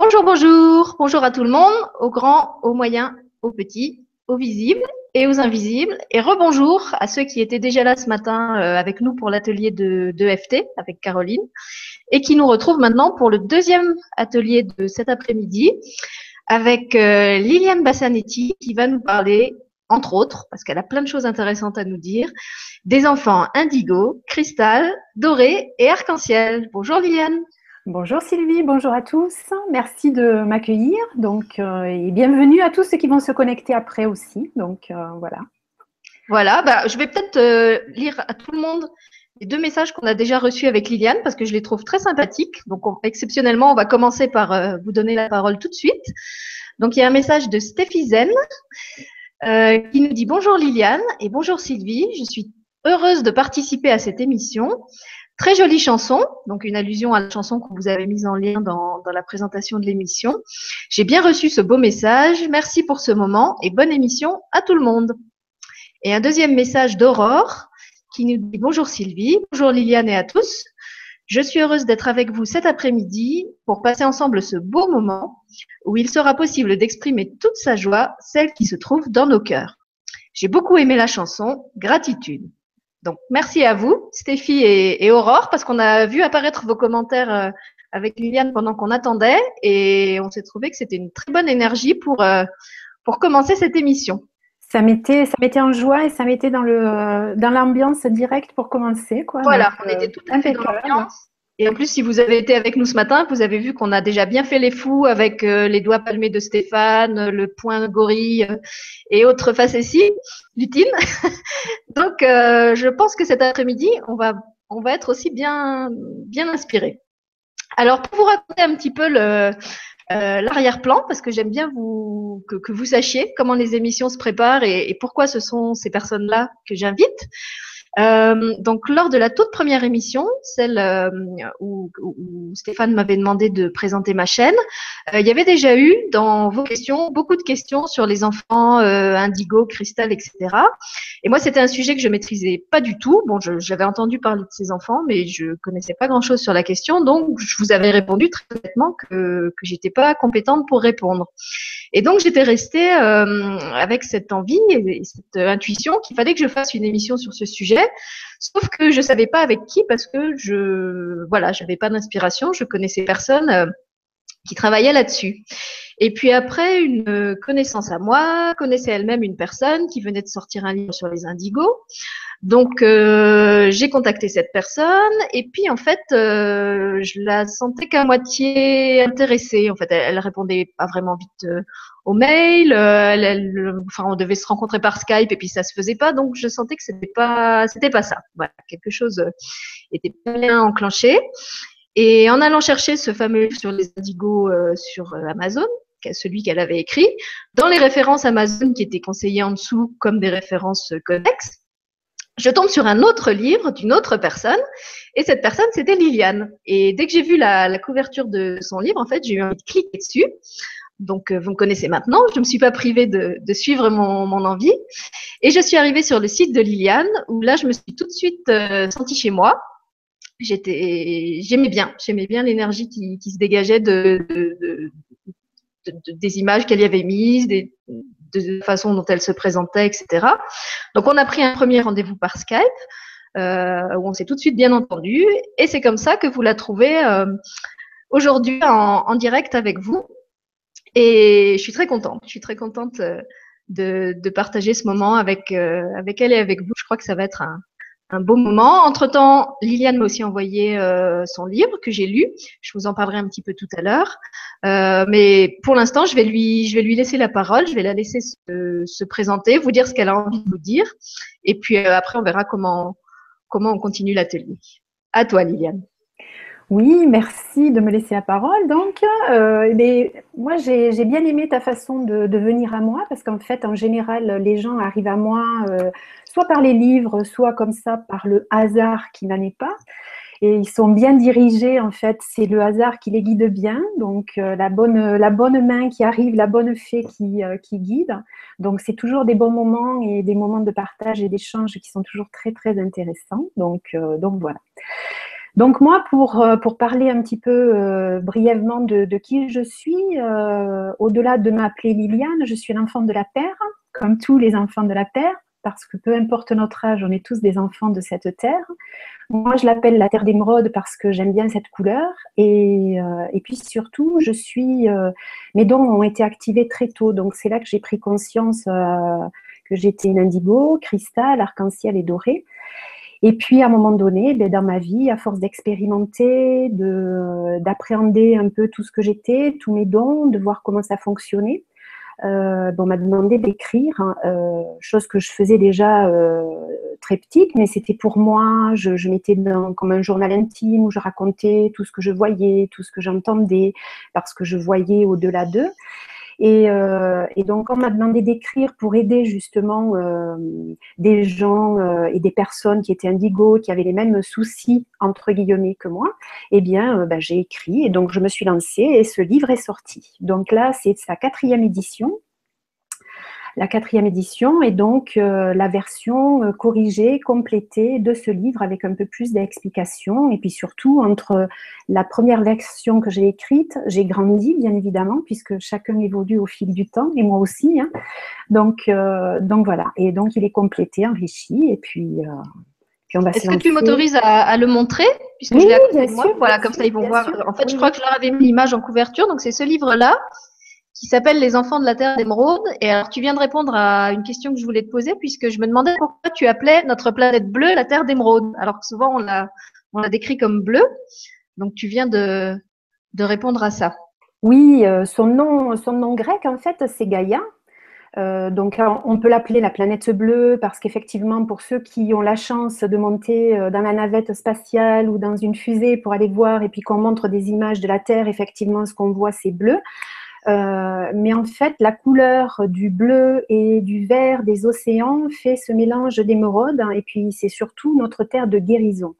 Bonjour, bonjour, bonjour à tout le monde, aux grands, aux moyens, aux petits, aux visibles et aux invisibles. Et rebonjour à ceux qui étaient déjà là ce matin euh, avec nous pour l'atelier de, FT avec Caroline et qui nous retrouvent maintenant pour le deuxième atelier de cet après-midi avec euh, Liliane Bassanetti qui va nous parler, entre autres, parce qu'elle a plein de choses intéressantes à nous dire, des enfants indigo, cristal, doré et arc-en-ciel. Bonjour Liliane. Bonjour Sylvie, bonjour à tous. Merci de m'accueillir. Donc, euh, et bienvenue à tous ceux qui vont se connecter après aussi. Donc, euh, voilà. Voilà, bah, je vais peut-être euh, lire à tout le monde les deux messages qu'on a déjà reçus avec Liliane parce que je les trouve très sympathiques. Donc, exceptionnellement, on va commencer par vous donner la parole tout de suite. Donc, il y a un message de Stéphie Zen qui nous dit bonjour Liliane et bonjour Sylvie. Je suis heureuse de participer à cette émission. Très jolie chanson, donc une allusion à la chanson que vous avez mise en lien dans, la présentation de l'émission. J'ai bien reçu ce beau message. Merci pour ce moment et bonne émission à tout le monde. Et un deuxième message d'Aurore qui nous dit bonjour Sylvie, bonjour Liliane et à tous. Je suis heureuse d'être avec vous cet après-midi pour passer ensemble ce beau moment où il sera possible d'exprimer toute sa joie, celle qui se trouve dans nos cœurs. J'ai beaucoup aimé la chanson, gratitude. Donc, merci à vous, Stéphie et, Aurore, parce qu'on a vu apparaître vos commentaires euh, avec Liliane pendant qu'on attendait et on s'est trouvé que c'était une très bonne énergie pour, euh, pour commencer cette émission. Ça mettait, ça mettait en joie et ça mettait dans le euh, dans l'ambiance directe pour commencer. Quoi. Voilà, on était tout à fait dans l'ambiance. Et en plus, si vous avez été avec nous ce matin, vous avez vu qu'on a déjà bien fait les fous avec euh, les doigts palmés de Stéphane, le point gorille euh, et autres facéties lutines. Donc, euh, je pense que cet après-midi, on va, on va être aussi bien, bien inspiré. Alors, pour vous raconter un petit peu le, l'arrière-plan, parce que j'aime bien vous, que, vous sachiez comment les émissions se préparent et, et pourquoi ce sont ces personnes-là que j'invite. Euh, donc, lors de la toute première émission, celle euh, où, Stéphane m'avait demandé de présenter ma chaîne, euh, il y avait déjà eu dans vos questions beaucoup de questions sur les enfants indigo, cristal, etc. Et moi, c'était un sujet que je maîtrisais pas du tout. Bon, j'avais entendu parler de ces enfants, mais je connaissais pas grand-chose sur la question, donc je vous avais répondu très honnêtement que que j'étais pas compétente pour répondre. Et donc, j'étais restée avec cette envie et cette intuition qu'il fallait que je fasse une émission sur ce sujet Sauf que je savais pas avec qui parce que je, voilà, j'avais pas d'inspiration, je connaissais personne euh, qui travaillait là-dessus. Et puis après, une connaissance à moi connaissait elle-même une personne qui venait de sortir un livre sur les indigos. Donc euh, j'ai contacté cette personne et puis en fait euh, je la sentais qu'à moitié intéressée. En fait, elle, répondait pas vraiment vite euh, au mail. Euh, elle, enfin, on devait se rencontrer par Skype et puis ça se faisait pas. Donc je sentais que c'était pas, c'était pas ça. Voilà, quelque chose euh, était bien enclenché. Et en allant chercher ce fameux livre sur les indigos sur Amazon, celui qu'elle avait écrit, dans les références Amazon qui étaient conseillées en dessous comme des références connexes, je tombe sur un autre livre d'une autre personne, et cette personne, c'était Liliane. Et dès que j'ai vu la, couverture de son livre, en fait, j'ai eu envie de cliquer dessus. Donc, euh, vous me connaissez maintenant. Je ne me suis pas privée de, suivre mon, envie. Et je suis arrivée sur le site de Liliane, où là, je me suis tout de suite euh, sentie chez moi. J'étais, j'aimais bien, j'aimais bien l'énergie qui, se dégageait de, des images qu'elle y avait mises, des, de la façon dont elle se présentait, etc. Donc on a pris un premier rendez-vous par Skype euh, où on s'est tout de suite bien entendu et c'est comme ça que vous la trouvez euh, aujourd'hui en, direct avec vous. Et je suis très contente. Je suis très contente euh, de, partager ce moment avec avec elle et avec vous. Je crois que ça va être un, un beau moment. Entre-temps, Liliane m'a aussi envoyé euh, son livre que j'ai lu. Je vous en parlerai un petit peu tout à l'heure. Euh, mais pour l'instant, je vais lui, laisser la parole. Je vais la laisser se, se présenter, vous dire ce qu'elle a envie de vous dire. Et puis euh, après, on verra comment, on continue l'atelier. À toi, Liliane. Oui, merci de me laisser la parole. Donc, euh, moi, j'ai bien aimé ta façon de, venir à moi parce qu'en fait, en général, les gens arrivent à moi soit par les livres, soit comme ça par le hasard qui n'en est pas. Et ils sont bien dirigés, en fait, c'est le hasard qui les guide bien. Donc, euh, la, bonne, la bonne main qui arrive, la bonne fée qui, qui guide. Donc, c'est toujours des bons moments et des moments de partage et d'échange qui sont toujours très, très intéressants. Donc, donc voilà. Donc moi, pour, euh, pour parler un petit peu euh, brièvement de, qui je suis, euh, au-delà de m'appeler Liliane, je suis l'enfant de la Terre, comme tous les enfants de la Terre, parce que peu importe notre âge, on est tous des enfants de cette Terre. Moi, je l'appelle la Terre d'émeraude parce que j'aime bien cette couleur. Et, et puis surtout, je suis, mes dons ont été activés très tôt, donc c'est là que j'ai pris conscience que j'étais une indigo, cristal, arc-en-ciel et doré. Et puis, à un moment donné, ben, dans ma vie, à force d'expérimenter, d'appréhender un peu tout ce que j'étais, tous mes dons, de voir comment ça fonctionnait, euh, on m'a demandé d'écrire, hein, euh, chose que je faisais déjà euh, très petite, mais c'était pour moi, je, je mettais dans, comme un journal intime où je racontais tout ce que je voyais, tout ce que j'entendais, parce que je voyais au-delà d'eux. Euh, et, donc, on m'a demandé d'écrire pour aider justement euh, des gens euh, et des personnes qui étaient indigos, qui avaient les mêmes soucis, entre guillemets, que moi. Eh bien, bah, j'ai écrit et donc je me suis lancée et ce livre est sorti. Donc là, c'est sa quatrième édition la quatrième édition est donc euh, la version euh, corrigée, complétée de ce livre avec un peu plus d'explications. Et puis surtout, entre la première version que j'ai écrite, j'ai grandi, bien évidemment, puisque chacun évolue au fil du temps, et moi aussi. Hein. Donc, euh, donc voilà. Et donc, il est complété, enrichi, et puis... Est-ce que tu m'autorises à, le montrer? Puisque je l'ai moi. Voilà, comme ça ils vont voir. En fait, je crois que je leur avais mis l'image en couverture. Donc c'est ce livre-là qui s'appelle Les enfants de la Terre d'émeraude. Et alors, tu viens de répondre à une question que je voulais te poser, puisque je me demandais pourquoi tu appelais notre planète bleue la Terre d'émeraude, alors que souvent on l'a, on l'a décrit comme bleue. Donc, tu viens de, de répondre à ça. Oui, euh, son, nom, son nom grec, en fait, c'est Gaïa. Euh, donc, on peut l'appeler la planète bleue parce qu'effectivement, pour ceux qui ont la chance de monter euh, dans la navette spatiale ou dans une fusée pour aller voir et puis qu'on montre des images de la Terre, effectivement, ce qu'on voit, c'est bleu. Euh, mais en fait, la couleur du bleu et du vert des océans fait ce mélange d'émeraude. Hein, et puis, c'est surtout notre terre de guérison.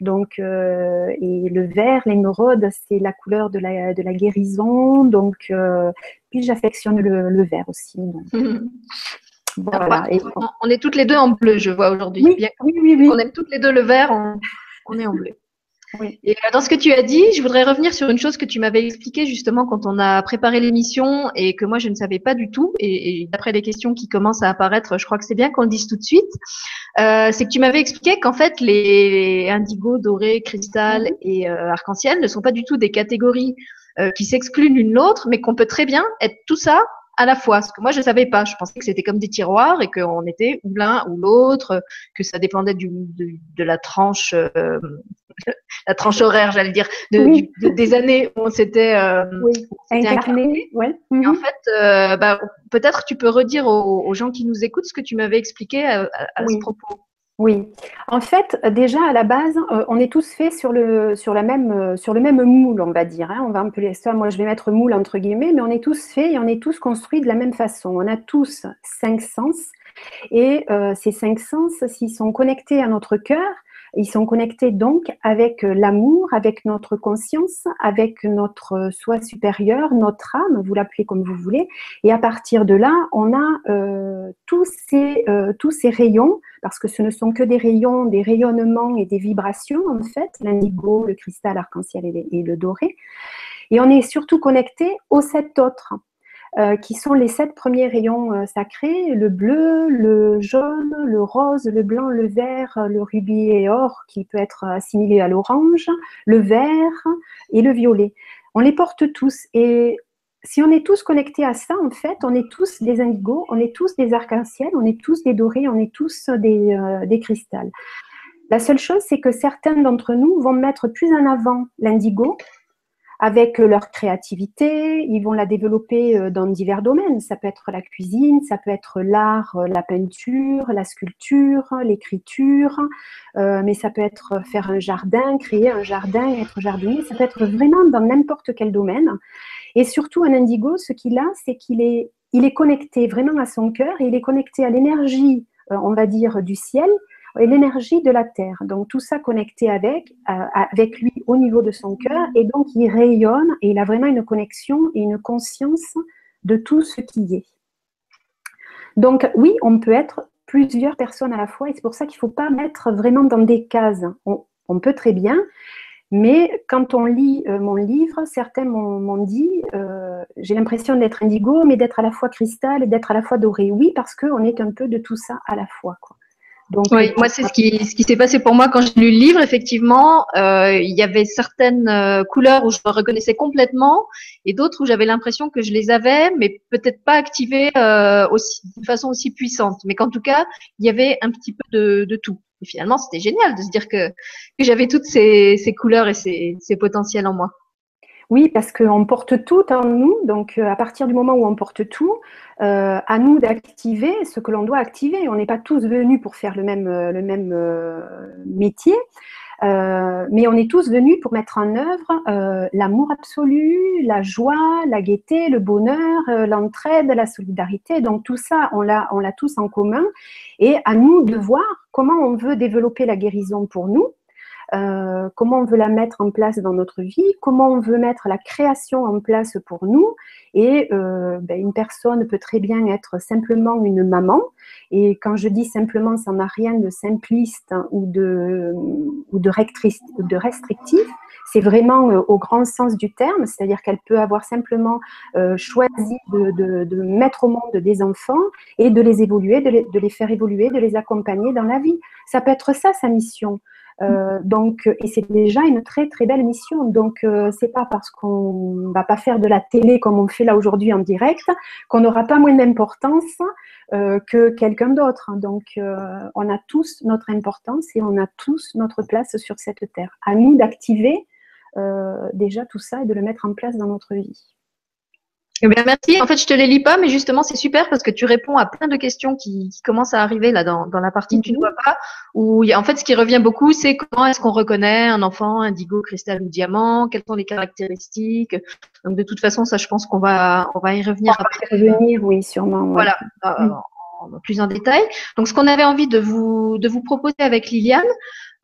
Donc, euh, et le vert, l'émeraude, c'est la couleur de la, de la guérison. Donc, euh, puis j'affectionne le, vert aussi. voilà. on, est toutes les deux en bleu, je vois aujourd'hui. Oui, oui, oui, On aime toutes les deux le vert, on est en bleu. Et euh, dans ce que tu as dit, je voudrais revenir sur une chose que tu m'avais expliqué justement quand on a préparé l'émission et que moi je ne savais pas du tout. Et, d'après les questions qui commencent à apparaître, je crois que c'est bien qu'on le dise tout de suite. Euh, c'est que tu m'avais expliqué qu'en fait les indigos, dorés, cristal mhm. et euh, arc-en-ciel ne sont pas du tout des catégories euh, qui s'excluent l'une l'autre, mais qu'on peut très bien être tout ça à la fois. Parce que moi, je ne savais pas. Je pensais que c'était comme des tiroirs et qu'on était ou l'un ou l'autre, que ça dépendait du, de, de la tranche, euh, la tranche horaire, j'allais dire, de, des années où on s'était euh, incarné. Ouais. en mhm. fait, euh, bah, peut-être tu peux redire aux, gens qui nous écoutent ce que tu m'avais expliqué à, à ce propos. Oui, en fait, déjà à la base, euh, on est tous faits sur le, sur, la même, euh, sur le même moule, on va dire. Hein. On va appeler ça, moi je vais mettre moule entre guillemets, mais on est tous faits et on est tous construits de la même façon. On a tous cinq sens et euh, ces cinq sens, s'ils sont connectés à notre cœur, ils sont connectés donc avec euh, l'amour, avec notre conscience, avec notre euh, soi supérieur, notre âme, vous l'appelez comme vous voulez. Et à partir de là, on a euh, tous, ces, rayons, parce que ce ne sont que des rayons, des rayonnements et des vibrations, en fait, l'indigo, le cristal, l'arc-en-ciel et, et le doré. Et on est surtout connecté aux sept autres. Euh, qui sont les sept premiers rayons euh, sacrés, le bleu, le jaune, le rose, le blanc, le vert, le rubis et or, qui peut être assimilé à l'orange, le vert et le violet. On les porte tous et si on est tous connectés à ça, en fait, on est tous des indigos, on est tous des arcs-en-ciel, on est tous des dorés, on est tous des, euh, des cristals. La seule chose, c'est que certains d'entre nous vont mettre plus en avant l'indigo avec leur créativité, ils vont la développer euh, dans divers domaines. Ça peut être la cuisine, ça peut être l'art, euh, la peinture, la sculpture, l'écriture, euh, mais ça peut être faire un jardin, créer un jardin, être jardinier, ça peut être vraiment dans n'importe quel domaine. Et surtout, un indigo, ce qu'il a, c'est qu'il est, il est connecté vraiment à son cœur, il est connecté à l'énergie, on va dire, du ciel, et l'énergie de la Terre. Donc tout ça connecté avec, euh, avec lui au niveau de son cœur et donc il rayonne et il a vraiment une connexion et une conscience de tout ce qui est. Donc oui, on peut être plusieurs personnes à la fois et c'est pour ça qu'il ne faut pas mettre vraiment dans des cases. on peut très bien. Mais quand on lit euh, mon livre, certains m'ont dit, euh, j'ai l'impression d'être indigo, mais d'être à la fois cristal et d'être à la fois doré. Oui, parce qu'on est un peu de tout ça à la fois. Donc, oui, moi c'est ce qui, ce qui s'est passé pour moi quand j'ai lu le livre. Effectivement, euh, il y avait certaines euh, couleurs où je me reconnaissais complètement et d'autres où j'avais l'impression que je les avais, mais peut-être pas activées euh, aussi, de façon aussi puissante. Mais qu'en tout cas, il y avait un petit peu de, de tout. Et finalement, c'était génial de se dire que, que j'avais toutes ces, ces couleurs et ces, ces potentiels en moi. Oui, parce qu'on porte tout en nous, donc euh, à partir du moment où on porte tout, euh, à nous d'activer ce que l'on doit activer. On n'est pas tous venus pour faire le même, euh, métier, mais on est tous venus pour mettre en œuvre l'amour absolu, la joie, la gaieté, le bonheur, l'entraide, la solidarité. Donc tout ça, on l'a, on l'a tous en commun. Et à nous de voir comment on veut développer la guérison pour nous euh, comment on veut la mettre en place dans notre vie, comment on veut mettre la création en place pour nous. Et euh, ben, une personne peut très bien être simplement une maman. Et quand je dis simplement, ça n'a rien de simpliste ou de, restrictif. C'est vraiment euh, au grand sens du terme, c'est-à-dire qu'elle peut avoir simplement choisi de, mettre au monde des enfants et de les évoluer, de les faire évoluer, de les accompagner dans la vie. Ça peut être ça sa mission. Euh, donc, et c'est déjà une très très belle mission. Donc, euh, c'est pas parce qu'on va pas faire de la télé comme on fait là aujourd'hui en direct qu'on n'aura pas moins d'importance euh, que quelqu'un d'autre. Donc, on a tous notre importance et on a tous notre place sur cette terre. À nous d'activer déjà tout ça et de le mettre en place dans notre vie. Eh bien, merci. En fait, je te les lis pas, mais justement, c'est super parce que tu réponds à plein de questions qui, qui commencent à arriver là dans, dans la partie que tu ne vois pas. Où en fait, ce qui revient beaucoup, c'est comment est-ce qu'on reconnaît un enfant indigo, cristal ou diamant Quelles sont les caractéristiques Donc, de toute façon, ça, je pense qu'on va, on va y revenir on après. revenir, oui, sûrement. Voilà. Euh, mm. plus en détail. Donc, ce qu'on avait envie de vous, de vous proposer avec Liliane,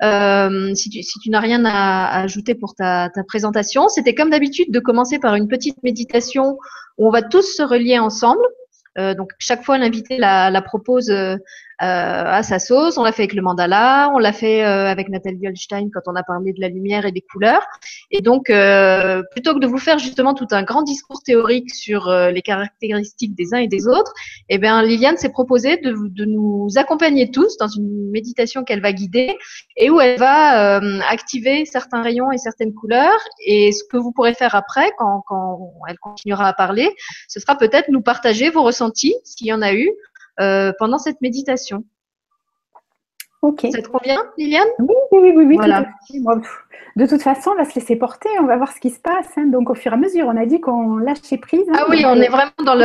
euh, si tu, n'as rien à, ajouter pour ta, ta présentation, c'était comme d'habitude de commencer par une petite méditation où on va tous se relier ensemble. Euh, donc chaque fois l'invité la, la, propose euh, à sa sauce. On l'a fait avec le mandala, on l'a fait euh, avec Nathalie Goldstein quand on a parlé de la lumière et des couleurs. Et donc, euh, plutôt que de vous faire justement tout un grand discours théorique sur les caractéristiques des uns et des autres, eh bien, Liliane s'est proposée de, de, nous accompagner tous dans une méditation qu'elle va guider et où elle va activer certains rayons et certaines couleurs. Et ce que vous pourrez faire après, quand, quand elle continuera à parler, ce sera peut-être nous partager vos ressentis, s'il y en a eu, euh, pendant cette méditation. Ok. Ça te convient, Liliane? Oui, oui, oui, oui. Voilà. de toute façon, on va se laisser porter, on va voir ce qui se passe. Hein. Donc, au fur et à mesure, on a dit qu'on lâchait prise. Hein. ah oui, on est vraiment dans le.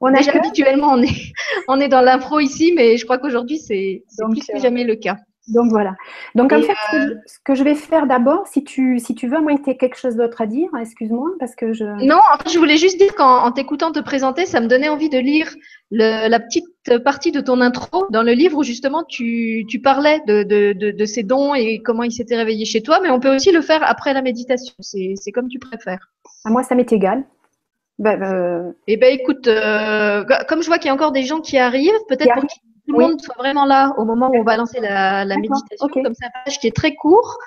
on, déjà, habituellement, on est, on est dans l'impro ici, mais je crois qu'aujourd'hui, c'est plus que euh, jamais le cas. Donc voilà. Donc en fait, euh, ce que, je, vais faire d'abord, si tu, si tu veux, moi, tu as quelque chose d'autre à dire, excuse-moi, parce que je. Non, en fait, je voulais juste dire qu'en t'écoutant te présenter, ça me donnait envie de lire la petite partie de ton intro dans le livre où justement tu, tu parlais de, de, de, de, ces dons et comment ils s'étaient réveillés chez toi, mais on peut aussi le faire après la méditation. C'est comme tu préfères. À moi, ça m'est égal. Bah, euh... Eh ben, écoute, euh, comme je vois qu'il y a encore des gens qui arrivent, peut-être pour tout le monde soit vraiment là au moment où on va lancer la, la méditation, comme c'est un page qui est très court.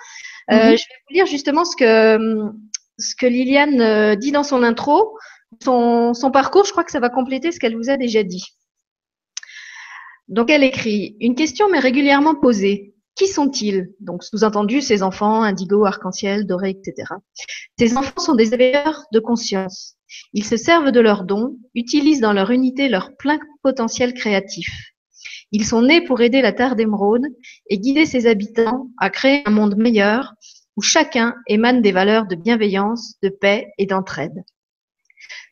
Euh, mhm. Je vais vous lire justement ce que, ce que Liliane euh, dit dans son intro. Son, son parcours, je crois que ça va compléter ce qu'elle vous a déjà dit. Donc elle écrit Une question m'est régulièrement posée. Qui sont-ils? Donc sous-entendu, ces enfants, indigo, arc-en-ciel, doré, etc. Ces enfants sont des éveilleurs de conscience. Ils se servent de leurs dons, utilisent dans leur unité leur plein potentiel créatif. Ils sont nés pour aider la terre d'émeraude et guider ses habitants à créer un monde meilleur où chacun émane des valeurs de bienveillance, de paix et d'entraide.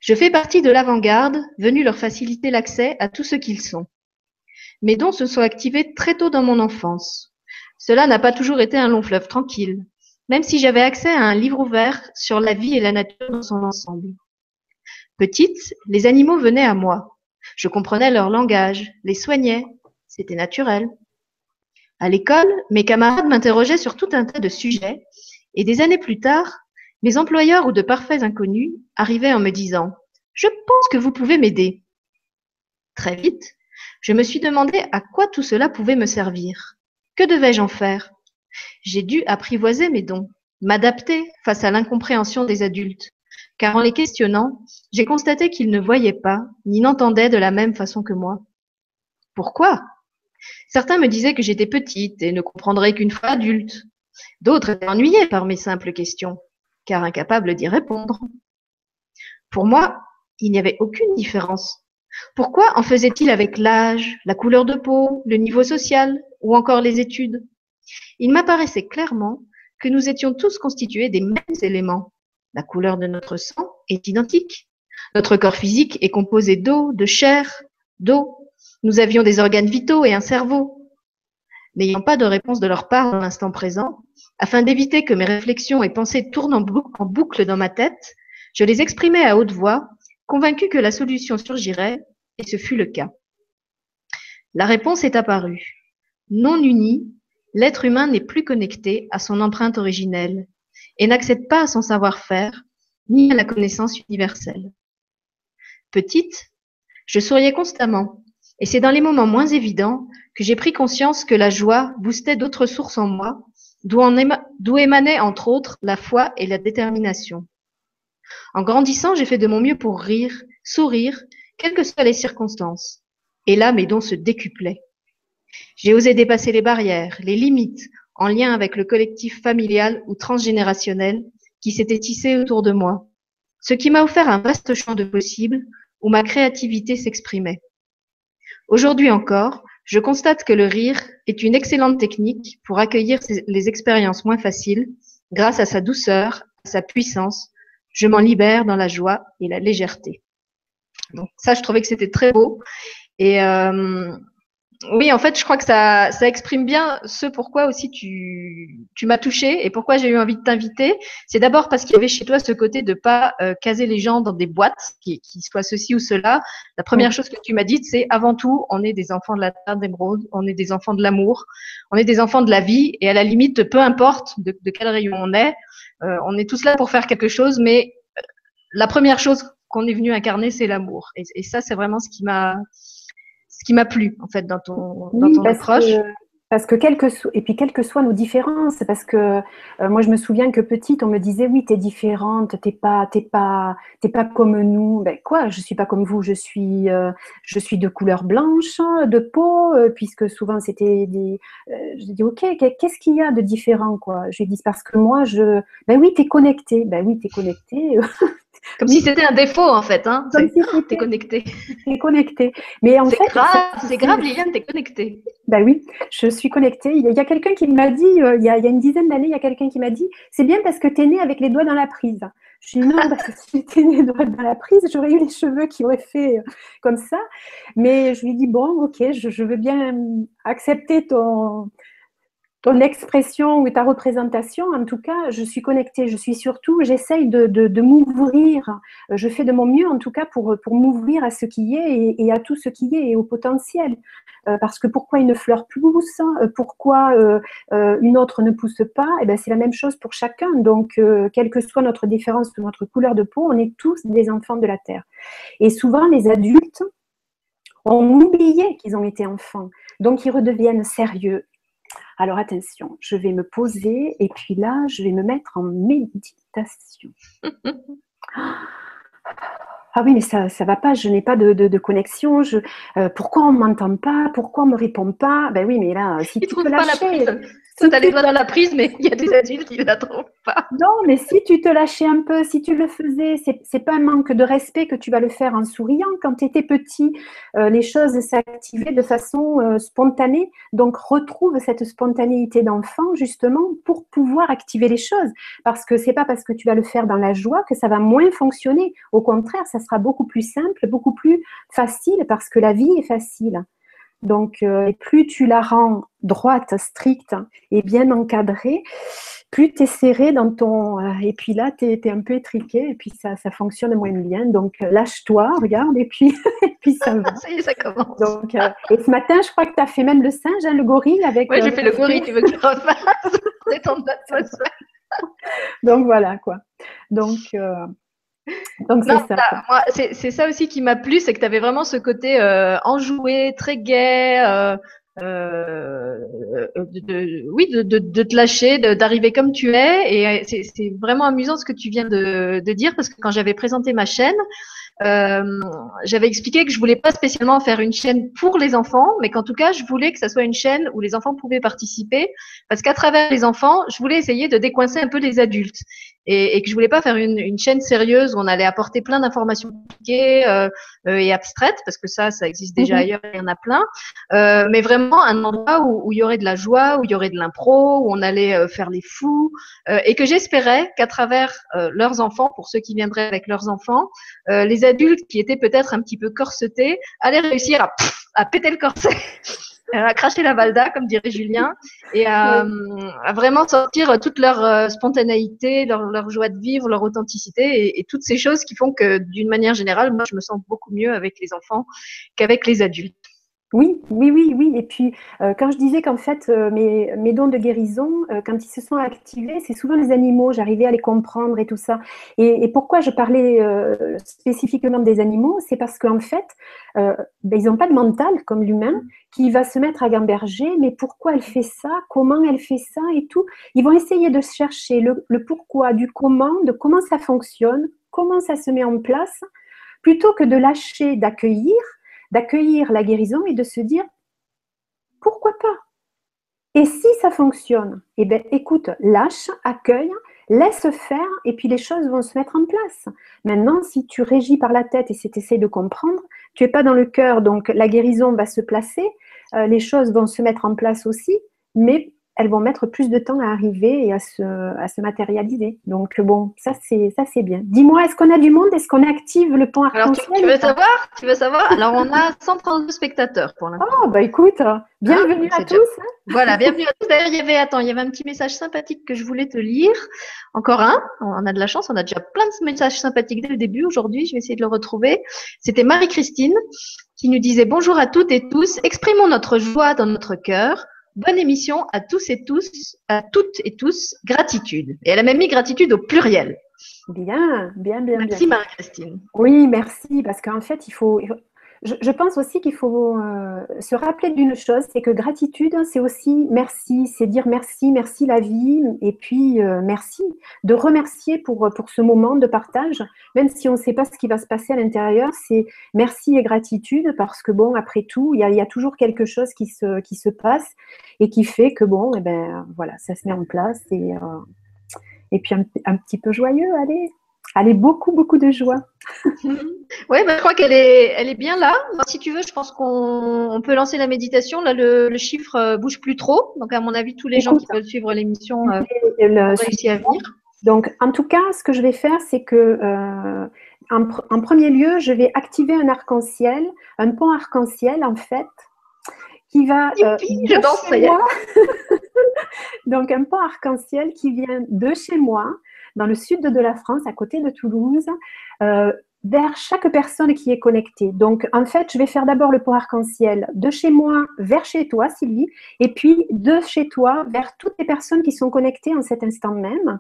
Je fais partie de l'avant-garde, venue leur faciliter l'accès à tout ce qu'ils sont. Mes dons se sont activés très tôt dans mon enfance. Cela n'a pas toujours été un long fleuve tranquille, même si j'avais accès à un livre ouvert sur la vie et la nature dans son ensemble. Petite, les animaux venaient à moi. Je comprenais leur langage, les soignais, c'était naturel. À l'école, mes camarades m'interrogeaient sur tout un tas de sujets, et des années plus tard, mes employeurs ou de parfaits inconnus arrivaient en me disant Je pense que vous pouvez m'aider. Très vite, je me suis demandé à quoi tout cela pouvait me servir. Que devais-je en faire? J'ai dû apprivoiser mes dons, m'adapter face à l'incompréhension des adultes, car en les questionnant, j'ai constaté qu'ils ne voyaient pas ni n'entendaient de la même façon que moi. Pourquoi? Certains me disaient que j'étais petite et ne comprendraient qu'une fois adulte. D'autres étaient ennuyés par mes simples questions, car incapables d'y répondre. Pour moi, il n'y avait aucune différence. Pourquoi en faisait-il avec l'âge, la couleur de peau, le niveau social ou encore les études? Il m'apparaissait clairement que nous étions tous constitués des mêmes éléments. La couleur de notre sang est identique. Notre corps physique est composé d'eau, de chair, d'eau. Nous avions des organes vitaux et un cerveau. N'ayant pas de réponse de leur part dans l'instant présent, afin d'éviter que mes réflexions et pensées tournent en boucle dans ma tête, je les exprimais à haute voix convaincu que la solution surgirait, et ce fut le cas. La réponse est apparue. Non uni, l'être humain n'est plus connecté à son empreinte originelle et n'accède pas à son savoir-faire ni à la connaissance universelle. Petite, je souriais constamment, et c'est dans les moments moins évidents que j'ai pris conscience que la joie boostait d'autres sources en moi, d'où émanaient entre autres la foi et la détermination. En grandissant, j'ai fait de mon mieux pour rire, sourire, quelles que soient les circonstances. Et là, mes dons se décuplaient. J'ai osé dépasser les barrières, les limites, en lien avec le collectif familial ou transgénérationnel qui s'était tissé autour de moi, ce qui m'a offert un vaste champ de possibles où ma créativité s'exprimait. Aujourd'hui encore, je constate que le rire est une excellente technique pour accueillir les expériences moins faciles grâce à sa douceur, à sa puissance je m'en libère dans la joie et la légèreté. Donc ça, je trouvais que c'était très beau. Euh, oui, en fait, je crois que ça, ça exprime bien ce pourquoi aussi tu, tu m'as touché et pourquoi j'ai eu envie de t'inviter. C'est d'abord parce qu'il y avait chez toi ce côté de pas euh, caser les gens dans des boîtes qui, qui soient ceci ou cela. La première chose que tu m'as dite, c'est avant tout, on est des enfants de la terre d'émeraude, on est des enfants de l'amour, on est des enfants de la vie et à la limite, peu importe de, de quel rayon on est, euh, on est tous là pour faire quelque chose, mais euh, la première chose qu'on est venu incarner, c'est l'amour. Et, ça, c'est vraiment ce qui m'a ce qui m'a plu en fait dans ton, dans ton approche. Parce que, quel que et puis quelles que soient nos différences, parce que euh, moi je me souviens que petite, on me disait oui, tu es différente, t'es pas, t'es pas, t'es pas comme nous. Ben quoi, je suis pas comme vous, je suis, euh, je suis de couleur blanche, de peau, euh, puisque souvent c'était des. je dis ok, qu'est-ce qu'il y a de différent quoi? Je lui dis parce que moi je, ben oui, t'es connecté, ben oui, t'es connecté. Comme si c'était un défaut en fait, hein. Comme si t'es connecté. T'es connecté. Mais en fait, grave, c'est grave, Liliane, t'es connecté. Ben oui, je suis connectée. Il y a, quelqu'un qui m'a dit, euh, il, y a, il, y a, une dizaine d'années, il y a quelqu'un qui m'a dit, c'est bien parce que t'es né avec les doigts dans la prise. Je suis non, parce que si j'étais née doigts dans la prise, j'aurais eu les cheveux qui auraient fait euh, comme ça. Mais je lui dis bon, ok, je, je veux bien accepter ton ton expression ou ta représentation, en tout cas, je suis connectée. Je suis surtout, j'essaye de, m'ouvrir. Je fais de mon mieux, en tout cas, pour, m'ouvrir à ce qui est et, à tout ce qui est et au potentiel. Euh, parce que pourquoi une fleur pousse euh, Pourquoi euh, une autre ne pousse pas Eh ben, c'est la même chose pour chacun. Donc, quelle que soit notre différence ou notre couleur de peau, on est tous des enfants de la terre. Et souvent, les adultes ont oublié qu'ils ont été enfants. Donc, ils redeviennent sérieux, alors attention, je vais me poser et puis là, je vais me mettre en méditation. ah oui, mais ça ne va pas, je n'ai pas de, connexion. Je, euh, pourquoi on ne m'entend pas Pourquoi on ne me répond pas? Ben oui, mais là, si tu, peux lâcher, tu as les doigts dans la prise, mais il y a des adultes qui ne la trouvent pas. Non, mais si tu te lâchais un peu, si tu le faisais, c'est n'est pas un manque de respect que tu vas le faire en souriant. Quand tu étais petit, euh, les choses s'activaient de façon euh, spontanée. Donc, retrouve cette spontanéité d'enfant, justement, pour pouvoir activer les choses. Parce que c'est pas parce que tu vas le faire dans la joie que ça va moins fonctionner. Au contraire, ça sera beaucoup plus simple, beaucoup plus facile, parce que la vie est facile. Donc, euh, plus tu la rends droite, stricte et bien encadrée, plus tu es serré dans ton... Euh, et puis là, tu es, un peu étriqué et puis ça, ça fonctionne moins bien. Donc, euh, lâche-toi, regarde, et puis, et puis ça va. ça y est, ça commence. Donc, et ce matin, je crois que tu as fait même le singe, hein, le gorille avec... Oui, j'ai fait le gorille, tu veux que je refasse Donc, voilà, quoi. Donc... Donc c'est ça. c'est ça aussi qui m'a plu, c'est que tu avais vraiment ce côté euh, enjoué, très gai, euh, euh, de, oui, de, de, de, te lâcher, d'arriver comme tu es. Et c'est vraiment amusant ce que tu viens de, de dire parce que quand j'avais présenté ma chaîne, euh, j'avais expliqué que je voulais pas spécialement faire une chaîne pour les enfants, mais qu'en tout cas, je voulais que ça soit une chaîne où les enfants pouvaient participer, parce qu'à travers les enfants, je voulais essayer de décoincer un peu les adultes et, et que je voulais pas faire une, une, chaîne sérieuse où on allait apporter plein d'informations compliquées euh, euh et abstraites, parce que ça, ça existe déjà mhm. ailleurs, il y en a plein, euh, mais vraiment un endroit où, où, il y aurait de la joie, où il y aurait de l'impro, où on allait euh, faire les fous, euh, et que j'espérais qu'à travers leurs enfants, pour ceux qui viendraient avec leurs enfants, les adultes qui étaient peut-être un petit peu corsetés allaient réussir à, à péter le corset à cracher la valda, comme dirait Julien, et à, vraiment sortir toute leur euh, spontanéité, leur, joie de vivre, leur authenticité et, toutes ces choses qui font que, d'une manière générale, moi, je me sens beaucoup mieux avec les enfants qu'avec les adultes. Oui, oui, oui, oui. Et puis, euh, quand je disais qu'en fait, euh, mes, mes, dons de guérison, euh, quand ils se sont activés, c'est souvent les animaux, j'arrivais à les comprendre et tout ça. Et, et pourquoi je parlais spécifiquement des animaux? C'est parce qu'en fait, ben, ils n'ont pas de mental comme l'humain qui va se mettre à gamberger, mais pourquoi elle fait ça? Comment elle fait ça Et tout? Ils vont essayer de chercher le, le pourquoi, du comment, de comment ça fonctionne, comment ça se met en place, plutôt que de lâcher, d'accueillir d'accueillir la guérison et de se dire pourquoi pas? Et si ça fonctionne Eh bien, écoute, lâche, accueille, laisse faire et puis les choses vont se mettre en place. Maintenant, si tu régis par la tête et si tu essaies de comprendre, tu n'es pas dans le cœur, donc la guérison va se placer, euh, les choses vont se mettre en place aussi, mais elles vont mettre plus de temps à arriver et à se, à se matérialiser. Donc bon, ça c'est ça c'est bien. Dis-moi, est-ce qu'on a du monde? Est-ce qu'on active le pont arc-en-ciel tu, veux savoir? Tu veux savoir? Alors on a 132 spectateurs pour l'instant. Oh bah écoute, bienvenue ah, à tous. Voilà, bienvenue à tous. D'ailleurs, il y avait attends, il y avait un petit message sympathique que je voulais te lire. Encore un. On a de la chance, on a déjà plein de messages sympathiques dès le début. Aujourd'hui, je vais essayer de le retrouver. C'était Marie-Christine qui nous disait bonjour à toutes et tous. Exprimons notre joie dans notre cœur Bonne émission à tous et tous, à toutes et tous. Gratitude. Et elle a même mis gratitude au pluriel. Bien, bien, bien. Merci Marie-Christine. Oui, merci, parce qu'en fait, il faut, je, pense aussi qu'il faut euh, se rappeler d'une chose, c'est que gratitude, c'est aussi merci, c'est dire merci, merci la vie, et puis euh, merci, de remercier pour, pour ce moment de partage, même si on ne sait pas ce qui va se passer à l'intérieur, c'est merci et gratitude, parce que bon, après tout, il y a, toujours quelque chose qui se, qui se passe et qui fait que bon, et eh ben voilà, ça se met en place et, euh, et puis un, un petit peu joyeux, allez. Allez, beaucoup, beaucoup de joie. oui, bah, je crois qu'elle est, elle est bien là. si tu veux, je pense qu'on peut lancer la méditation. Là, le, chiffre euh, bouge plus trop. Donc, à mon avis, tous les gens qui veulent suivre l'émission euh, ont réussi à venir. Donc, en tout cas, ce que je vais faire, c'est que, euh, en, premier lieu, je vais activer un arc-en-ciel, un pont arc-en-ciel, en fait, qui va. je danse, ça y est. Donc, un pont arc-en-ciel qui vient de chez moi dans le sud de la France, à côté de Toulouse, euh, vers chaque personne qui est connectée. Donc, en fait, je vais faire d'abord le pont arc-en-ciel de chez moi vers chez toi, Sylvie, et puis de chez toi vers toutes les personnes qui sont connectées en cet instant même.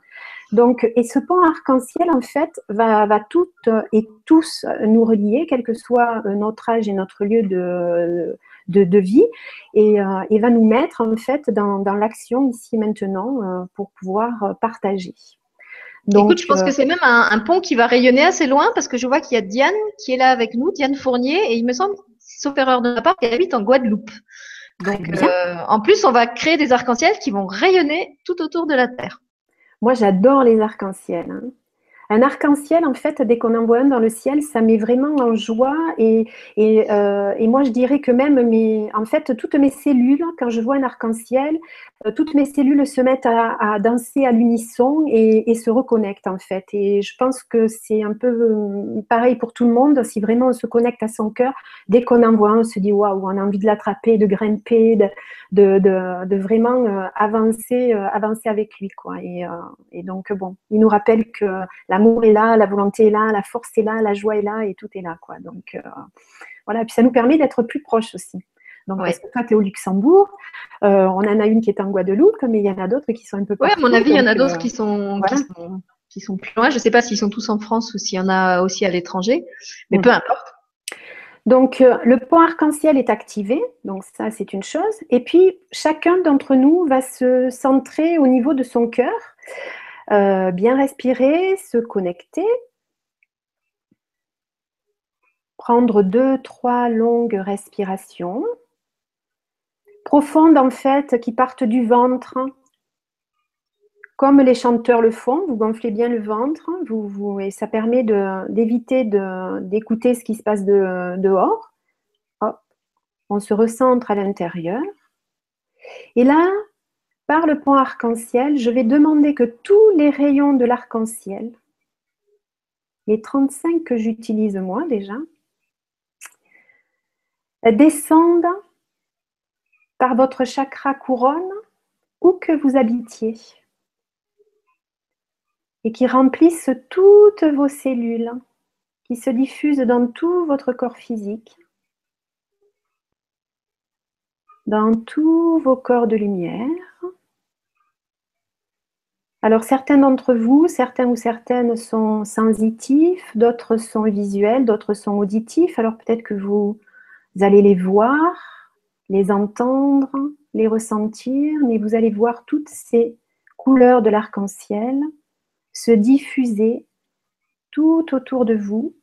Donc, et ce pont arc-en-ciel, en fait, va, toutes et tous nous relier, quel que soit notre âge et notre lieu de, de, vie, et, euh, et, va nous mettre, en fait, dans, l'action ici maintenant euh, pour pouvoir partager. Donc, Écoute, je pense que euh, c'est même un, pont qui va rayonner assez loin parce que je vois qu'il y a Diane qui est là avec nous, Diane Fournier, et il me semble, sauf erreur de ma part, qu'elle habite en Guadeloupe. Donc, euh, en plus, on va créer des arcs-en-ciel qui vont rayonner tout autour de la Terre. Moi, j'adore les arcs-en-ciel. Hein. Un arc-en-ciel, en fait, dès qu'on en voit un dans le ciel, ça met vraiment en joie. Et, et, euh, et, moi, je dirais que même, mes, en fait, toutes mes cellules, quand je vois un arc-en-ciel, euh, toutes mes cellules se mettent à, danser à l'unisson et, se reconnectent, en fait. Et je pense que c'est un peu euh, pareil pour tout le monde. Si vraiment on se connecte à son cœur, dès qu'on en voit un, on se dit waouh, on a envie de l'attraper, de grimper, de, de, de, vraiment avancer, avancer avec lui. Quoi. Et, et donc, bon, il nous rappelle que l'amour est là, la volonté est là, la force est là, la joie est là et tout est là. Quoi. Donc, euh, voilà. Puis ça nous permet d'être plus proches aussi. Donc, parce que toi, tu es au Luxembourg, euh, on en a une qui est en Guadeloupe, mais il y en a d'autres qui sont un peu plus. Oui, à mon avis, il y en a d'autres euh, qui, sont, qui, sont, plus loin. Je ne sais pas s'ils sont tous en France ou s'il y en a aussi à l'étranger, mais peu importe. Donc, euh, le point arc-en-ciel est activé, donc ça, c'est une chose. Et puis, chacun d'entre nous va se centrer au niveau de son cœur, euh, bien respirer, se connecter, prendre deux, trois longues respirations, profondes en fait, qui partent du ventre, comme les chanteurs le font, vous gonflez bien le ventre vous, et ça permet d'éviter d'écouter ce qui se passe dehors. On se recentre à l'intérieur. Et là, par le point arc-en-ciel, je vais demander que tous les rayons de l'arc-en-ciel, les 35 que j'utilise moi déjà, descendent par votre chakra couronne où que vous habitiez et qui remplissent toutes vos cellules, qui se diffusent dans tout votre corps physique, dans tous vos corps de lumière. Alors certains d'entre vous, certains ou certaines sont sensitifs, d'autres sont visuels, d'autres sont auditifs. Alors peut-être que vous allez les voir, les entendre, les ressentir, mais vous allez voir toutes ces couleurs de l'arc-en-ciel se diffuser tout autour de vous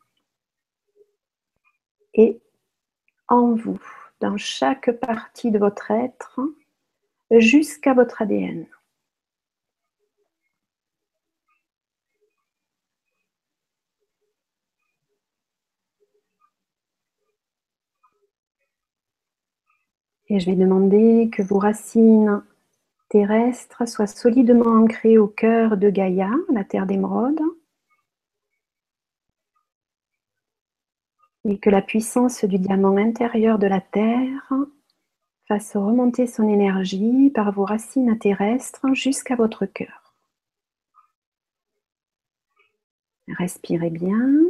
et en vous, dans chaque partie de votre être, jusqu'à votre ADN. Et je vais demander que vos racines terrestre soit solidement ancré au cœur de Gaïa, la terre d'émeraude, et que la puissance du diamant intérieur de la terre fasse remonter son énergie par vos racines terrestres jusqu'à votre cœur. Respirez bien.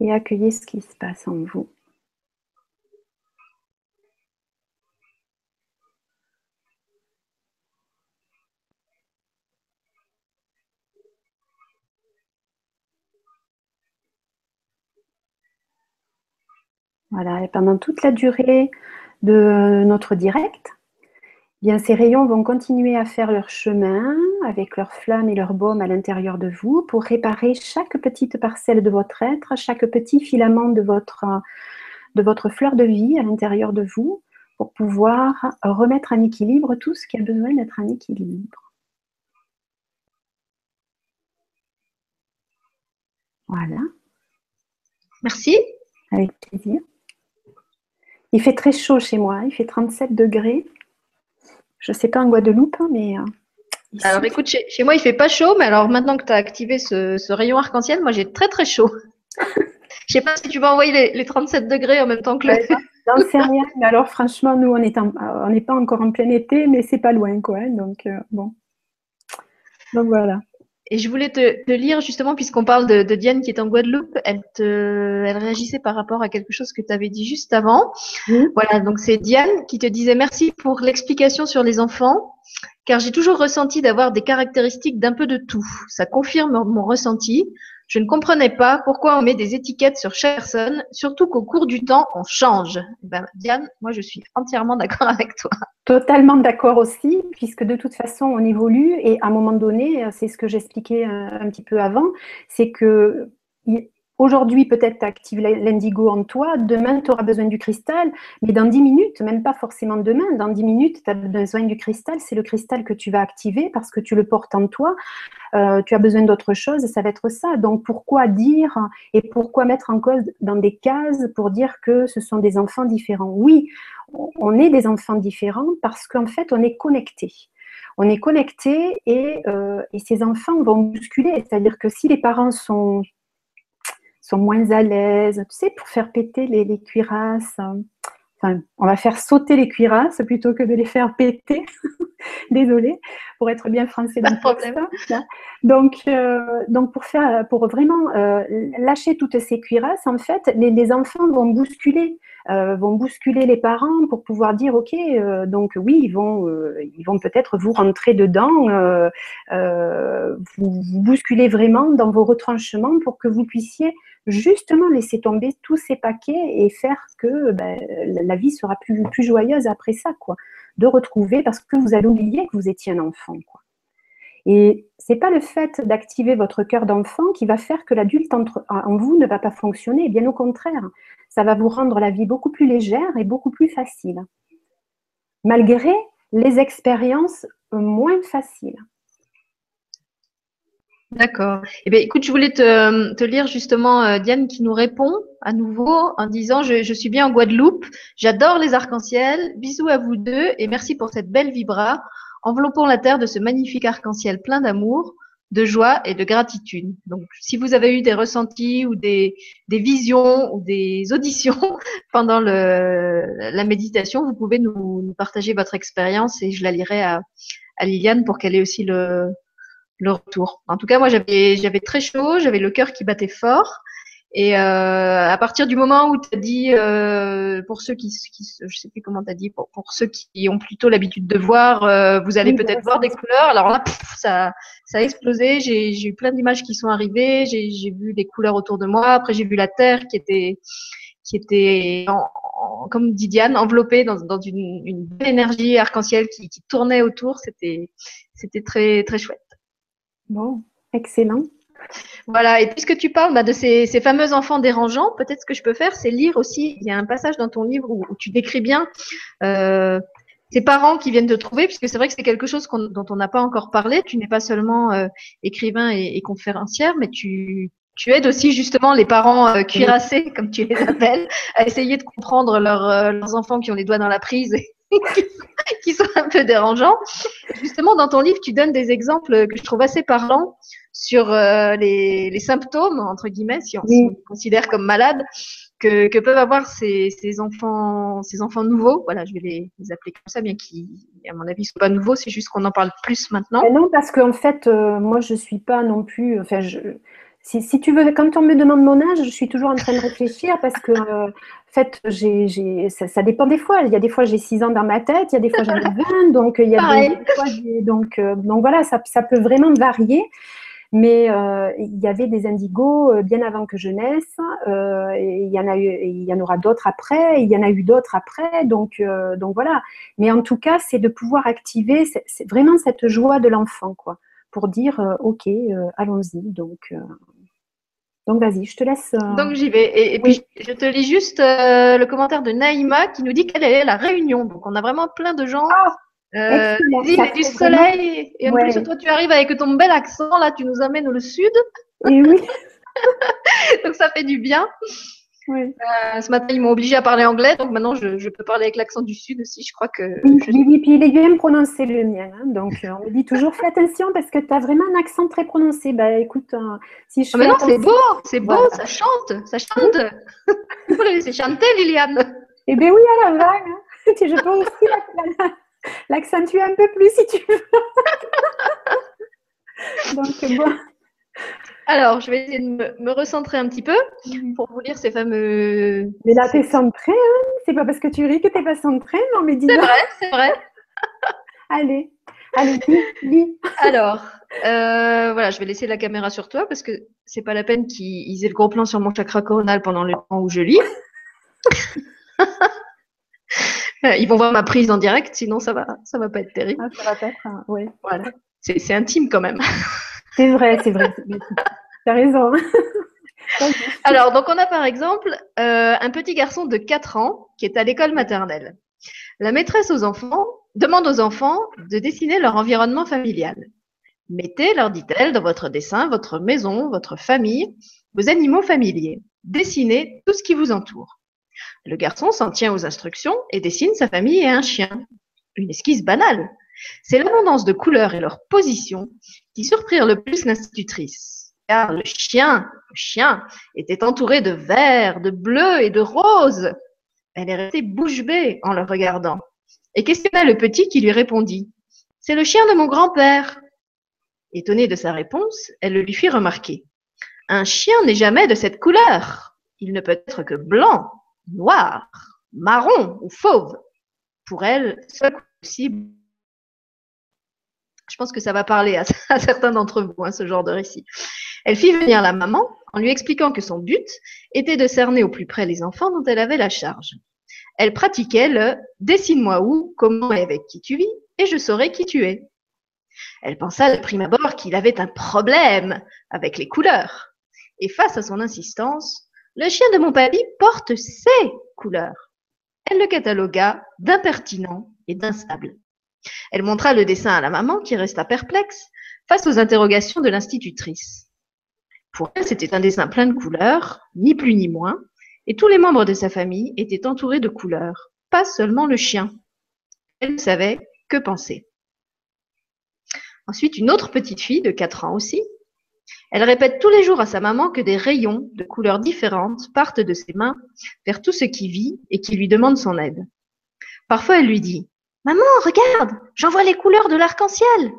Et accueillez ce qui se passe en vous. Voilà, et pendant toute la durée de notre direct, bien, ces rayons vont continuer à faire leur chemin avec leur flamme et leur baume à l'intérieur de vous pour réparer chaque petite parcelle de votre être, chaque petit filament de votre, de votre fleur de vie à l'intérieur de vous pour pouvoir remettre en équilibre tout ce qui a besoin d'être en équilibre. Voilà. Merci. Avec plaisir. Il fait très chaud chez moi, il fait 37 degrés. Je ne sais pas en Guadeloupe, mais. Euh, alors écoute, chez, moi il fait pas chaud, mais alors maintenant que tu as activé ce, rayon arc-en-ciel, moi j'ai très très chaud. Je sais pas si tu vas envoyer les, 37 degrés en même temps que le. J'en sais rien, mais alors franchement, nous on n'est pas encore en plein été, mais c'est pas loin quoi. Donc euh, bon. Donc voilà. Et je voulais te, lire justement, puisqu'on parle de, Diane qui est en Guadeloupe, elle, te, elle réagissait par rapport à quelque chose que tu avais dit juste avant. Voilà, donc c'est Diane qui te disait merci pour l'explication sur les enfants, car j'ai toujours ressenti d'avoir des caractéristiques d'un peu de tout. Ça confirme mon ressenti. Je ne comprenais pas pourquoi on met des étiquettes sur chaque personne, surtout qu'au cours du temps, on change. Ben, Diane, moi, je suis entièrement d'accord avec toi. Totalement d'accord aussi, puisque de toute façon, on évolue et à un moment donné, c'est ce que j'expliquais un, un petit peu avant, c'est que Aujourd'hui, peut-être tu actives l'indigo en toi, demain tu auras besoin du cristal, mais dans 10 minutes, même pas forcément demain, dans 10 minutes, tu as besoin du cristal, c'est le cristal que tu vas activer parce que tu le portes en toi, euh, tu as besoin d'autre chose, ça va être ça. Donc pourquoi dire et pourquoi mettre en cause dans des cases pour dire que ce sont des enfants différents? Oui, on est des enfants différents parce qu'en fait, on est connectés on est connectés et, euh, et, ces enfants vont bousculer. C'est-à-dire que si les parents sont sont moins à l'aise, tu sais, pour faire péter les, cuirasses. Hein. Enfin, on va faire sauter les cuirasses plutôt que de les faire péter. Désolée, pour être bien français dans problème. Donc, euh, donc pour faire, pour vraiment euh, lâcher toutes ces cuirasses, en fait, les, enfants vont bousculer euh, vont bousculer les parents pour pouvoir dire ok euh, donc oui ils vont ils vont peut-être vous rentrer dedans vous, bousculer vraiment dans vos retranchements pour que vous puissiez justement laisser tomber tous ces paquets et faire que ben, la vie sera plus, joyeuse après ça quoi de retrouver parce que vous allez oublier que vous étiez un enfant quoi et c'est pas le fait d'activer votre cœur d'enfant qui va faire que l'adulte en vous ne va pas fonctionner. Bien au contraire, ça va vous rendre la vie beaucoup plus légère et beaucoup plus facile, malgré les expériences moins faciles. D'accord. Eh bien, écoute, je voulais te, lire justement euh, Diane qui nous répond à nouveau en disant je, je suis bien en Guadeloupe, j'adore les arcs-en-ciel, bisous à vous deux et merci pour cette belle vibra. Enveloppons la Terre de ce magnifique arc-en-ciel plein d'amour, de joie et de gratitude. Donc, si vous avez eu des ressentis ou des, visions ou des auditions pendant la méditation, vous pouvez nous, partager votre expérience et je la lirai à, Liliane pour qu'elle ait aussi le, le retour. En tout cas, moi, j'avais, j'avais très chaud, j'avais le cœur qui battait fort. Et euh, à partir du moment où tu as dit, euh, pour ceux qui, qui, je sais plus comment tu as dit, pour, pour, ceux qui ont plutôt l'habitude de voir, euh, vous allez peut-être voir des couleurs. Alors là, ça, ça a explosé. J'ai eu plein d'images qui sont arrivées. J'ai vu des couleurs autour de moi. Après, j'ai vu la terre qui était, qui était, en, comme dit Diane, enveloppée dans, dans une, une belle énergie arc-en-ciel qui, qui tournait autour. C'était, c'était très, très chouette. Bon, excellent. Voilà, et puisque tu parles bah, de ces, fameux enfants dérangeants, peut-être ce que je peux faire, c'est lire aussi. Il y a un passage dans ton livre où, tu décris bien euh, ces parents qui viennent te trouver, puisque c'est vrai que c'est quelque chose dont on n'a pas encore parlé. Tu n'es pas seulement euh, écrivain et, conférencière, mais tu, aides aussi justement les parents euh, cuirassés, comme tu les appelles, à essayer de comprendre leurs enfants qui ont les doigts dans la prise qui sont un peu dérangeants. Justement, dans ton livre, tu donnes des exemples que je trouve assez parlants sur euh, les, symptômes, entre guillemets, si on, se considère comme malade, que, peuvent avoir ces, enfants, ces enfants nouveaux. Voilà, je vais les, appeler comme ça, bien qu'ils, à mon avis, ne sont pas nouveaux, c'est juste qu'on en parle plus maintenant. non, parce qu'en fait, euh, moi, je ne suis pas non plus. Enfin, je, si, tu veux, quand on me demande mon âge, je suis toujours en train de réfléchir parce que, euh, en fait, j'ai, ça, dépend des fois. Il y a des fois, j'ai 6 ans dans ma tête, il y a des fois, j'en ai 20. Donc, il y a des, fois, donc, euh, donc voilà, ça, ça, peut vraiment varier. Mais euh, il y avait des indigos bien avant que je naisse. et il y en a eu, il y en aura d'autres après. Il y en a eu d'autres après. Donc, donc voilà. Mais en tout cas, c'est de pouvoir activer c'est vraiment cette joie de l'enfant, quoi pour dire euh, ok, euh, allons-y. Donc, euh, donc vas-y, je te laisse. Donc j'y vais. Et, puis je te lis juste le commentaire de Naïma qui nous dit qu'elle est la réunion. Donc on a vraiment plein de gens. Ah, euh, du soleil. Et en plus, toi, tu arrives avec ton bel accent. Là, tu nous amènes au sud. Et oui. donc ça fait du bien. Euh, ce matin, ils m'ont obligé à parler anglais, donc maintenant je, peux parler avec l'accent du sud aussi. Je crois que. Oui, puis il est bien prononcé le mien. Hein, donc euh, on me dit toujours fais attention parce que tu as vraiment un accent très prononcé. Bah écoute, euh, si je. Ah, mais non, c'est beau, c'est beau, ça chante, ça chante. Il faut laisser chanter, Liliane. Eh bien oui, à la vague. Hein. je peux aussi l'accentuer un peu plus si tu veux. donc bon. Alors, je vais essayer de me, recentrer un petit peu mhm. pour vous lire ces fameux. Mais là, t'es centré, hein C'est pas parce que tu ris que t'es pas centré, non Mais dis C'est vrai, c'est vrai. allez, allez, lis, Alors, euh, voilà, je vais laisser la caméra sur toi parce que c'est pas la peine qu'ils aient le gros plan sur mon chakra coronal pendant le temps où je lis. Ils vont voir ma prise en direct, sinon ça va, ça va pas être terrible. Ah, ça va être, hein, oui. Voilà, c'est intime quand même. C'est vrai, c'est vrai. Tu as raison. Alors, donc on a par exemple euh, un petit garçon de 4 ans qui est à l'école maternelle. La maîtresse aux enfants demande aux enfants de dessiner leur environnement familial. Mettez, leur dit-elle, dans votre dessin votre maison, votre famille, vos animaux familiers. Dessinez tout ce qui vous entoure. Le garçon s'en tient aux instructions et dessine sa famille et un chien. Une esquisse banale. C'est l'abondance de couleurs et leur position qui surprirent le plus l'institutrice. Car le chien, le chien, était entouré de vert, de bleu et de rose. Elle est restée bouche bée en le regardant et questionna le petit qui lui répondit. C'est le chien de mon grand-père. Étonnée de sa réponse, elle le lui fit remarquer. Un chien n'est jamais de cette couleur. Il ne peut être que blanc, noir, marron ou fauve. Pour elle, seul possible. Je pense que ça va parler à, certains d'entre vous, hein, ce genre de récit. Elle fit venir la maman en lui expliquant que son but était de cerner au plus près les enfants dont elle avait la charge. Elle pratiquait le dessine-moi où, comment et avec qui tu vis, et je saurai qui tu es. Elle pensa de prime abord qu'il avait un problème avec les couleurs. Et face à son insistance, le chien de mon papy porte ses couleurs. Elle le catalogua d'impertinent et d'instable. Elle montra le dessin à la maman qui resta perplexe face aux interrogations de l'institutrice. Pour elle, c'était un dessin plein de couleurs, ni plus ni moins, et tous les membres de sa famille étaient entourés de couleurs, pas seulement le chien. Elle ne savait que penser. Ensuite, une autre petite fille de 4 ans aussi. Elle répète tous les jours à sa maman que des rayons de couleurs différentes partent de ses mains vers tout ce qui vit et qui lui demande son aide. Parfois, elle lui dit Maman, regarde, j'en vois les couleurs de l'arc-en-ciel.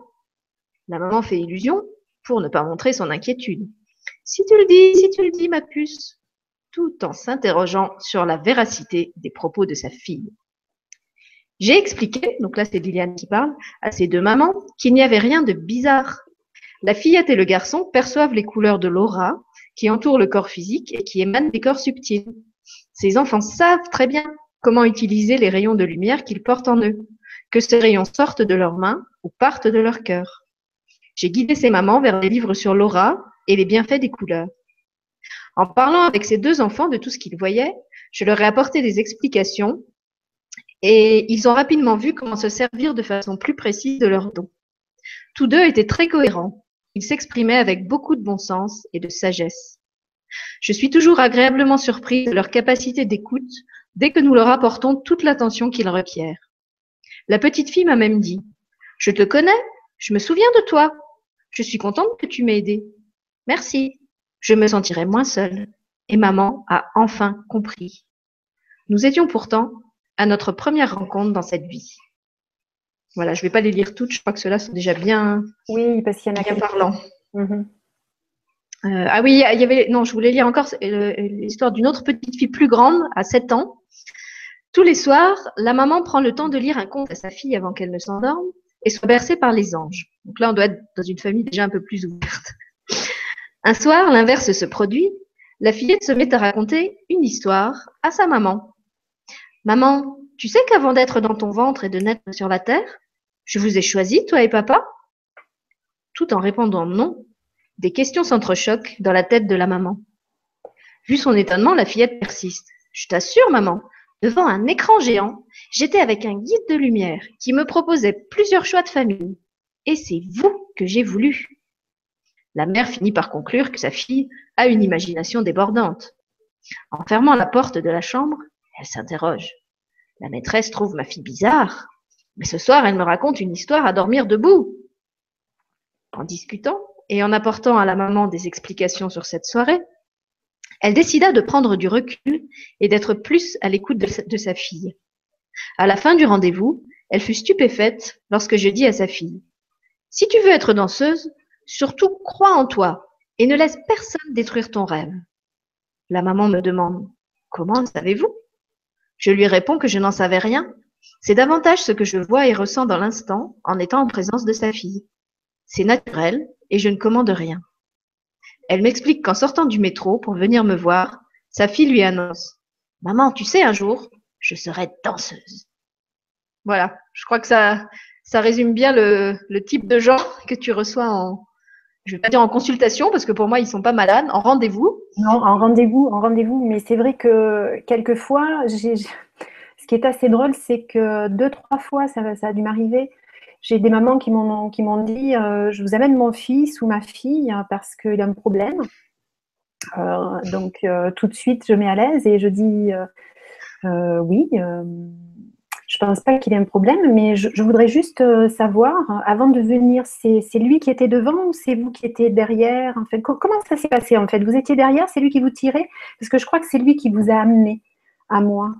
La maman fait illusion pour ne pas montrer son inquiétude. Si tu le dis, si tu le dis, ma puce, tout en s'interrogeant sur la véracité des propos de sa fille. J'ai expliqué, donc là c'est Liliane qui parle, à ces deux mamans qu'il n'y avait rien de bizarre. La fillette et le garçon perçoivent les couleurs de l'aura qui entoure le corps physique et qui émanent des corps subtils. Ces enfants savent très bien comment utiliser les rayons de lumière qu'ils portent en eux, que ces rayons sortent de leurs mains ou partent de leur cœur. J'ai guidé ces mamans vers des livres sur l'aura et les bienfaits des couleurs. En parlant avec ces deux enfants de tout ce qu'ils voyaient, je leur ai apporté des explications et ils ont rapidement vu comment se servir de façon plus précise de leurs dons. Tous deux étaient très cohérents. Ils s'exprimaient avec beaucoup de bon sens et de sagesse. Je suis toujours agréablement surprise de leur capacité d'écoute dès que nous leur apportons toute l'attention qu'ils requièrent. La petite fille m'a même dit Je te connais, je me souviens de toi. Je suis contente que tu m'aies aidé. Merci. Je me sentirai moins seule. Et maman a enfin compris. Nous étions pourtant à notre première rencontre dans cette vie. Voilà, je ne vais pas les lire toutes, je crois que ceux-là sont déjà bien, oui, parce qu'il y en a bien parlants. Mhm. Euh, ah oui, il y avait, non, je voulais lire encore euh, l'histoire d'une autre petite fille plus grande, à 7 ans. Tous les soirs, la maman prend le temps de lire un conte à sa fille avant qu'elle ne s'endorme et soit bercée par les anges. Donc là, on doit être dans une famille déjà un peu plus ouverte. Un soir, l'inverse se produit. La fillette se met à raconter une histoire à sa maman. Maman, tu sais qu'avant d'être dans ton ventre et de naître sur la terre, je vous ai choisi, toi et papa? Tout en répondant non, des questions s'entrechoquent dans la tête de la maman. Vu son étonnement, la fillette persiste. Je t'assure, maman, devant un écran géant, j'étais avec un guide de lumière qui me proposait plusieurs choix de famille. Et c'est vous que j'ai voulu. La mère finit par conclure que sa fille a une imagination débordante. En fermant la porte de la chambre, elle s'interroge. La maîtresse trouve ma fille bizarre, mais ce soir elle me raconte une histoire à dormir debout. En discutant et en apportant à la maman des explications sur cette soirée, elle décida de prendre du recul et d'être plus à l'écoute de, sa fille. À la fin du rendez-vous, elle fut stupéfaite lorsque je dis à sa fille Si tu veux être danseuse, surtout crois en toi et ne laisse personne détruire ton rêve. La maman me demande Comment savez-vous? Je lui réponds que je n'en savais rien. C'est davantage ce que je vois et ressens dans l'instant en étant en présence de sa fille. C'est naturel et je ne commande rien. Elle m'explique qu'en sortant du métro pour venir me voir, sa fille lui annonce Maman, tu sais, un jour, je serai danseuse. Voilà, je crois que ça, ça résume bien le, type de gens que tu reçois en, je vais pas dire en consultation parce que pour moi ils sont pas malades, en rendez-vous. Non, en rendez-vous, en rendez-vous. Mais c'est vrai que quelquefois, ce qui est assez drôle, c'est que deux trois fois ça, a dû m'arriver. J'ai des mamans qui m'ont qui m'ont dit, euh, je vous amène mon fils ou ma fille hein, parce qu'il a un problème. Euh, donc euh, tout de suite je mets à l'aise et je dis oui je pense pas qu'il ait un problème, mais je, voudrais juste savoir, avant de venir, c'est lui qui était devant ou c'est vous qui étiez derrière? En fait, Comment ça s'est passé en fait? Vous étiez derrière, c'est lui qui vous tirait? Parce que je crois que c'est lui qui vous a amené à moi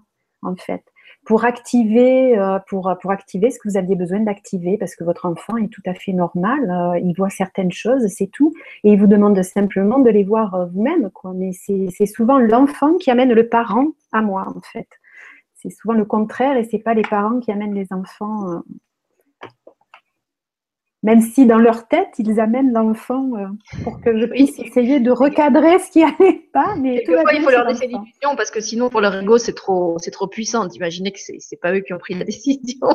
en fait, pour activer, euh, pour, pour activer ce que vous aviez besoin d'activer, parce que votre enfant est tout à fait normal, euh, il voit certaines choses, c'est tout, et il vous demande simplement de les voir vous-même, quoi. Mais c'est souvent l'enfant qui amène le parent à moi en fait C'est souvent le contraire et c'est pas les parents qui amènent les enfants. Même si dans leur tête, ils amènent l'enfant euh, pour que je puisse essayer de recadrer ce qui n'allait pas. Mais il faut leur laisser l'illusion parce que sinon, pour leur ego, c'est trop, c'est trop puissant d'imaginer que c'est, c'est pas eux qui ont pris la décision.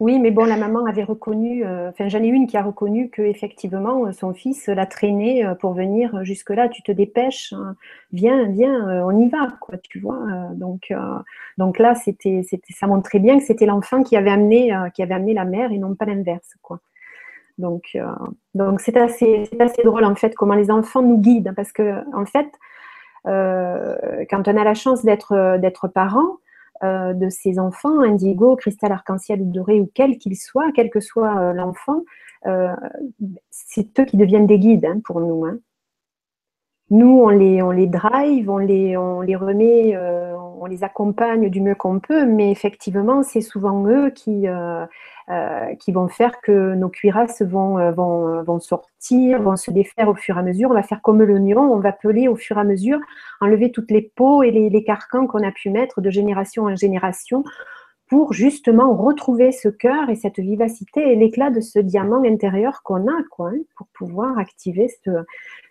Oui, mais bon, la maman avait reconnu, euh, enfin j'en ai une qui a reconnu que effectivement euh, son fils l'a traîné euh, pour venir jusque-là. Tu te dépêches, hein. viens, viens, on y va, quoi, tu vois. donc, là, c'était, c'était, ça montrait bien que c'était l'enfant qui avait amené, qui avait amené la mère et non pas l'inverse, quoi. Donc, c'est assez, assez drôle en fait comment les enfants nous guident parce que en fait, quand on a la chance d'être, d'être parent, euh, de ces enfants, indigo, cristal arc-en-ciel ou doré, ou quel qu'il soit, quel que soit euh, l'enfant, euh, c'est eux qui deviennent des guides hein, pour nous. Hein. Nous, on les, on les drive, on les, on les remet, on les accompagne du mieux qu'on peut, mais effectivement, c'est souvent eux qui, euh, qui vont faire que nos cuirasses vont, euh, vont, sortir, vont se défaire au fur et à mesure. On va faire comme l'oignon, on va peler au fur et à mesure, enlever toutes les peaux et les, carcans qu'on a pu mettre de génération en génération pour justement retrouver ce cœur et cette vivacité et l'éclat de ce diamant intérieur qu'on a, quoi, hein, pour pouvoir activer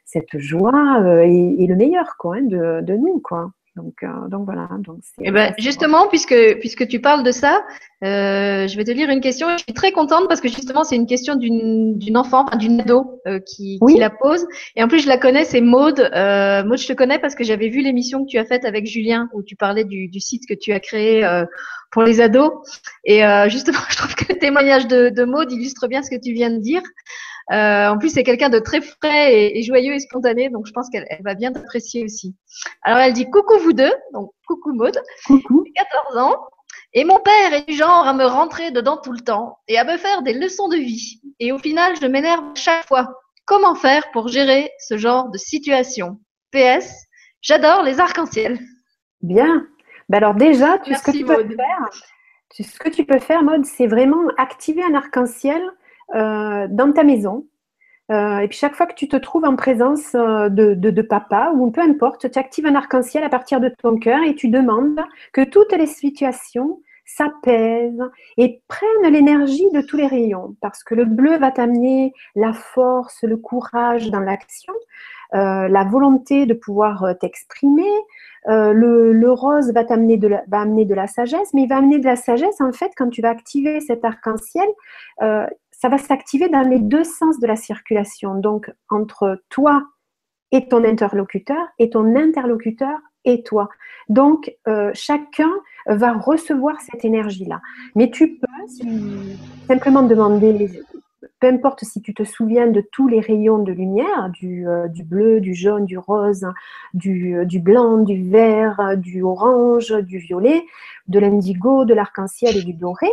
cette, joie euh, et, le meilleur quoi, hein, de, de, nous. Quoi. Donc, euh, donc voilà. Donc eh ben, justement, puisque, puisque tu parles de ça, euh, je vais te lire une question. Je suis très contente parce que justement, c'est une question d'une enfant, d'une ado euh, qui, qui, la pose. Et en plus, je la connais, c'est Maude. Euh, Maude, je te connais parce que j'avais vu l'émission que tu as faite avec Julien où tu parlais du, du site que tu as créé euh, pour les ados. Et euh, justement, je trouve que le témoignage de, de Maude illustre bien ce que tu viens de dire. Euh, en plus, c'est quelqu'un de très frais et, joyeux et spontané, donc je pense qu'elle va bien t'apprécier aussi. Alors, elle dit coucou vous deux, donc coucou Maude, coucou. 14 ans, et mon père est du genre à me rentrer dedans tout le temps et à me faire des leçons de vie. Et au final, je m'énerve chaque fois. Comment faire pour gérer ce genre de situation? PS, j'adore les arcs-en-ciel. Bien. Ben alors déjà, tu, ce que tu peux faire, ce que tu peux faire, Maude, c'est vraiment activer un arc-en-ciel euh, dans ta maison. Euh, et puis chaque fois que tu te trouves en présence euh, de, papa ou peu importe, tu actives un arc-en-ciel à partir de ton cœur et tu demandes que toutes les situations s'apaisent et prennent l'énergie de tous les rayons. Parce que le bleu va t'amener la force, le courage dans l'action, la volonté de pouvoir t'exprimer. le, le, rose va t'amener de la, va amener de la sagesse, mais il va amener de la sagesse en fait quand tu vas activer cet arc-en-ciel ça va s'activer dans les deux sens de la circulation. Donc, entre toi et ton interlocuteur, et ton interlocuteur et toi. Donc, euh, chacun va recevoir cette énergie-là. Mais tu peux simplement demander, peu importe si tu te souviens de tous les rayons de lumière, du, euh, bleu, du jaune, du rose, du, euh, du, blanc, du vert, du orange, du violet, de l'indigo, de l'arc-en-ciel et du doré,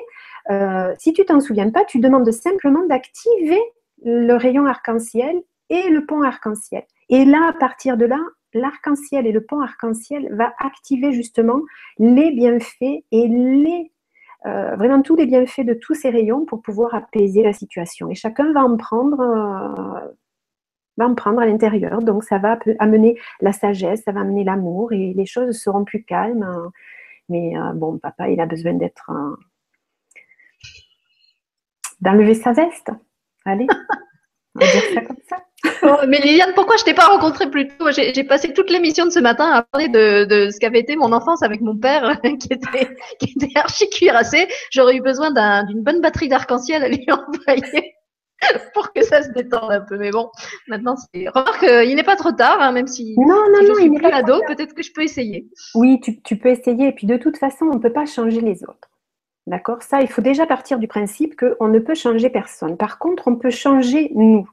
euh, si tu t'en souviens pas, tu demandes simplement d'activer le rayon arc-en-ciel et le pont arc-en-ciel. Et là, à partir de là, l'arc-en-ciel et le pont arc-en-ciel va activer justement les bienfaits et les euh, vraiment tous les bienfaits de tous ces rayons pour pouvoir apaiser la situation. Et chacun va en prendre, euh, va en prendre à l'intérieur. Donc ça va amener la sagesse, ça va amener l'amour et les choses seront plus calmes. Mais bon, papa, il a besoin d'être d'enlever sa veste. Allez, on va dire ça comme ça. mais Liliane, pourquoi je t'ai pas rencontré plus tôt? J'ai passé toute l'émission de ce matin à parler de, ce qu'avait été mon enfance avec mon père, qui était, qui était archi cuirassé. J'aurais eu besoin d'une bonne batterie d'arc-en-ciel à lui envoyer pour que ça se détende un peu. Mais bon, maintenant, c'est. Remarque, il n'est pas trop tard, hein, même si, non, non, je non, suis plus ado, peut-être que je peux essayer. Oui, tu, tu peux essayer. Et puis, de toute façon, on ne peut pas changer les autres. D'accord? Ça, il faut déjà partir du principe qu'on ne peut changer personne. Par contre, on peut changer nous.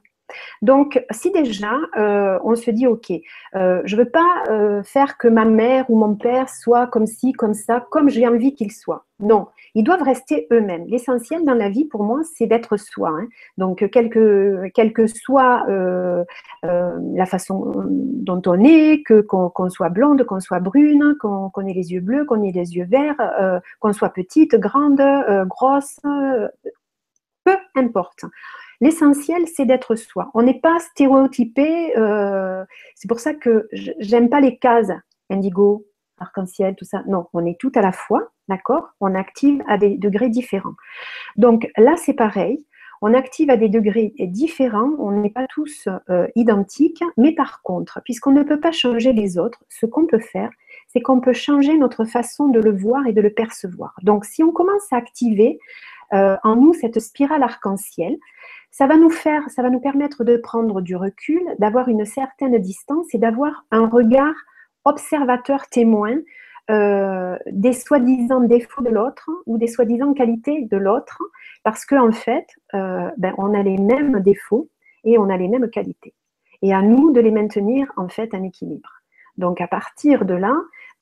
Donc, si déjà euh, on se dit, OK, euh, je ne veux pas euh, faire que ma mère ou mon père soit comme ci, comme ça, comme j'ai envie qu'ils soient. Non, ils doivent rester eux-mêmes. L'essentiel dans la vie, pour moi, c'est d'être soi. Hein. Donc, quelle que, soit la façon dont on est, que, qu'on, soit blonde, qu'on soit brune, qu'on, ait les yeux bleus, qu'on ait les yeux verts, qu'on soit petite, grande, grosse, peu importe. L'essentiel, c'est d'être soi. On n'est pas stéréotypé. Euh, c'est pour ça que j'aime pas les cases indigo, arc-en-ciel, tout ça. Non, on est tout à la fois, d'accord? On active à des degrés différents. Donc là, c'est pareil. On active à des degrés différents, on n'est pas tous euh, identiques, mais par contre, puisqu'on ne peut pas changer les autres, ce qu'on peut faire, c'est qu'on peut changer notre façon de le voir et de le percevoir. Donc, si on commence à activer euh, en nous cette spirale arc-en-ciel, ça va nous faire, ça va nous permettre de prendre du recul, d'avoir une certaine distance et d'avoir un regard observateur témoin euh, des soi-disant défauts de l'autre ou des soi-disant qualités de l'autre, parce qu'en en fait, euh, ben, on a les mêmes défauts et on a les mêmes qualités. Et à nous de les maintenir en fait en équilibre. Donc à partir de là,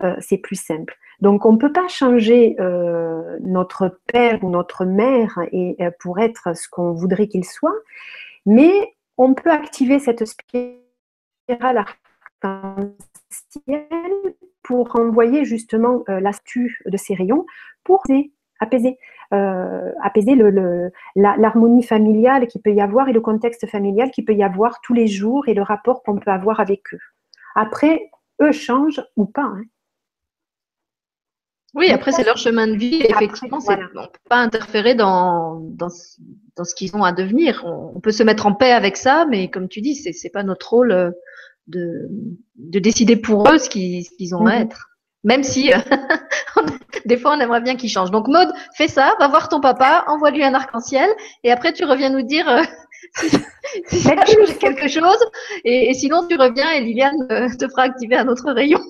euh, c'est plus simple. Donc on ne peut pas changer notre père ou notre mère et, pour être ce qu'on voudrait qu'il soit, mais on peut activer cette spirale pour envoyer justement euh, l'astu de ces rayons pour apaiser, euh, l'harmonie familiale qu'il peut y avoir et le contexte familial qu'il peut y avoir tous les jours et le rapport qu'on peut avoir avec eux. Après, eux changent ou pas. Hein. Oui, après, c'est leur chemin de vie. effectivement, on ne peut pas interférer dans, dans, ce qu'ils ont à devenir. On, peut se mettre en paix avec ça, mais comme tu dis, ce n'est pas notre rôle euh, de, de décider pour eux ce qu'ils ont à mhm. être. Même si, euh, des fois, on aimerait bien qu'ils changent. Donc, mode fais ça, va voir ton papa, envoie-lui un arc-en-ciel, et après, tu reviens nous dire euh, si, ça a changé quelque chose. Et, sinon, tu reviens et Liliane euh, te fera activer un autre rayon.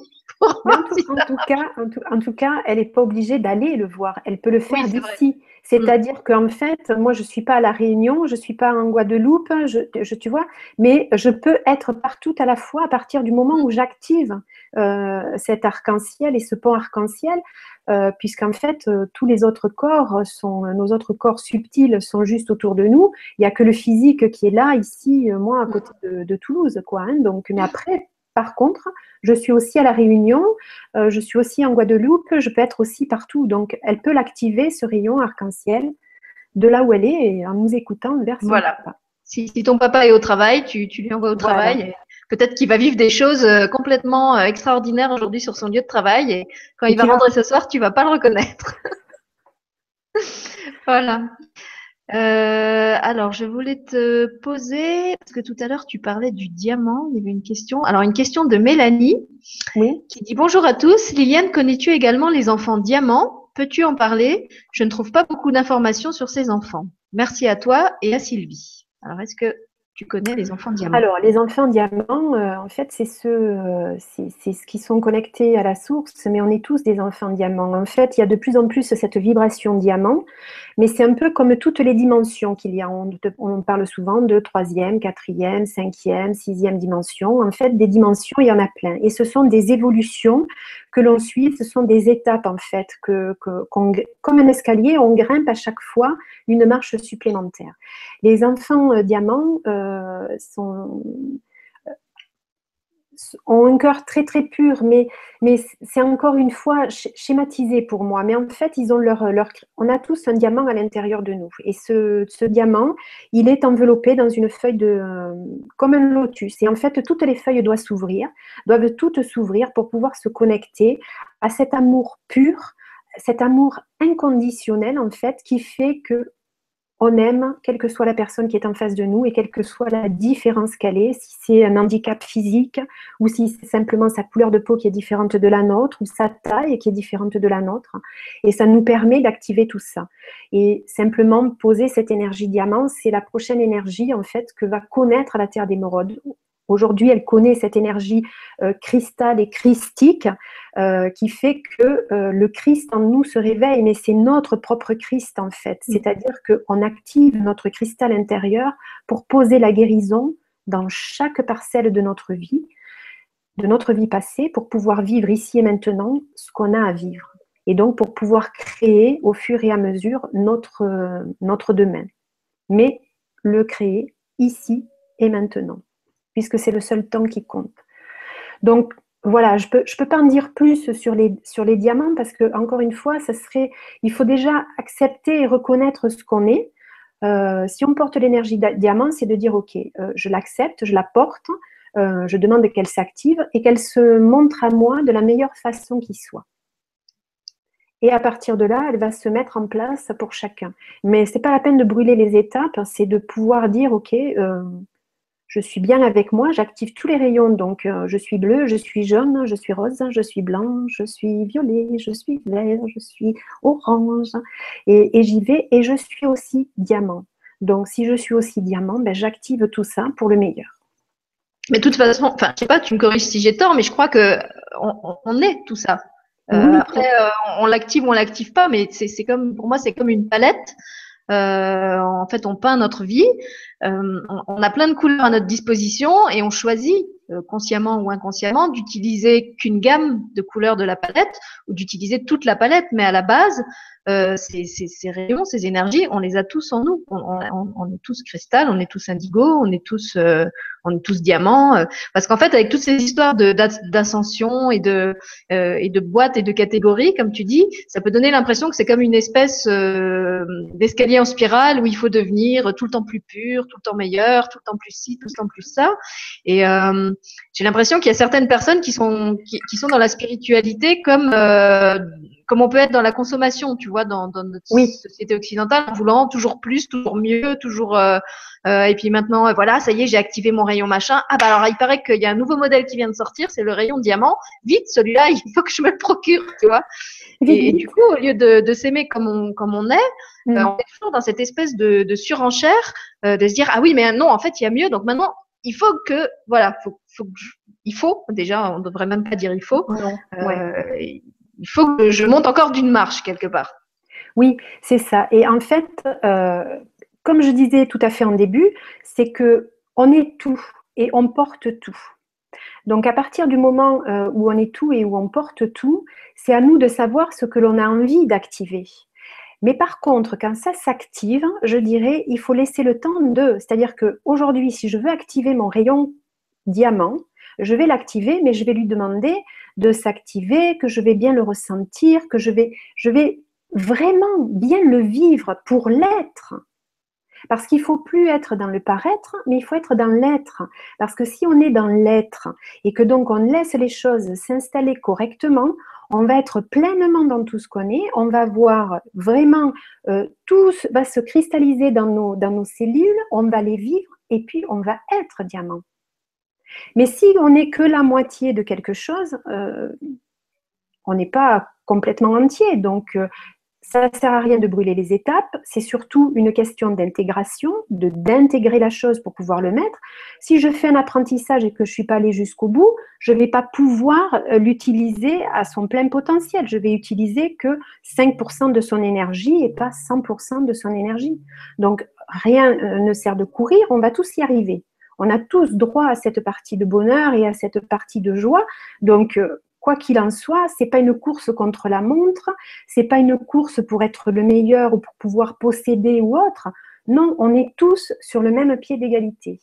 En tout, cas, en, tout, cas, elle n'est pas obligée d'aller le voir. Elle peut le faire d'ici. C'est-à-dire mm. qu'en fait, moi, je ne suis pas à La Réunion, je ne suis pas en Guadeloupe, je, tu vois, mais je peux être partout à la fois à partir du moment où j'active euh, cet arc-en-ciel et ce pont arc-en-ciel, euh, puisqu'en fait, euh, tous les autres corps, sont, nos autres corps subtils sont juste autour de nous. Il n'y a que le physique qui est là, ici, moi, à côté de, Toulouse, quoi. Hein. donc, mais après, par contre, je suis aussi à La Réunion, euh, je suis aussi en Guadeloupe, je peux être aussi partout. Donc, elle peut l'activer, ce rayon arc-en-ciel, de là où elle est, et en nous écoutant vers son voilà. papa. Si, ton papa est au travail, tu, lui envoies au travail. Peut-être qu'il va vivre des choses euh, complètement euh, extraordinaires aujourd'hui sur son lieu de travail. Et quand il va rentrer ce soir, tu vas pas le reconnaître. voilà. Euh, alors, je voulais te poser, parce que tout à l'heure, tu parlais du diamant, il y avait une question. Alors, une question de Mélanie qui dit Bonjour à tous. Liliane, connais-tu également les enfants diamants? Peux-tu en parler? Je ne trouve pas beaucoup d'informations sur ces enfants. Merci à toi et à Sylvie. Alors, est-ce que tu connais les enfants diamants? Alors, les enfants diamants, euh, en fait, c'est ceux, euh, c'est ce qui sont connectés à la source, mais on est tous des enfants diamants. En fait, il y a de plus en plus cette vibration diamant, mais c'est un peu comme toutes les dimensions qu'il y a. On, parle souvent de troisième, quatrième, cinquième, sixième dimension. En fait, des dimensions, il y en a plein. Et ce sont des évolutions que l'on suit, ce sont des étapes, en fait, que, que comme un escalier, on grimpe à chaque fois une marche supplémentaire. Les enfants euh, diamants euh, sont, ont un cœur très très pur, mais, mais c'est encore une fois schématisé pour moi. Mais en fait, ils ont leur, on a tous un diamant à l'intérieur de nous. Et ce, ce, diamant, il est enveloppé dans une feuille de, comme un lotus. Et en fait, toutes les feuilles doivent s'ouvrir, doivent toutes s'ouvrir pour pouvoir se connecter à cet amour pur, cet amour inconditionnel en fait, qui fait que on aime, quelle que soit la personne qui est en face de nous et quelle que soit la différence qu'elle est, si c'est un handicap physique ou si c'est simplement sa couleur de peau qui est différente de la nôtre ou sa taille qui est différente de la nôtre. Et ça nous permet d'activer tout ça. Et simplement poser cette énergie diamant, c'est la prochaine énergie en fait que va connaître la Terre d'émeraude Aujourd'hui, elle connaît cette énergie euh, cristal et christique euh, qui fait que euh, le Christ en nous se réveille, mais c'est notre propre Christ en fait. Mm. C'est-à-dire qu'on active notre cristal intérieur pour poser la guérison dans chaque parcelle de notre vie, de notre vie passée, pour pouvoir vivre ici et maintenant ce qu'on a à vivre. Et donc pour pouvoir créer au fur et à mesure notre, notre demain. Mais le créer ici et maintenant puisque c'est le seul temps qui compte. Donc voilà, je ne peux, je peux pas en dire plus sur les, sur les diamants parce que, encore une fois, ça serait, il faut déjà accepter et reconnaître ce qu'on est. Euh, si on porte l'énergie diamant, c'est de dire, OK, euh, je l'accepte, je la porte, euh, je demande qu'elle s'active et qu'elle se montre à moi de la meilleure façon qui soit. Et à partir de là, elle va se mettre en place pour chacun. Mais ce n'est pas la peine de brûler les étapes, c'est de pouvoir dire, OK, je suis bien avec moi, j'active tous les rayons. Donc, euh, je suis bleu, je suis jaune, je suis rose, je suis blanc, je suis violet, je suis vert, je suis orange. Et, j'y vais. Et je suis aussi diamant. Donc, si je suis aussi diamant, ben, j'active tout ça pour le meilleur. Mais de toute façon, enfin, je sais pas, tu me corriges si j'ai tort, mais je crois que on est tout ça. Euh, après, euh, on l'active ou on l'active pas, mais c'est comme pour moi, c'est comme une palette. Euh, en fait, on peint notre vie. Euh, on, a plein de couleurs à notre disposition et on choisit euh, consciemment ou inconsciemment d'utiliser qu'une gamme de couleurs de la palette ou d'utiliser toute la palette. Mais à la base, euh, ces, rayons, ces énergies, on les a tous en nous. On, est tous cristal, on est tous indigo, on est tous, euh, on est tous diamants. Euh, parce qu'en fait, avec toutes ces histoires d'ascension et de euh, et boîtes et de catégories, comme tu dis, ça peut donner l'impression que c'est comme une espèce d'escalier en spirale où il faut devenir tout le temps plus pur, tout le temps meilleur, tout le temps plus ci, tout le temps plus ça. Et j'ai l'impression qu'il y a certaines personnes qui, sont dans la spiritualité comme comme on peut être dans la consommation, tu vois, dans, dans notre société occidentale, en voulant toujours plus, toujours mieux, toujours. Euh, euh, et puis maintenant, euh, voilà, ça y est, j'ai activé mon rayon machin. Ah bah alors, il paraît qu'il y a un nouveau modèle qui vient de sortir, c'est le rayon diamant. Vite, celui-là, il faut que je me le procure, tu vois. Et, du coup, au lieu de, de s'aimer comme on, comme on est, mm. on est toujours dans cette espèce de, de surenchère, de se dire ah oui, mais non, en fait, il y a mieux. Donc maintenant, il faut que, voilà, faut, faut il faut déjà, on devrait même pas dire il faut. Non, il faut que je monte encore d'une marche quelque part. Oui, c'est ça. Et en fait, euh, comme je disais tout à fait en début, c'est que on est tout et on porte tout. Donc à partir du moment euh, où on est tout et où on porte tout, c'est à nous de savoir ce que l'on a envie d'activer. Mais par contre, quand ça s'active, je dirais, il faut laisser le temps de. C'est-à-dire que aujourd'hui, si je veux activer mon rayon diamant, je vais l'activer, mais je vais lui demander de s'activer, que je vais bien le ressentir, que je vais, vraiment bien le vivre pour l'être. Parce qu'il faut plus être dans le paraître, mais il faut être dans l'être. Parce que si on est dans l'être et que donc on laisse les choses s'installer correctement, on va être pleinement dans tout ce qu'on est, on va voir vraiment euh, tout va se cristalliser dans nos, dans nos cellules, on va les vivre et puis on va être diamant. Mais si on n'est que la moitié de quelque chose, euh, on n'est pas complètement entier. Donc, euh, ça ne sert à rien de brûler les étapes. C'est surtout une question d'intégration, de d'intégrer la chose pour pouvoir le mettre. Si je fais un apprentissage et que je ne suis pas allé jusqu'au bout, je ne vais pas pouvoir euh, l'utiliser à son plein potentiel. Je vais utiliser que 5% de son énergie et pas 100% de son énergie. Donc, rien ne sert de courir, on va tous y arriver. On a tous droit à cette partie de bonheur et à cette partie de joie. Donc, euh, quoi qu'il en soit, c'est pas une course contre la montre, c'est pas une course pour être le meilleur ou pour pouvoir posséder ou autre. Non, on est tous sur le même pied d'égalité.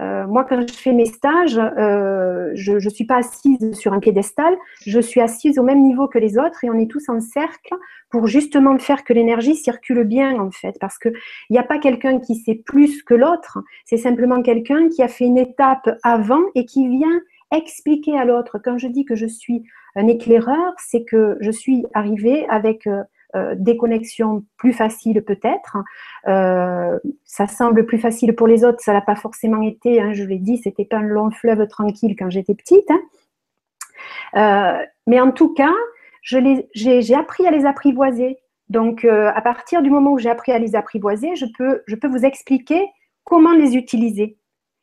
Euh, moi, quand je fais mes stages, euh, je ne suis pas assise sur un piédestal, je suis assise au même niveau que les autres et on est tous en cercle pour justement faire que l'énergie circule bien, en fait. Parce qu'il n'y a pas quelqu'un qui sait plus que l'autre, c'est simplement quelqu'un qui a fait une étape avant et qui vient expliquer à l'autre. Quand je dis que je suis un éclaireur, c'est que je suis arrivée avec euh, des connexions plus faciles peut-être. Euh, ça semble plus facile pour les autres, ça l'a pas forcément été. Hein, je l'ai dit, c'était pas un long fleuve tranquille quand j'étais petite. Hein. Euh, mais en tout cas, j'ai appris à les apprivoiser. Donc, à partir du moment où j'ai appris à les apprivoiser, je peux vous expliquer comment les utiliser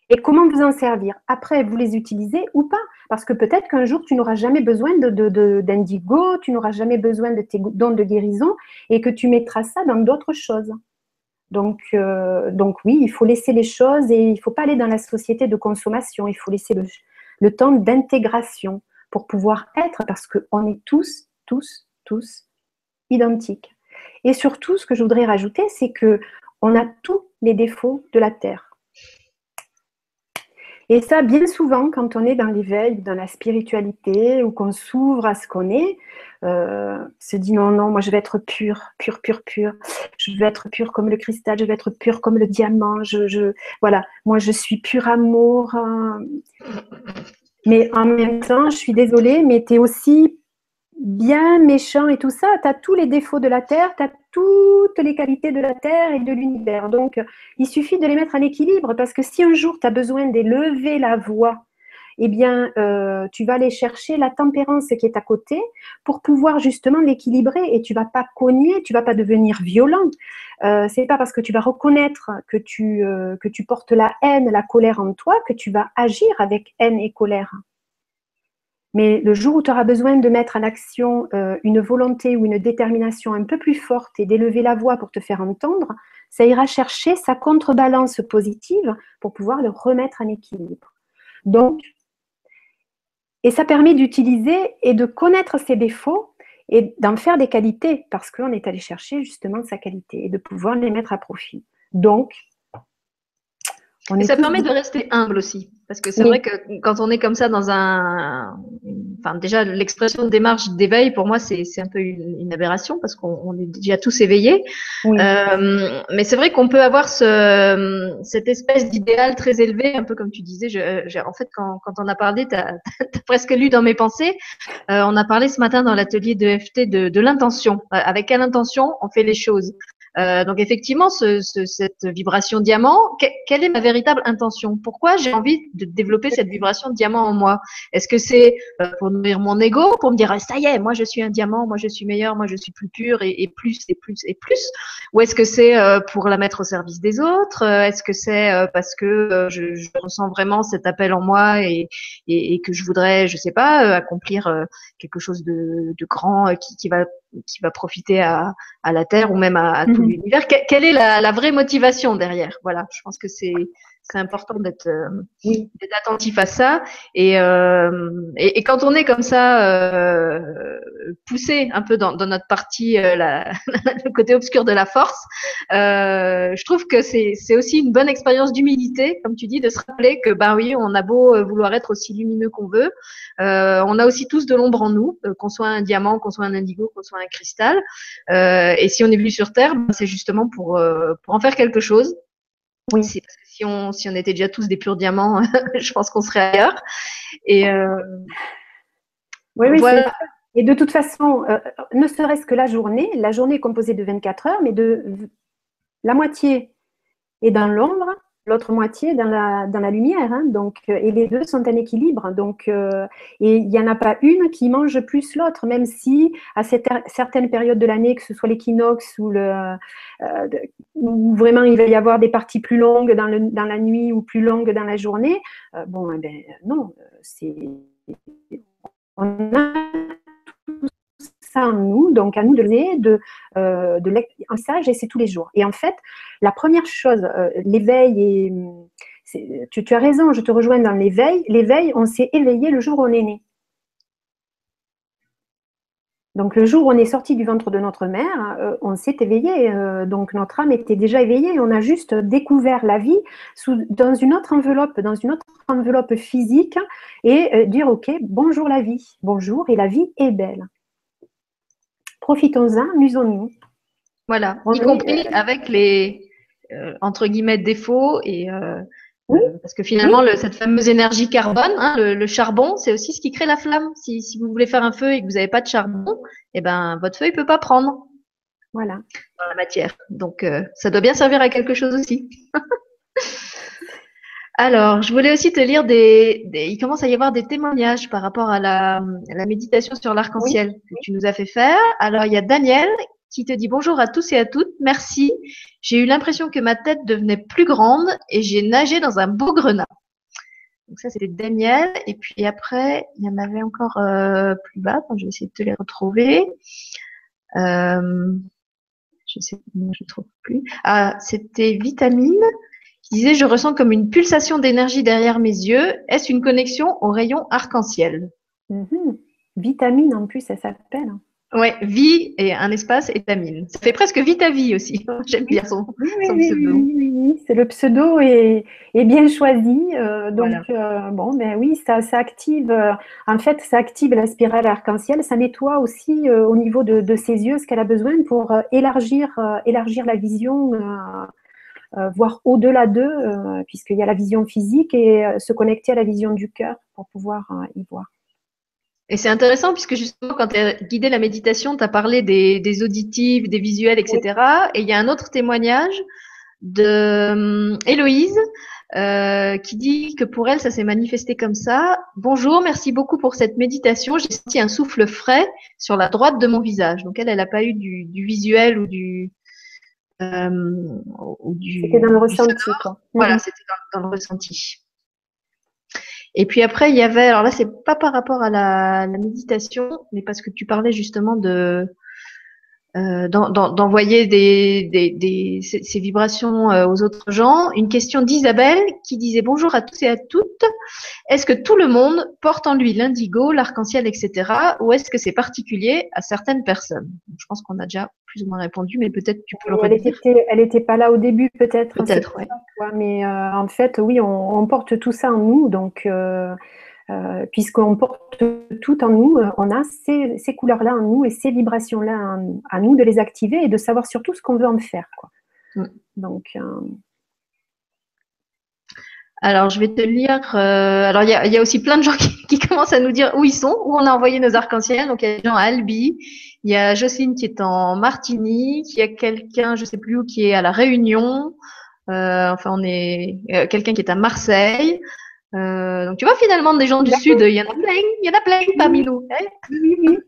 et comment vous en servir? Après, vous les utilisez ou pas? Parce que peut-être qu'un jour, tu n'auras jamais besoin d'indigo, tu n'auras jamais besoin de tes dons de guérison et que tu mettras ça dans d'autres choses. Donc, euh, donc oui, il faut laisser les choses et il ne faut pas aller dans la société de consommation. Il faut laisser le, le temps d'intégration pour pouvoir être parce qu'on est tous, tous, tous identiques. Et surtout, ce que je voudrais rajouter, c'est que on a tous les défauts de la Terre. Et ça, bien souvent, quand on est dans l'éveil, dans la spiritualité, ou qu'on s'ouvre à ce qu'on est, euh, se dit non, non, moi je vais être pur, pur, pur, pur. Je vais être pur comme le cristal, je vais être pur comme le diamant. Je, voilà, moi je suis pur amour. Hein. Mais en même temps, je suis désolée, mais tu es aussi bien méchant et tout ça. Tu as tous les défauts de la Terre, tu as toutes les qualités de la Terre et de l'univers. Donc, il suffit de les mettre en équilibre parce que si un jour tu as besoin d'élever la voix, eh bien, euh, tu vas aller chercher la tempérance qui est à côté pour pouvoir justement l'équilibrer et tu vas pas cogner, tu vas pas devenir violent. Euh, c'est pas parce que tu vas reconnaître que tu, euh, que tu portes la haine, la colère en toi que tu vas agir avec haine et colère. Mais le jour où tu auras besoin de mettre en action euh, une volonté ou une détermination un peu plus forte et d'élever la voix pour te faire entendre, ça ira chercher sa contrebalance positive pour pouvoir le remettre en équilibre. Donc, et ça permet d'utiliser et de connaître ses défauts et d'en faire des qualités parce qu'on est allé chercher justement sa qualité et de pouvoir les mettre à profit. Donc, on ça permet de rester humble aussi. Parce que c'est vrai que quand on est comme ça dans un, enfin déjà l'expression de démarche d'éveil pour moi c'est un peu une, aberration parce qu'on est déjà tous éveillés. Euh, mais c'est vrai qu'on peut avoir ce, cette espèce d'idéal très élevé, un peu comme tu disais. Je, en fait, quand, quand on a parlé, tu as, presque lu dans mes pensées. Euh, on a parlé ce matin dans l'atelier de FT de, de l'intention. Euh, avec quelle intention? On fait les choses euh, donc effectivement, ce, ce, cette vibration diamant, quelle est ma véritable intention? Pourquoi j'ai envie de développer cette vibration diamant en moi? Est-ce que c'est euh, pour nourrir mon ego, pour me dire ça y est, moi je suis un diamant, moi je suis meilleur, moi je suis plus pur et, et plus et plus et plus? Ou est-ce que c'est euh, pour la mettre au service des autres? Est-ce que c'est parce que je, je, ressens vraiment cet appel en moi et, et, et, que je voudrais, je sais pas, accomplir quelque chose de, de grand qui, qui va qui va profiter à, à la Terre ou même à, à tout mhm. l'univers. quelle est la, la, vraie motivation derrière? Voilà, je pense que c'est c'est important d'être euh, attentif à ça. Et, euh, et, et, quand on est comme ça euh, poussé un peu dans, dans notre partie, euh, la, le côté obscur de la force, euh, je trouve que c'est aussi une bonne expérience d'humilité, comme tu dis, de se rappeler que ben oui, on a beau euh, vouloir être aussi lumineux qu'on veut, on a aussi tous de l'ombre en nous, qu'on soit un diamant, qu'on soit un indigo, qu'on soit un cristal. et si on est venu sur Terre, ben, c'est justement pour pour en faire quelque chose. Oui. C'est si on, si on était déjà tous des purs diamants, je pense qu'on serait ailleurs. Et euh, oui, oui, voilà. Et de toute façon, euh, ne serait-ce que la journée, la journée est composée de 24 heures, mais de la moitié est dans l'ombre l'autre moitié dans la, dans la lumière. Hein. donc, euh, et les deux sont en équilibre. Donc, euh, et il n'y en a pas une qui mange plus l'autre, même si à certaines périodes de l'année, que ce soit l'équinoxe ou le, euh, où vraiment il va y avoir des parties plus longues dans, le, dans la nuit ou plus longues dans la journée, euh, bon, eh ben, non, c'est on a ça en nous, donc à nous de de, euh, de et c'est tous les jours. Et en fait, la première chose, euh, l'éveil et tu, as raison, je te rejoins dans l'éveil. L'éveil, on s'est éveillé le jour où on est né. Donc le jour où on est sorti du ventre de notre mère, euh, on s'est éveillé. Euh, donc notre âme était déjà éveillée. On a juste découvert la vie sous, dans une autre enveloppe, dans une autre enveloppe physique, et dire ok, bonjour la vie, bonjour, et la vie est belle profitons-en, amusons-nous. Voilà, y compris avec les euh, entre guillemets défauts et euh, euh, parce que finalement cette fameuse énergie carbone, hein, le, charbon, c'est aussi ce qui crée la flamme. Si, si vous voulez faire un feu et que vous n'avez pas de charbon, eh ben votre feu il peut pas prendre. Voilà. Dans la matière. Donc ça doit bien servir à quelque chose aussi. Alors, je voulais aussi te lire des, Il commence à y avoir des témoignages par rapport à la, la méditation sur l'arc-en-ciel que tu nous as fait faire. Alors, il y a Daniel qui te dit bonjour à tous et à toutes. Merci. J'ai eu l'impression que ma tête devenait plus grande et j'ai nagé dans un beau grenat. Donc ça, c'était Daniel. Et puis après, il y en avait encore euh, plus bas. je vais essayer de te les retrouver. Euh, je sais, je ne trouve plus. Ah, c'était Vitamine qui disait Je ressens comme une pulsation d'énergie derrière mes yeux. Est-ce une connexion au rayon arc-en-ciel? Mhm. Vitamine en plus, ça s'appelle. Ouais, vie et un espace étamine. Ça fait presque vite à vie aussi. J'aime bien son, oui, pseudo. Oui, oui, c'est le pseudo est, est bien choisi. Euh, donc euh, bon, ben oui, ça, ça active. Euh, en fait, ça active la spirale arc-en-ciel. Ça nettoie aussi au niveau de, de, ses yeux ce qu'elle a besoin pour élargir, élargir la vision. Voir au-delà d'eux, puisqu'il y a la vision physique et se connecter à la vision du cœur pour pouvoir y voir. Et c'est intéressant puisque justement, quand tu as guidé la méditation, tu as parlé des, des, auditifs, des visuels, etc. Et il y a un autre témoignage de hum, Héloïse euh, qui dit que pour elle, ça s'est manifesté comme ça. Bonjour, merci beaucoup pour cette méditation. J'ai senti un souffle frais sur la droite de mon visage. Donc elle, elle n'a pas eu du, du, visuel ou du... Euh, du c'était dans le ressenti. Quoi. Voilà, mhm. c'était dans, dans le ressenti. Et puis après, il y avait, alors là, c'est pas par rapport à la, la, méditation, mais parce que tu parlais justement de d'envoyer des, des, des, ces, vibrations euh, aux autres gens. Une question d'Isabelle qui disait bonjour à tous et à toutes. Est-ce que tout le monde porte en lui l'indigo, l'arc-en-ciel, etc. Ou est-ce que c'est particulier à certaines personnes? Je pense qu'on a déjà plus ou moins répondu, mais peut-être tu peux le Elle était, elle n'était pas là au début, peut-être. Peut-être, oui. Mais euh, en fait, oui, on, on, porte tout ça en nous, donc. Euh, euh, puisqu'on porte tout en nous, euh, on a ces, ces couleurs-là en nous et ces vibrations-là à nous de les activer et de savoir surtout ce qu'on veut en faire. Quoi. Mm. Donc, euh... Alors, je vais te lire. Euh, alors, il y, y, a aussi plein de gens qui, qui, commencent à nous dire où ils sont, où on a envoyé nos arcs-en-ciel. Donc, il y a des gens à Albi, il y a Jocelyne qui est en Martinique, il y a quelqu'un, je sais plus où, qui est à la Réunion. Euh, enfin, on est quelqu'un qui est à Marseille. Euh, donc tu vois finalement des gens du sud, il y en a plein, il y en a plein parmi nous. Hein. oui, oui.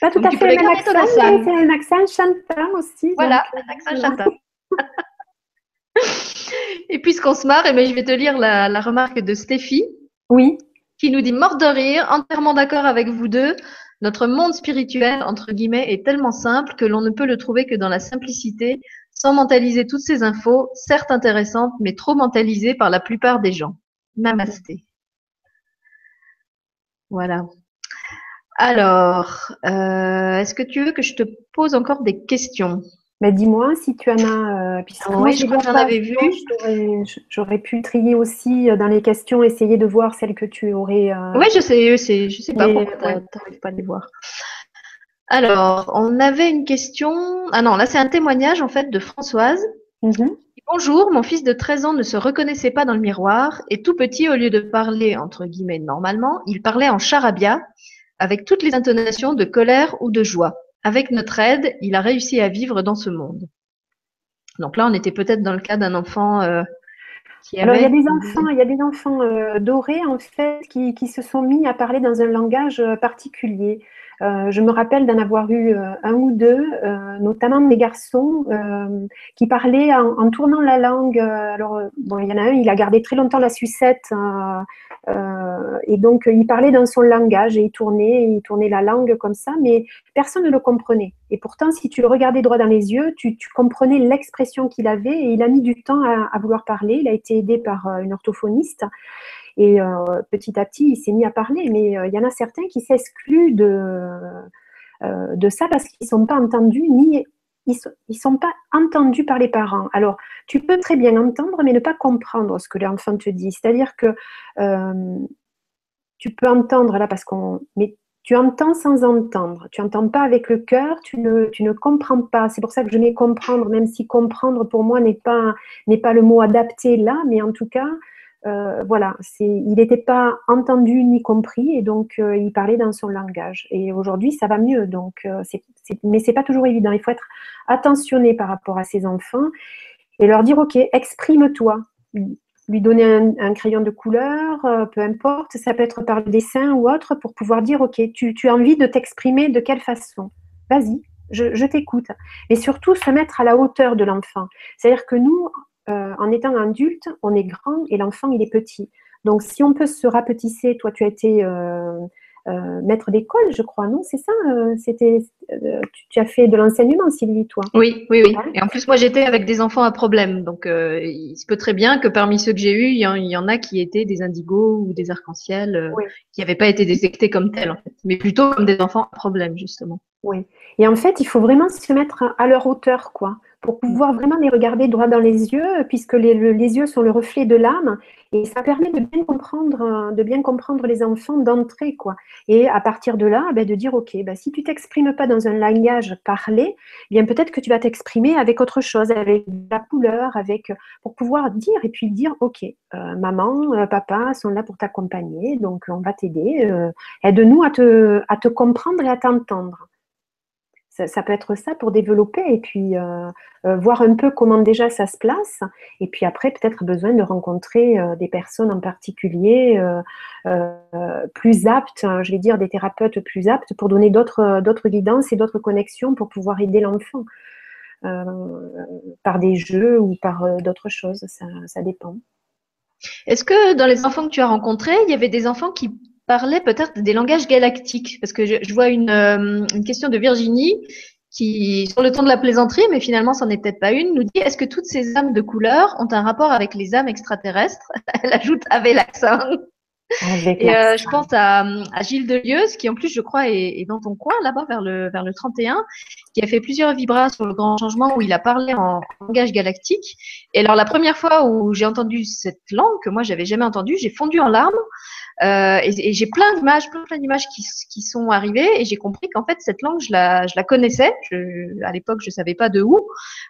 Pas tout à fait le même accent, c'est un accent chantant aussi. Voilà, un accent euh, chantant. et puisqu'on se marre, eh ben, je vais te lire la, la remarque de Stéphie. Oui. Qui nous dit mort de rire, entièrement d'accord avec vous deux. Notre monde spirituel, entre guillemets, est tellement simple que l'on ne peut le trouver que dans la simplicité, sans mentaliser toutes ces infos, certes intéressantes, mais trop mentalisées par la plupart des gens. Namasté. Voilà. Alors, euh, est-ce que tu veux que je te pose encore des questions? Mais dis-moi si tu en as. Euh, oui, je crois que j'en avais vu. J'aurais pu trier aussi euh, dans les questions, essayer de voir celles que tu aurais. Oui, je sais, je sais pas pourquoi tu n'arrives pas à les voir. Alors, on avait une question. Ah non, là c'est un témoignage en fait de Françoise. Mm-hmm. Bonjour, mon fils de 13 ans ne se reconnaissait pas dans le miroir et tout petit, au lieu de parler entre guillemets normalement, il parlait en charabia avec toutes les intonations de colère ou de joie. Avec notre aide, il a réussi à vivre dans ce monde. Donc là, on était peut-être dans le cas d'un enfant euh, qui avait... Alors, il y a des enfants, il y a des enfants euh, dorés en fait qui, qui, se sont mis à parler dans un langage euh, particulier. Euh, je me rappelle d'en avoir eu euh, un ou deux, euh, notamment des garçons qui parlaient en, tournant la langue. alors, il y en a un, il a gardé très longtemps la sucette. et donc, il parlait dans son langage et il tournait, il tournait la langue comme ça, mais personne ne le comprenait. Et pourtant, si tu le regardais droit dans les yeux, tu, comprenais l'expression qu'il avait et il a mis du temps à, vouloir parler. Il a été aidé par une orthophoniste. Et euh, petit à petit, il s'est mis à parler, mais euh, il y en a certains qui s'excluent de, euh, de ça parce qu'ils ne sont pas entendus ni ils sont, pas entendus par les parents. Alors, tu peux très bien entendre, mais ne pas comprendre ce que l'enfant te dit. C'est-à-dire que tu peux entendre là parce qu'on. Mais tu entends sans entendre. Tu n'entends pas avec le cœur, tu ne, tu ne comprends pas. C'est pour ça que je mets comprendre, même si comprendre pour moi n'est pas, n'est pas le mot adapté là, mais en tout cas, euh, voilà, il n'était pas entendu ni compris et donc euh, il parlait dans son langage. Et aujourd'hui, ça va mieux. Donc, euh, c'est, mais c'est pas toujours évident. Il faut être attentionné par rapport à ses enfants et leur dire ok, exprime-toi. Lui donner un, crayon de couleur, peu importe, ça peut être par le dessin ou autre, pour pouvoir dire ok, tu, as envie de t'exprimer de quelle façon? Vas-y, je, t'écoute. Et surtout, se mettre à la hauteur de l'enfant. C'est-à-dire que nous, euh, en étant adulte, on est grand et l'enfant, il est petit. Donc, si on peut se rapetisser, toi, tu as été euh, euh, maître d'école, je crois, non C'est ça C'était, tu, as fait de l'enseignement, Sylvie, toi? Oui, oui, oui. Et en plus, moi, j'étais avec des enfants à problème. Donc, il se peut très bien que parmi ceux que j'ai eus, il y, en, a qui étaient des indigos ou des arcs-en-ciel qui n'avaient pas été détectés comme tels, en fait, mais plutôt comme des enfants à problème, justement. Oui. Et en fait, il faut vraiment se mettre à leur hauteur, quoi pour pouvoir vraiment les regarder droit dans les yeux, puisque les, les yeux sont le reflet de l'âme, et ça permet de bien comprendre, de bien comprendre les enfants d'entrée, quoi. Et à partir de là, ben, de dire, ok, ben, si tu t'exprimes pas dans un langage parlé, eh bien peut-être que tu vas t'exprimer avec autre chose, avec la couleur, avec pour pouvoir dire et puis dire, ok, euh, maman, euh, papa sont là pour t'accompagner, donc on va t'aider, euh, aide-nous à te, à te comprendre et à t'entendre ça, peut être ça pour développer et puis euh, euh, voir un peu comment déjà ça se place. Et puis après, peut-être besoin de rencontrer euh, des personnes en particulier plus aptes, hein, je vais dire des thérapeutes plus aptes pour donner d'autres, guidances et d'autres connexions pour pouvoir aider l'enfant. par des jeux ou par d'autres choses, ça, ça dépend. Est-ce que dans les enfants que tu as rencontrés, il y avait des enfants qui parler peut-être des langages galactiques, parce que je, vois une, euh, une, question de Virginie qui, sur le ton de la plaisanterie, mais finalement, c'en est peut-être pas une, nous dit est-ce que toutes ces âmes de couleur ont un rapport avec les âmes extraterrestres? Elle ajoute avec l'accent. Et euh, je pense à, à, Gilles Delieuse, qui en plus, je crois, est, est dans ton coin, là-bas, vers le, vers le 31, qui a fait plusieurs vibras sur le grand changement où il a parlé en langage galactique. Et alors, la première fois où j'ai entendu cette langue, que moi, j'avais jamais entendue, j'ai fondu en larmes. Euh, et, j'ai plein d'images, plein, plein d'images qui, qui, sont arrivées et j'ai compris qu'en fait cette langue je la, je la connaissais. Je, à l'époque je savais pas de où,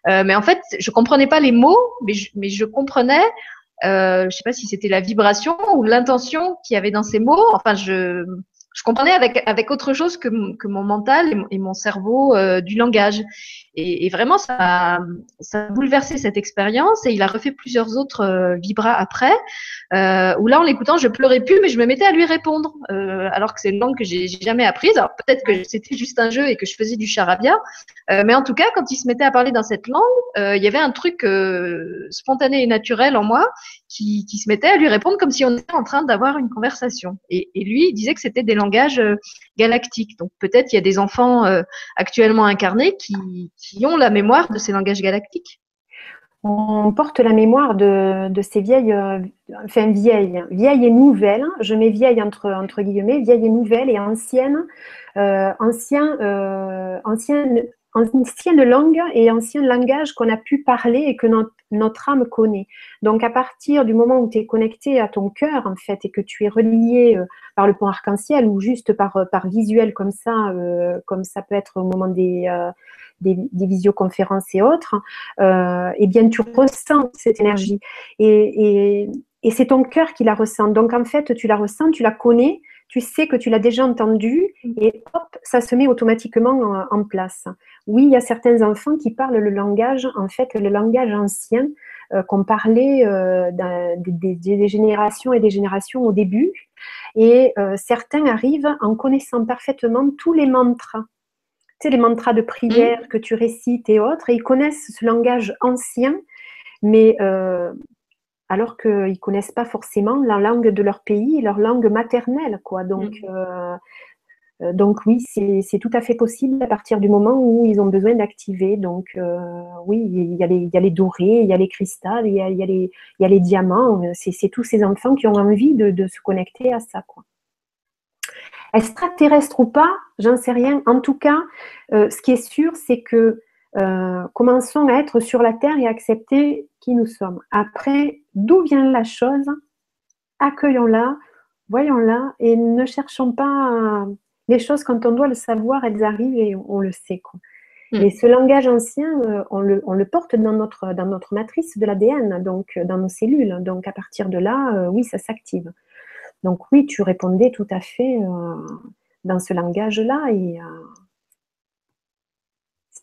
euh, mais en fait je comprenais pas les mots, mais je, mais je comprenais. Euh, je sais pas si c'était la vibration ou l'intention qu'il y avait dans ces mots. Enfin je je comprenais avec, avec autre chose que, que mon mental et, mon cerveau euh, du langage. Et, et, vraiment, ça a, ça a bouleversé cette expérience et il a refait plusieurs autres euh, vibras après, euh, où là, en l'écoutant, je pleurais plus, mais je me mettais à lui répondre, euh, alors que c'est une langue que j'ai jamais apprise. Alors peut-être que c'était juste un jeu et que je faisais du charabia, euh, mais en tout cas, quand il se mettait à parler dans cette langue, euh, il y avait un truc spontané et naturel en moi qui, se mettait à lui répondre comme si on était en train d'avoir une conversation. Et, lui, il disait que c'était des langages galactiques. Donc peut-être il y a des enfants actuellement incarnés qui, qui ont la mémoire de ces langages galactiques on porte la mémoire de, ces vieilles, euh, enfin vieilles, vieilles et nouvelles. Je mets vieilles entre, entre guillemets, vieilles et nouvelles et anciennes, euh, anciens, euh, anciennes, ancienne langue et ancien langage qu'on a pu parler et que notre, âme connaît. Donc, à partir du moment où tu es connecté à ton cœur, en fait, et que tu es relié par le pont arc-en-ciel ou juste par, par visuel comme ça, comme ça peut être au moment des, des, visioconférences et autres, euh, eh bien, tu ressens cette énergie. Et, c'est ton cœur qui la ressent. Donc, en fait, tu la ressens, tu la connais, tu sais que tu l'as déjà entendue et hop, ça se met automatiquement en, place. Oui, il y a certains enfants qui parlent le langage, en fait, le langage ancien euh, qu'on parlait euh, des, générations et des générations au début. Et certains arrivent en connaissant parfaitement tous les mantras les mantras de prière mm. que tu récites et autres, et ils connaissent ce langage ancien, mais euh, alors qu'ils ne connaissent pas forcément la langue de leur pays, leur langue maternelle, quoi. Donc, mm. euh, euh, donc oui, c'est tout à fait possible à partir du moment où ils ont besoin d'activer. Donc oui, il y, a les, il y, a les, dorés, il y a les cristals, il y a, il y a, les, il y a les, diamants. C'est tous ces enfants qui ont envie de, de se connecter à ça, quoi. Extraterrestre ou pas, j'en sais rien. En tout cas, euh, ce qui est sûr, c'est que euh, commençons à être sur la Terre et accepter qui nous sommes. Après, d'où vient la chose? Accueillons-la, voyons-la et ne cherchons pas les choses quand on doit le savoir, elles arrivent et on le sait. Hmm. Et ce langage ancien, euh, on, le, porte dans notre, dans notre matrice de l'ADN, donc dans nos cellules. Donc à partir de là, oui, ça s'active. Donc oui, tu répondais tout à fait euh, dans ce langage-là et euh,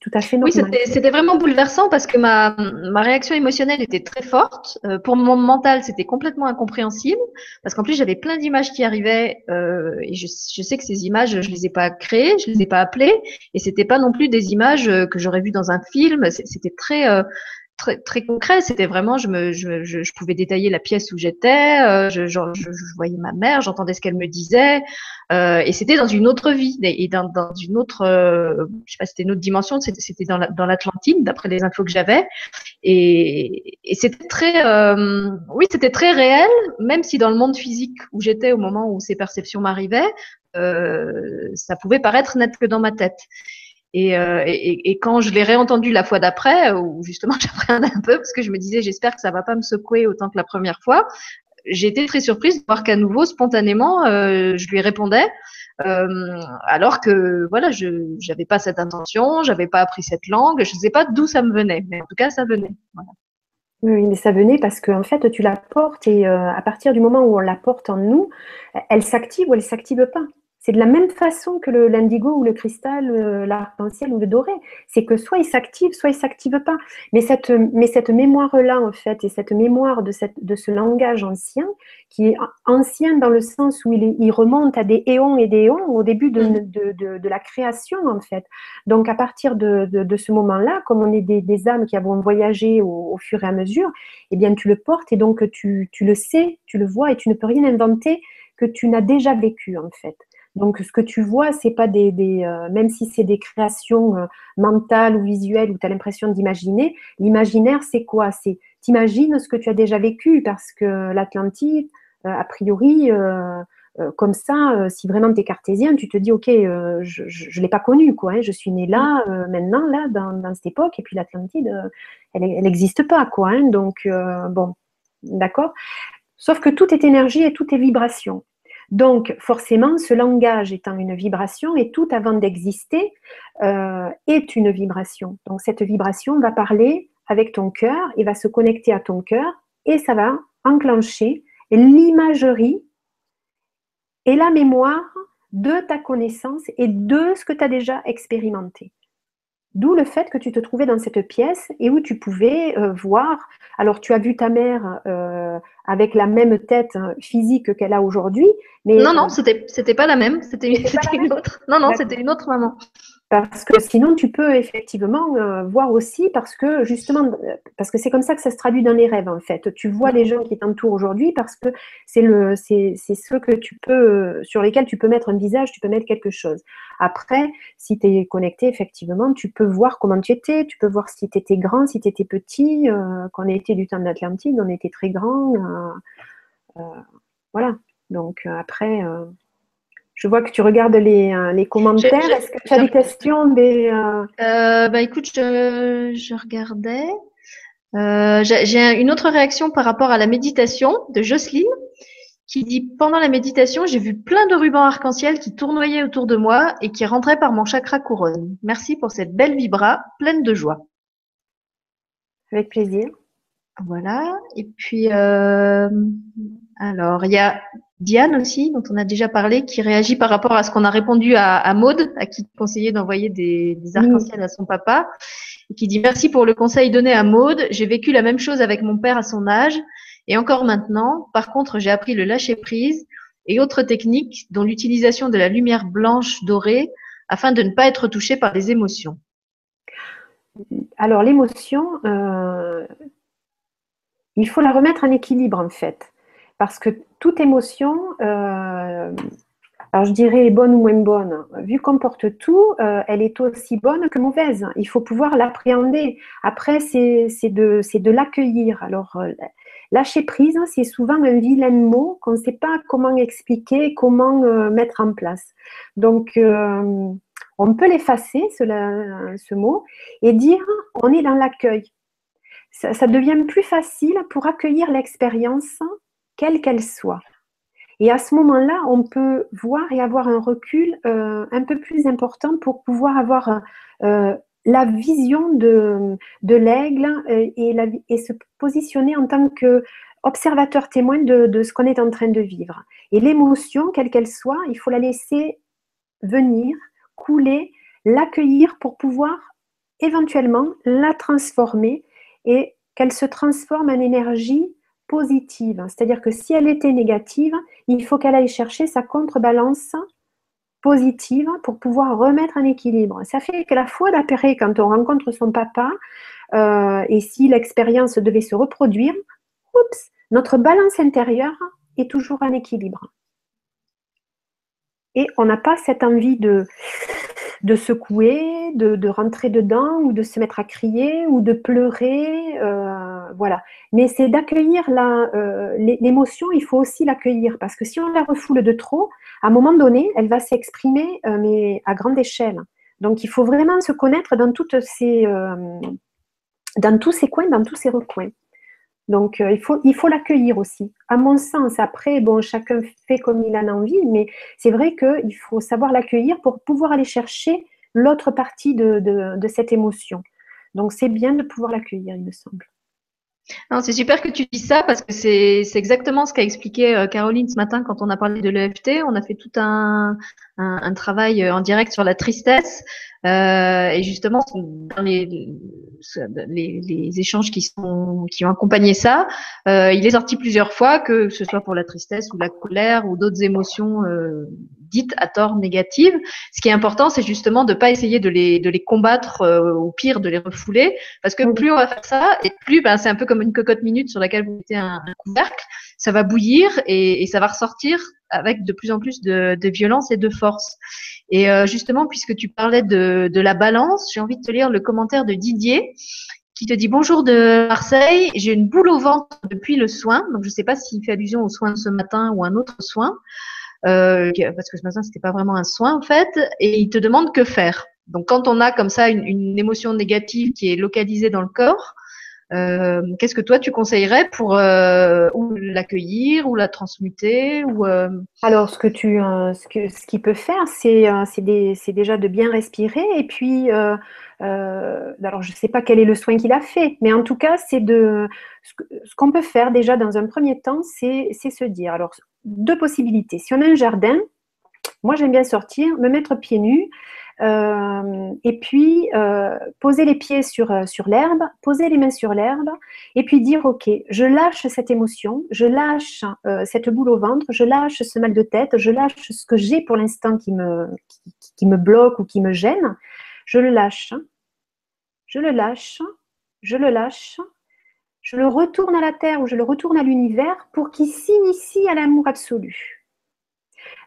tout à fait normal. Oui, c'était vraiment bouleversant parce que ma, réaction émotionnelle était très forte. Euh, pour mon mental, c'était complètement incompréhensible parce qu'en plus, j'avais plein d'images qui arrivaient et je, sais que ces images, je les ai pas créées, je les ai pas appelées et c'était pas non plus des images que j'aurais vues dans un film. C'était très très, très concret. C'était vraiment, je, me, je, je, pouvais détailler la pièce où j'étais, euh, je, je, voyais ma mère, j'entendais ce qu'elle me disait, euh, et c'était dans une autre vie et dans, dans une autre, euh, je sais pas, c'était une autre dimension. C'était dans l'Atlantide, d'après les infos que j'avais, et, et c'était très, euh, oui, c'était très réel, même si dans le monde physique où j'étais au moment où ces perceptions m'arrivaient, euh, ça pouvait paraître net que dans ma tête. Euh, et, quand je l'ai réentendu la fois d'après, où justement j'appréhendais un peu parce que je me disais j'espère que ça va pas me secouer autant que la première fois, été très surprise de voir qu'à nouveau spontanément euh, je lui répondais. Euh, alors que voilà, je n'avais pas cette intention, j'avais pas appris cette langue, je ne sais pas d'où ça me venait, mais en tout cas ça venait. Oui, mais ça venait parce qu'en en fait tu la portes et euh, à partir du moment où on la porte en nous, elle s'active ou elle s'active pas. C'est de la même façon que l'indigo ou le cristal, euh, l'arc-en-ciel ou le doré. C'est que soit il s'active, soit il ne s'active pas. Mais cette, mais cette mémoire-là, en fait, et cette mémoire de, cette, de ce langage ancien, qui est ancien dans le sens où il, il remonte à des éons et des éons au début de, mm. de, de, la création, en fait. Donc, à partir de, ce moment-là, comme on est des, des, âmes qui avons voyagé au, au, fur et à mesure, eh bien, tu le portes et donc tu, tu le sais, tu le vois et tu ne peux rien inventer que tu n'as déjà vécu, en fait. Donc, ce que tu vois, c'est pas des, euh, même si c'est des créations euh, mentales ou visuelles où tu as l'impression d'imaginer, l'imaginaire, c'est quoi? C'est t'imagines ce que tu as déjà vécu parce que l'Atlantide, euh, a priori, comme ça, si vraiment tu es cartésien, tu te dis, ok, je ne l'ai pas connu, quoi. Hein, je suis né là, maintenant, là, dans, cette époque, et puis l'Atlantide, elle n'existe pas, quoi. Hein, donc, bon, d'accord. Sauf que tout est énergie et tout est vibration. Donc, forcément, ce langage étant une vibration, et tout avant d'exister euh, est une vibration. Donc, cette vibration va parler avec ton cœur et va se connecter à ton cœur, et ça va enclencher l'imagerie et la mémoire de ta connaissance et de ce que tu as déjà expérimenté. D'où le fait que tu te trouvais dans cette pièce et où tu pouvais euh, voir. Alors, tu as vu ta mère euh, avec la même tête hein, physique qu'elle a aujourd'hui, mais non, non, c'était c'était pas la même. C'était une autre. Non, non, c'était une autre maman. Parce que sinon, tu peux effectivement euh, voir aussi, parce que justement, parce que c'est comme ça que ça se traduit dans les rêves, en fait. Tu vois les gens qui t'entourent aujourd'hui parce que c'est le, c'est, c'est ceux que tu peux, sur lesquels tu peux mettre un visage, tu peux mettre quelque chose. Après, si tu es connecté, effectivement, tu peux voir comment tu étais, tu peux voir si tu étais grand, si tu étais petit. Euh, quand on était du temps de l'Atlantide, on était très grand. Euh, voilà. Donc après, je vois que tu regardes les, euh, commentaires. Est-ce que tu as des questions des, euh... Euh, bah, Écoute, je, regardais. Euh, j'ai une autre réaction par rapport à la méditation de Jocelyne qui dit Pendant la méditation, j'ai vu plein de rubans arc-en-ciel qui tournoyaient autour de moi et qui rentraient par mon chakra couronne. Merci pour cette belle vibra pleine de joie. Avec plaisir. Voilà. Et puis, alors, il y a Diane aussi, dont on a déjà parlé, qui réagit par rapport à ce qu'on a répondu à, à Maude, à qui conseillait d'envoyer des, des arcs-en-ciel à son papa, et qui dit merci pour le conseil donné à Maude. J'ai vécu la même chose avec mon père à son âge, et encore maintenant. Par contre, j'ai appris le lâcher prise et autres techniques, dont l'utilisation de la lumière blanche dorée, afin de ne pas être touché par les émotions. Alors l'émotion, euh, il faut la remettre en équilibre en fait. Parce que toute émotion, euh, alors je dirais bonne ou moins bonne, vu qu'on porte tout, euh, elle est aussi bonne que mauvaise. Il faut pouvoir l'appréhender. Après, c'est de, l'accueillir. Alors, euh, lâcher prise, c'est souvent un vilain mot qu'on ne sait pas comment expliquer, comment mettre en place. Donc, on peut l'effacer, ce mot, et dire on est dans l'accueil. ça devient plus facile pour accueillir l'expérience quelle qu'elle soit. Et à ce moment-là, on peut voir et avoir un recul euh, un peu plus important pour pouvoir avoir euh, la vision de, l'aigle euh, et, se positionner en tant qu'observateur témoin de, de ce qu'on est en train de vivre. Et l'émotion, quelle qu'elle soit, il faut la laisser venir, couler, l'accueillir pour pouvoir éventuellement la transformer et qu'elle se transforme en énergie C'est-à-dire que si elle était négative, il faut qu'elle aille chercher sa contrebalance positive pour pouvoir remettre un équilibre. Ça fait que la fois d'après, quand on rencontre son papa, euh, et si l'expérience devait se reproduire, oups, notre balance intérieure est toujours en équilibre. Et on n'a pas cette envie de, de secouer, de, rentrer dedans ou de se mettre à crier ou de pleurer. Euh, voilà. Mais c'est d'accueillir euh, l'émotion, il faut aussi l'accueillir parce que si on la refoule de trop, à un moment donné, elle va s'exprimer euh, mais à grande échelle. Donc, il faut vraiment se connaître dans, toutes ces, euh, dans tous ces coins, dans tous ces recoins. Donc, il faut il faut l'accueillir aussi. À mon sens, après, bon, chacun fait comme il en a envie, mais c'est vrai qu'il faut savoir l'accueillir pour pouvoir aller chercher l'autre partie de cette émotion. Donc, c'est bien de pouvoir l'accueillir, il me semble. C'est super que tu dis ça parce que c'est exactement ce qu'a expliqué euh, Caroline ce matin quand on a parlé de l'EFT. On a fait tout un, un, travail euh, en direct sur la tristesse euh, et justement dans les, les, les, échanges qui sont qui ont accompagné ça, euh, il est sorti plusieurs fois que ce soit pour la tristesse ou la colère ou d'autres émotions euh, dites à tort négatives. Ce qui est important, c'est justement de pas essayer de les, de les combattre, euh, ou pire, de les refouler, parce que plus on va faire ça, et plus, ben, c'est un peu comme une cocotte minute sur laquelle vous mettez un, couvercle, ça va bouillir et, et, ça va ressortir avec de plus en plus de, de violence et de force. Et euh, justement, puisque tu parlais de, de la balance, j'ai envie de te lire le commentaire de Didier qui te dit bonjour de Marseille, j'ai une boule au ventre depuis le soin, donc je ne sais pas s'il fait allusion au soin de ce matin ou un autre soin. Euh, parce que ce matin c'était pas vraiment un soin en fait, et il te demande que faire. Donc quand on a comme ça une, une émotion négative qui est localisée dans le corps, euh, qu'est-ce que toi tu conseillerais pour euh, l'accueillir ou la transmuter euh? Alors ce que tu ce que ce qu'il peut faire c'est c'est déjà de bien respirer et puis alors je sais pas quel est le soin qu'il a fait mais en tout cas c'est de ce qu'on peut faire déjà dans un premier temps c'est se dire alors deux possibilités. Si on a un jardin, moi j'aime bien sortir, me mettre pieds nus et puis euh, poser les pieds sur, euh, sur l'herbe, poser les mains sur l'herbe et puis dire ok, je lâche cette émotion, je lâche cette boule au ventre, je lâche ce mal de tête, je lâche ce que j'ai pour l'instant qui me, qui me bloque ou qui me gêne, je le lâche, je le lâche, je le lâche je le retourne à la terre ou je le retourne à l'univers pour qu'il s'initie à l'amour absolu.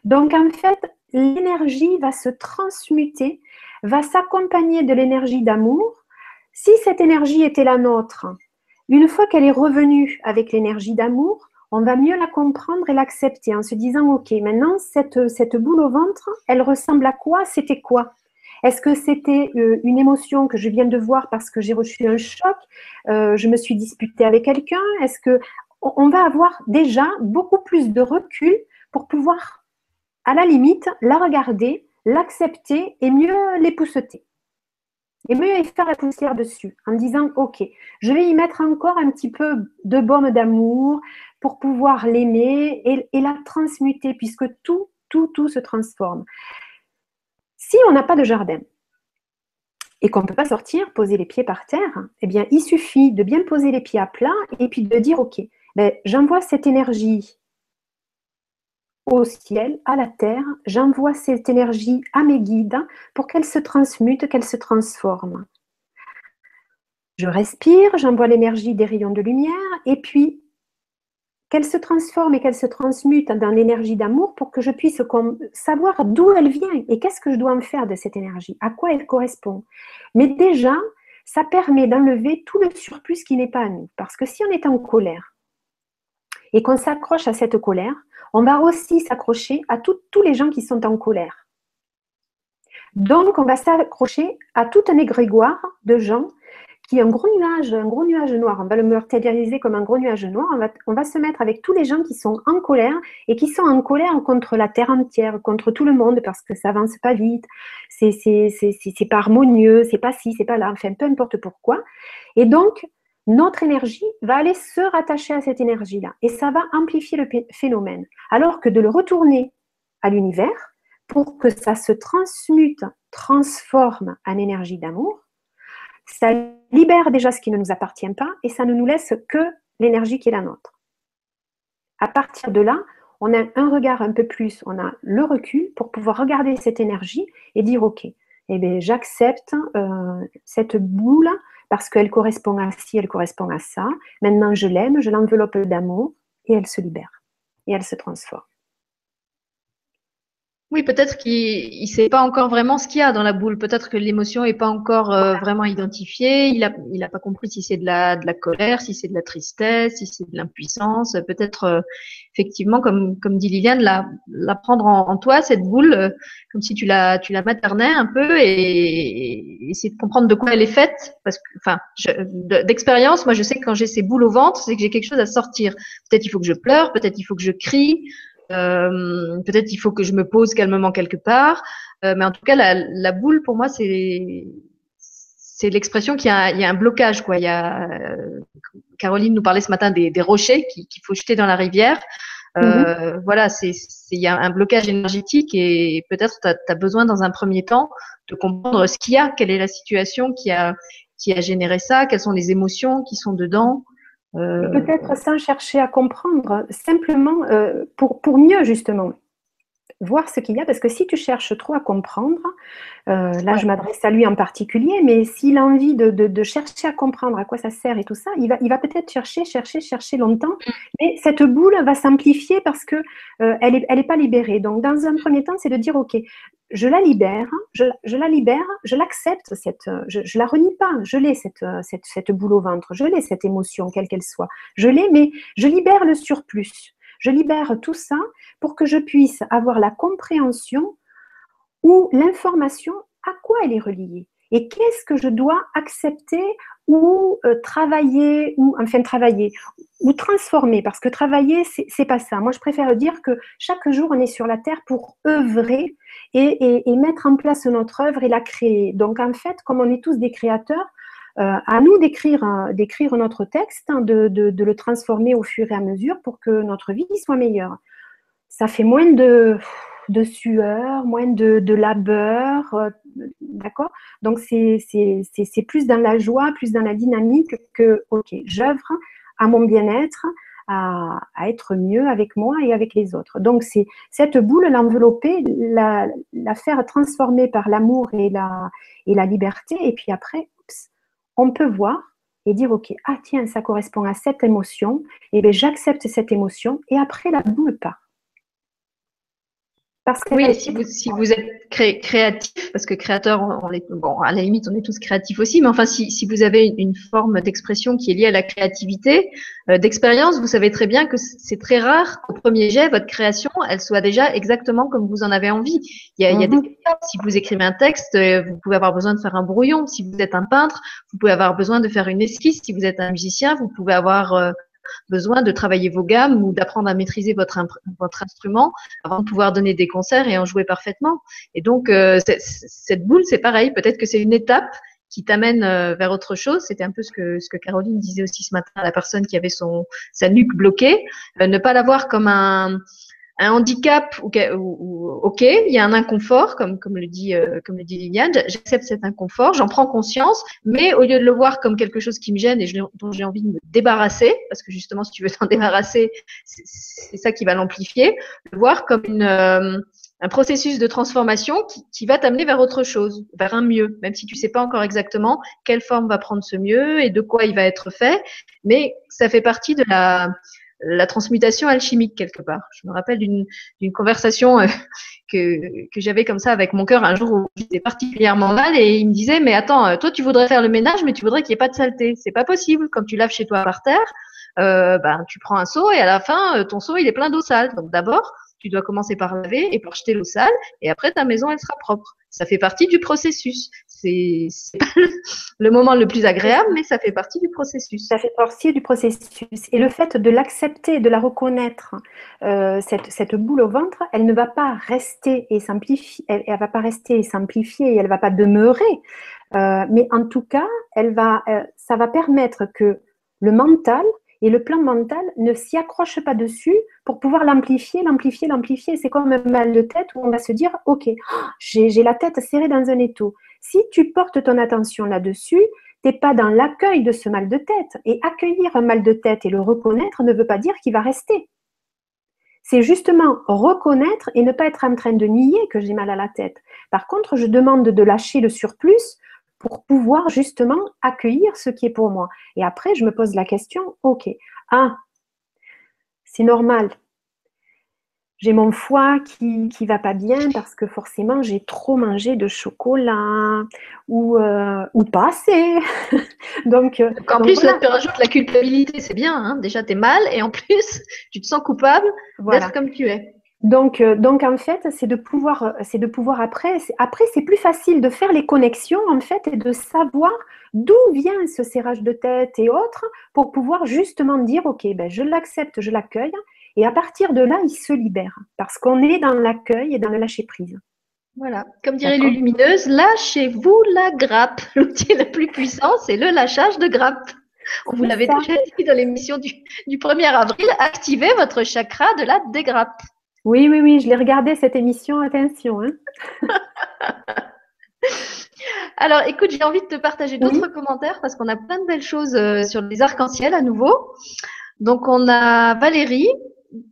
Donc en fait, l'énergie va se transmuter, va s'accompagner de l'énergie d'amour. Si cette énergie était la nôtre, une fois qu'elle est revenue avec l'énergie d'amour, on va mieux la comprendre et l'accepter en se disant, OK, maintenant, cette, cette boule au ventre, elle ressemble à quoi? C'était quoi? Est-ce que c'était euh, une émotion que je viens de voir parce que j'ai reçu un choc euh, Je me suis disputée avec quelqu'un? Est-ce que on va avoir déjà beaucoup plus de recul pour pouvoir, à la limite, la regarder, l'accepter et mieux l'épousseter et mieux y faire la poussière dessus en disant ok, je vais y mettre encore un petit peu de baume d'amour pour pouvoir l'aimer et, la transmuter puisque tout, tout, tout se transforme. Si on n'a pas de jardin et qu'on ne peut pas sortir, poser les pieds par terre, eh bien, il suffit de bien poser les pieds à plat et puis de dire, OK, ben, j'envoie cette énergie au ciel, à la terre, j'envoie cette énergie à mes guides pour qu'elle se transmute, qu'elle se transforme. Je respire, j'envoie l'énergie des rayons de lumière et puis qu'elle se transforme et qu'elle se transmute dans l'énergie d'amour pour que je puisse savoir d'où elle vient et qu'est-ce que je dois en faire de cette énergie, à quoi elle correspond. Mais déjà, ça permet d'enlever tout le surplus qui n'est pas à nous. Parce que si on est en colère et qu'on s'accroche à cette colère, on va aussi s'accrocher à tous les gens qui sont en colère. Donc, on va s'accrocher à tout un égrégoire de gens qui un gros nuage, un gros nuage noir. On va le matérialiser comme un gros nuage noir. On va, se mettre avec tous les gens qui sont en colère et qui sont en colère contre la terre entière, contre tout le monde parce que ça avance pas vite, c'est c'est pas harmonieux, c'est pas ci, c'est pas là, enfin peu importe pourquoi. Et donc notre énergie va aller se rattacher à cette énergie-là et ça va amplifier le phénomène. Alors que de le retourner à l'univers pour que ça se transmute, transforme en énergie d'amour, ça libère déjà ce qui ne nous appartient pas et ça ne nous laisse que l'énergie qui est la nôtre. À partir de là, on a un regard un peu plus, on a le recul pour pouvoir regarder cette énergie et dire ok, eh bien, j'accepte euh, cette boule parce qu'elle correspond à ci, elle correspond à ça. Maintenant, je l'aime, je l'enveloppe d'amour et elle se libère et elle se transforme. Oui, peut-être qu'il ne sait pas encore vraiment ce qu'il y a dans la boule. Peut-être que l'émotion n'est pas encore euh, vraiment identifiée. Il n'a il a pas compris si c'est de la, de la colère, si c'est de la tristesse, si c'est de l'impuissance. Peut-être, euh, effectivement, comme, comme dit Liliane, la, la prendre en, toi, cette boule, euh, comme si tu la, tu la maternais un peu et, essayer de comprendre de quoi elle est faite. Parce que, enfin, d'expérience, moi, je sais que quand j'ai ces boules au ventre, c'est que j'ai quelque chose à sortir. Peut-être il faut que je pleure, peut-être il faut que je crie. Euh, peut-être il faut que je me pose calmement quelque part. Euh, mais en tout cas, la, la boule, pour moi, c'est c'est l'expression qu'il y, y, a un blocage. Quoi. Il y a, euh, Caroline nous parlait ce matin des, des rochers qu'il faut jeter dans la rivière. Euh, mm-hmm. Voilà, c'est il y a un blocage énergétique et peut-être tu as, besoin dans un premier temps de comprendre ce qu'il y a, quelle est la situation qui a qui a généré ça, quelles sont les émotions qui sont dedans. Euh, peut-être sans chercher à comprendre, simplement euh, pour, pour mieux justement voir ce qu'il y a, parce que si tu cherches trop à comprendre, euh, là je m'adresse à lui en particulier, mais s'il a envie de, de, chercher à comprendre à quoi ça sert et tout ça, il va, il va peut-être chercher, chercher, chercher longtemps, mm. mais cette boule va s'amplifier parce que euh, elle n'est elle est pas libérée. Donc dans un premier temps, c'est de dire, ok, je la libère, je, je la libère, je l'accepte, cette, je, je la renie pas, je l'ai cette, cette, cette boule au ventre, je l'ai cette émotion, quelle qu'elle soit, je l'ai, mais je libère le surplus. Je libère tout ça pour que je puisse avoir la compréhension ou l'information à quoi elle est reliée et qu'est-ce que je dois accepter ou euh, travailler ou enfin travailler ou transformer? Parce que travailler c'est pas ça. Moi je préfère dire que chaque jour on est sur la terre pour œuvrer et, mettre en place notre œuvre et la créer. Donc en fait comme on est tous des créateurs, à nous d'écrire, d'écrire notre texte, hein, de, le transformer au fur et à mesure pour que notre vie soit meilleure. Ça fait moins de, sueur, moins de, labeur, euh, d'accord? Donc c'est plus dans la joie, plus dans la dynamique que, ok, j'œuvre à mon bien-être, à, à, être mieux avec moi et avec les autres. Donc c'est cette boule, l'envelopper, la, la, faire transformer par l'amour et la, et la liberté, et puis après, on peut voir et dire ok ah tiens ça correspond à cette émotion. Et eh bien j'accepte cette émotion et après la boule part oui, si vous, si vous êtes créatif, parce que créateur, on est, bon, à la limite, on est tous créatifs aussi, mais enfin, si, si vous avez une, forme d'expression qui est liée à la créativité, euh, d'expérience, vous savez très bien que c'est très rare qu'au premier jet, votre création, elle soit déjà exactement comme vous en avez envie. Il y a, il y a des mhm. Si vous écrivez un texte, euh, vous pouvez avoir besoin de faire un brouillon. Si vous êtes un peintre, vous pouvez avoir besoin de faire une esquisse. Si vous êtes un musicien, vous pouvez avoir euh, besoin de travailler vos gammes ou d'apprendre à maîtriser votre, votre instrument avant de pouvoir donner des concerts et en jouer parfaitement. Et donc, euh, cette boule, c'est pareil. Peut-être que c'est une étape qui t'amène euh, vers autre chose. C'était un peu ce que, ce que Caroline disait aussi ce matin à la personne qui avait son, sa nuque bloquée. Euh, ne pas l'avoir comme un, un handicap ou, ok, il y a un inconfort, comme, le dit euh, comme Liliane, j'accepte cet inconfort, j'en prends conscience, mais au lieu de le voir comme quelque chose qui me gêne et dont j'ai envie de me débarrasser, parce que justement si tu veux t'en débarrasser, c'est ça qui va l'amplifier, le voir comme euh, un processus de transformation qui, qui va t'amener vers autre chose, vers un mieux, même si tu sais pas encore exactement quelle forme va prendre ce mieux et de quoi il va être fait, mais ça fait partie de la la transmutation alchimique quelque part. Je me rappelle d'une conversation euh, que, que j'avais comme ça avec mon cœur un jour où j'étais particulièrement mal et il me disait mais attends euh, toi tu voudrais faire le ménage mais tu voudrais qu'il n'y ait pas de saleté. C'est pas possible. Comme tu laves chez toi par terre euh, ben tu prends un seau et à la fin euh, ton seau il est plein d'eau sale. Donc d'abord tu dois commencer par laver et par jeter l'eau sale et après ta maison elle sera propre ça fait partie du processus c'est pas le moment le plus agréable, mais ça fait partie du processus. Ça fait partie du processus. Et le fait de l'accepter, de la reconnaître, euh, cette, cette, boule au ventre, elle ne va pas rester et s'amplifier, elle, elle, va pas rester et elle va pas demeurer. Euh, mais en tout cas, elle va, euh, ça va permettre que le mental et le plan mental ne s'y accroche pas dessus pour pouvoir l'amplifier, l'amplifier, l'amplifier. C'est comme un mal de tête où on va se dire, OK, j'ai la tête serrée dans un étau. Si tu portes ton attention là-dessus, tu n'es pas dans l'accueil de ce mal de tête. Et accueillir un mal de tête et le reconnaître ne veut pas dire qu'il va rester. C'est justement reconnaître et ne pas être en train de nier que j'ai mal à la tête. Par contre, je demande de lâcher le surplus pour pouvoir justement accueillir ce qui est pour moi. Et après, je me pose la question, ok, ah, c'est normal. j'ai mon foie qui qui va pas bien parce que forcément j'ai trop mangé de chocolat ou euh, ou pas assez. donc, euh, en plus là tu rajoutes la culpabilité, c'est bien. Hein Déjà tu es mal et en plus tu te sens coupable d'être comme tu es. Donc, euh, donc en fait, c'est de pouvoir, c'est de pouvoir après, après c'est plus facile de faire les connexions en fait et de savoir d'où vient ce serrage de tête et autres pour pouvoir justement dire ok, ben je l'accepte, je l'accueille et à partir de là, il se libère parce qu'on est dans l'accueil et dans le lâcher prise. Voilà, comme dirait Lumineuse, lâchez-vous la grappe. L'outil le plus puissant, c'est le lâchage de grappe. On vous l'avait déjà dit dans l'émission du, du 1er avril, activez votre chakra de la dégrappe. Oui, oui, oui, je l'ai regardé cette émission, attention. Hein. Alors, écoute, j'ai envie de te partager d'autres commentaires parce qu'on a plein de belles choses euh, sur les arcs-en-ciel à nouveau. Donc, on a Valérie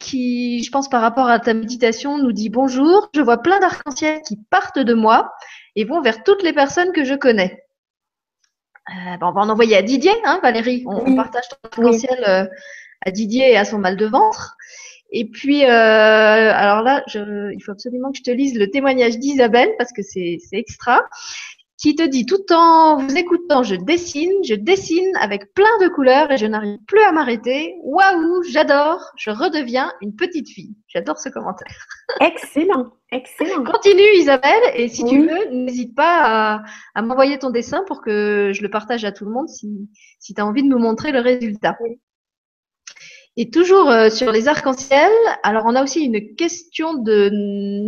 qui, je pense, par rapport à ta méditation, nous dit bonjour. Je vois plein d'arcs-en-ciel qui partent de moi et vont vers toutes les personnes que je connais. Euh, on va en envoyer à Didier, hein, Valérie. On, partage ton arc-en-ciel euh, à Didier et à son mal de ventre. Et puis, euh, alors là, je, il faut absolument que je te lise le témoignage d'Isabelle parce que c'est extra, qui te dit tout en vous écoutant, je dessine, je dessine avec plein de couleurs et je n'arrive plus à m'arrêter. Waouh, j'adore, je redeviens une petite fille. J'adore ce commentaire. Excellent, excellent. Continue Isabelle et si tu veux, n'hésite pas à, à m'envoyer ton dessin pour que je le partage à tout le monde si, si tu as envie de nous montrer le résultat. Oui. Et toujours euh, sur les arcs-en-ciel, alors on a aussi une question de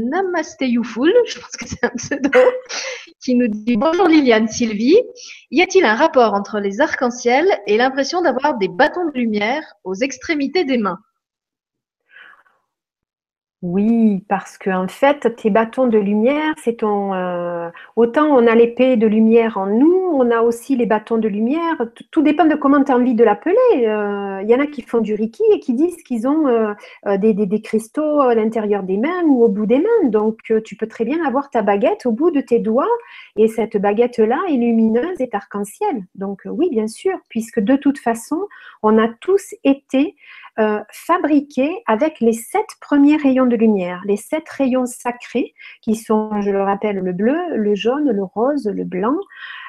Namaste Youful, je pense que c'est un pseudo, qui nous dit Bonjour Liliane Sylvie, y a-t-il un rapport entre les arcs-en-ciel et l'impression d'avoir des bâtons de lumière aux extrémités des mains? Oui, parce que en fait, tes bâtons de lumière, c'est ton. Euh, autant on a l'épée de lumière en nous, on a aussi les bâtons de lumière. Tout, dépend de comment tu as envie de l'appeler. Il euh, y en a qui font du Reiki et qui disent qu'ils ont euh, des, des, cristaux à l'intérieur des mains ou au bout des mains. Donc, tu peux très bien avoir ta baguette au bout de tes doigts et cette baguette-là est lumineuse et arc-en-ciel. Donc, oui, bien sûr, puisque de toute façon, on a tous été euh, fabriqués avec les sept premiers rayons de lumière, les sept rayons sacrés qui sont, je le rappelle, le bleu, le jaune, le rose, le blanc,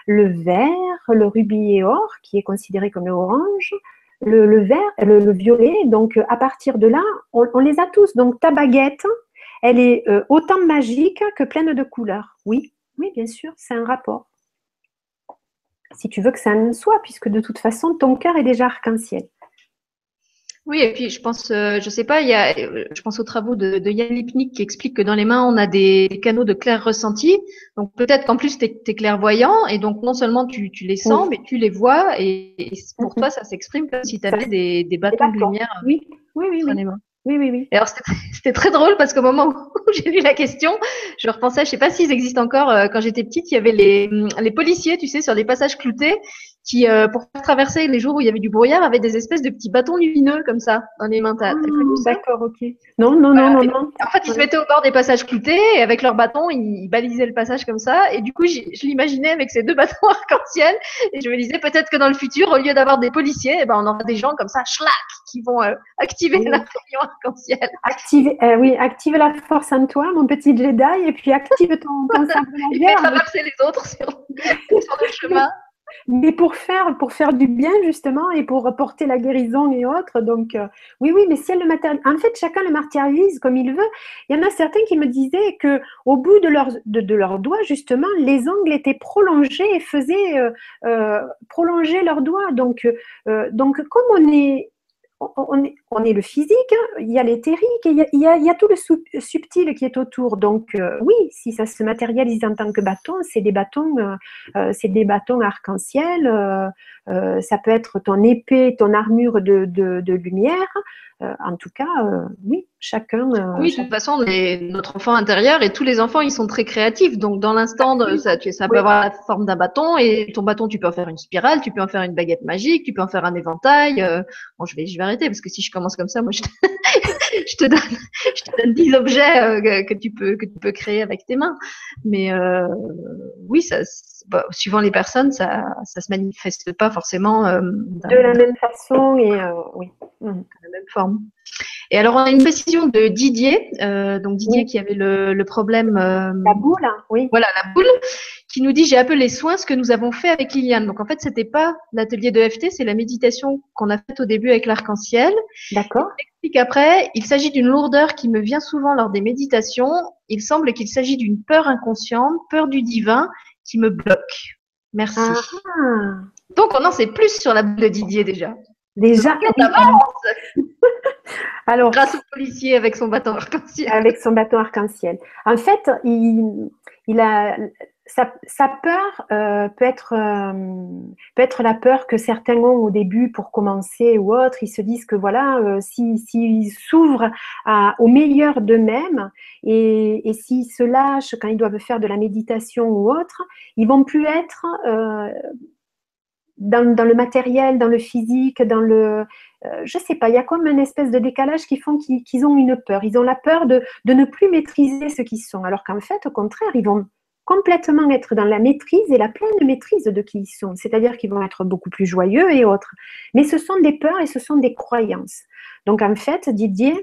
le vert, le rubis et or, qui est considéré comme le orange, le, vert, le, violet. Donc, à partir de là, on, les a tous. Donc, ta baguette, elle est euh, autant magique que pleine de couleurs. Oui, oui, bien sûr, c'est un rapport. Si tu veux que ça ne soit, puisque de toute façon, ton cœur est déjà arc-en-ciel. Oui, et puis je pense, euh, je sais pas, il y a, euh, je pense aux travaux de, de Yann Lipnik qui explique que dans les mains, on a des, canaux de clair ressenti. Donc peut-être qu'en plus, tu es, clairvoyant et donc non seulement tu, tu les sens, mais tu les vois et, pour toi, ça s'exprime comme si tu avais des, des bâtons de lumière oui. Oui, oui, oui. Oui, oui, oui. Et alors, c'était très drôle parce qu'au moment où j'ai lu la question, je repensais, je sais pas s'ils existent encore, euh, quand j'étais petite, il y avait les, les policiers, tu sais, sur les passages cloutés, qui, euh, pour traverser les jours où il y avait du brouillard, avaient des espèces de petits bâtons lumineux comme ça dans les mains. Ah, D'accord, ok. Non, non, non, non, non. En fait, ils se mettaient au bord des passages cloutés et avec leurs bâtons, ils balisaient le passage comme ça. Et du coup, je l'imaginais avec ces deux bâtons arc-en-ciel. Et je me disais peut-être que dans le futur, au lieu d'avoir des policiers, eh ben, on aura des gens comme ça, schlac, qui vont euh, activer la rayon arc-en-ciel. Active, euh, oui, active la force en toi, mon petit Jedi, et puis active ton, ton Et traverser les autres sur, sur le chemin mais pour faire, du bien justement et pour porter la guérison et autres. Donc euh, oui, oui, mais si elle le matérialise, en fait, chacun le matérialise comme il veut. Il y en a certains qui me disaient que au bout de leurs doigts justement, les ongles étaient prolongés et faisaient euh, euh, prolonger leurs doigts. Donc comme on est, on est, le physique, il y a l'éthérique, il, y a, il y a tout le subtil qui est autour. Donc euh, oui, si ça se matérialise en tant que bâton, c'est des bâtons, euh, euh, c'est des bâtons arc-en-ciel. ça peut être ton épée, ton armure de, de lumière. en tout cas, oui, chacun. oui, de toute façon, notre enfant intérieur et tous les enfants, ils sont très créatifs. Donc, dans l'instant, ça, ça peut avoir la forme d'un bâton et ton bâton, tu peux en faire une spirale, tu peux en faire une baguette magique, tu peux en faire un éventail. bon, je vais, je vais arrêter parce que si je commence commences comme ça, moi je te, je te donne, je te donne 10 objets euh, que tu peux que tu peux créer avec tes mains. Mais euh, oui, ça, bah, suivant les personnes, ça se manifeste pas forcément euh, de la même façon et oui, de la même forme. Et alors, on a une précision de Didier, donc Didier qui avait le, le problème. la boule, hein, oui. Voilà, la boule, qui nous dit j'ai appelé soins ce que nous avons fait avec Liliane. Donc en fait, c'était pas l'atelier de FT, c'est la méditation qu'on a faite au début avec l'arc-en-ciel. D'accord. Explique après, il s'agit d'une lourdeur qui me vient souvent lors des méditations. Il semble qu'il s'agit d'une peur inconsciente, peur du divin, qui me bloque. Merci. Ah. Donc on en sait plus sur la boule de Didier déjà. Déjà. Alors, grâce au policier avec son bâton arc-en-ciel. Avec son bâton arc-en-ciel. En fait, il, il a sa, peur euh, peut, être, euh, peut être la peur que certains ont au début pour commencer ou autre. Ils se disent que voilà, euh, s'ils s'ouvrent au meilleur d'eux-mêmes et, et s'ils se lâchent quand ils doivent faire de la méditation ou autre, ils vont plus être dans, dans, le matériel, dans le physique, dans le... je sais pas, il y a comme une espèce de décalage qui font qu'ils ont une peur. Ils ont la peur de, de ne plus maîtriser ce qu'ils sont. Alors qu'en fait, au contraire, ils vont complètement être dans la maîtrise et la pleine maîtrise de qui ils sont. C'est-à-dire qu'ils vont être beaucoup plus joyeux et autres. Mais ce sont des peurs et ce sont des croyances. Donc en fait, Didier,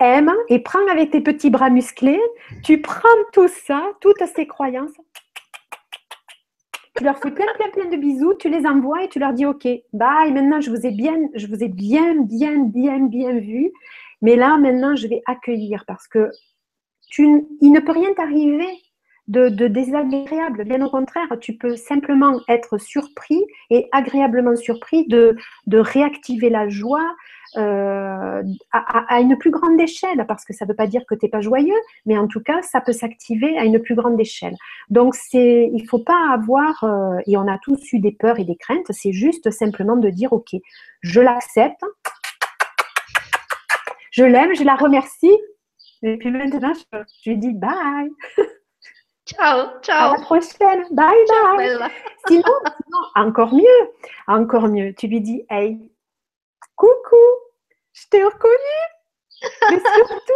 aime et prends avec tes petits bras musclés, tu prends tout ça, toutes ces croyances, tu leur fais plein, plein, plein de bisous, tu les envoies et tu leur dis OK, bye, maintenant je vous ai bien, je vous ai bien, bien, bien, bien vu. Mais là, maintenant, je vais accueillir parce que il ne peut rien t'arriver de, désagréable. Bien au contraire, tu peux simplement être surpris et agréablement surpris de, réactiver la joie euh, à, une plus grande échelle, parce que ça ne veut pas dire que tu n'es pas joyeux, mais en tout cas, ça peut s'activer à une plus grande échelle. Donc, il ne faut pas avoir, euh, et on a tous eu des peurs et des craintes, c'est juste simplement de dire, OK, je l'accepte, je l'aime, je la remercie, et puis maintenant, je, lui dis bye. Ciao, ciao. À la prochaine. Bye, bye. Sinon, encore mieux, encore mieux. Tu lui dis, hey, coucou, je t'ai reconnu. Mais surtout,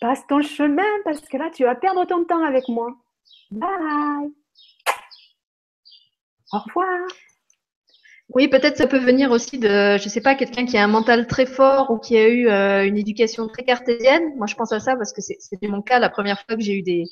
passe ton chemin parce que là, tu vas perdre ton temps avec moi. Bye. Au revoir. Oui, peut-être ça peut venir aussi de, je sais pas, quelqu'un qui a un mental très fort ou qui a eu euh, une éducation très cartésienne. Moi, je pense à ça parce que c'était mon cas la première fois que j'ai eu des,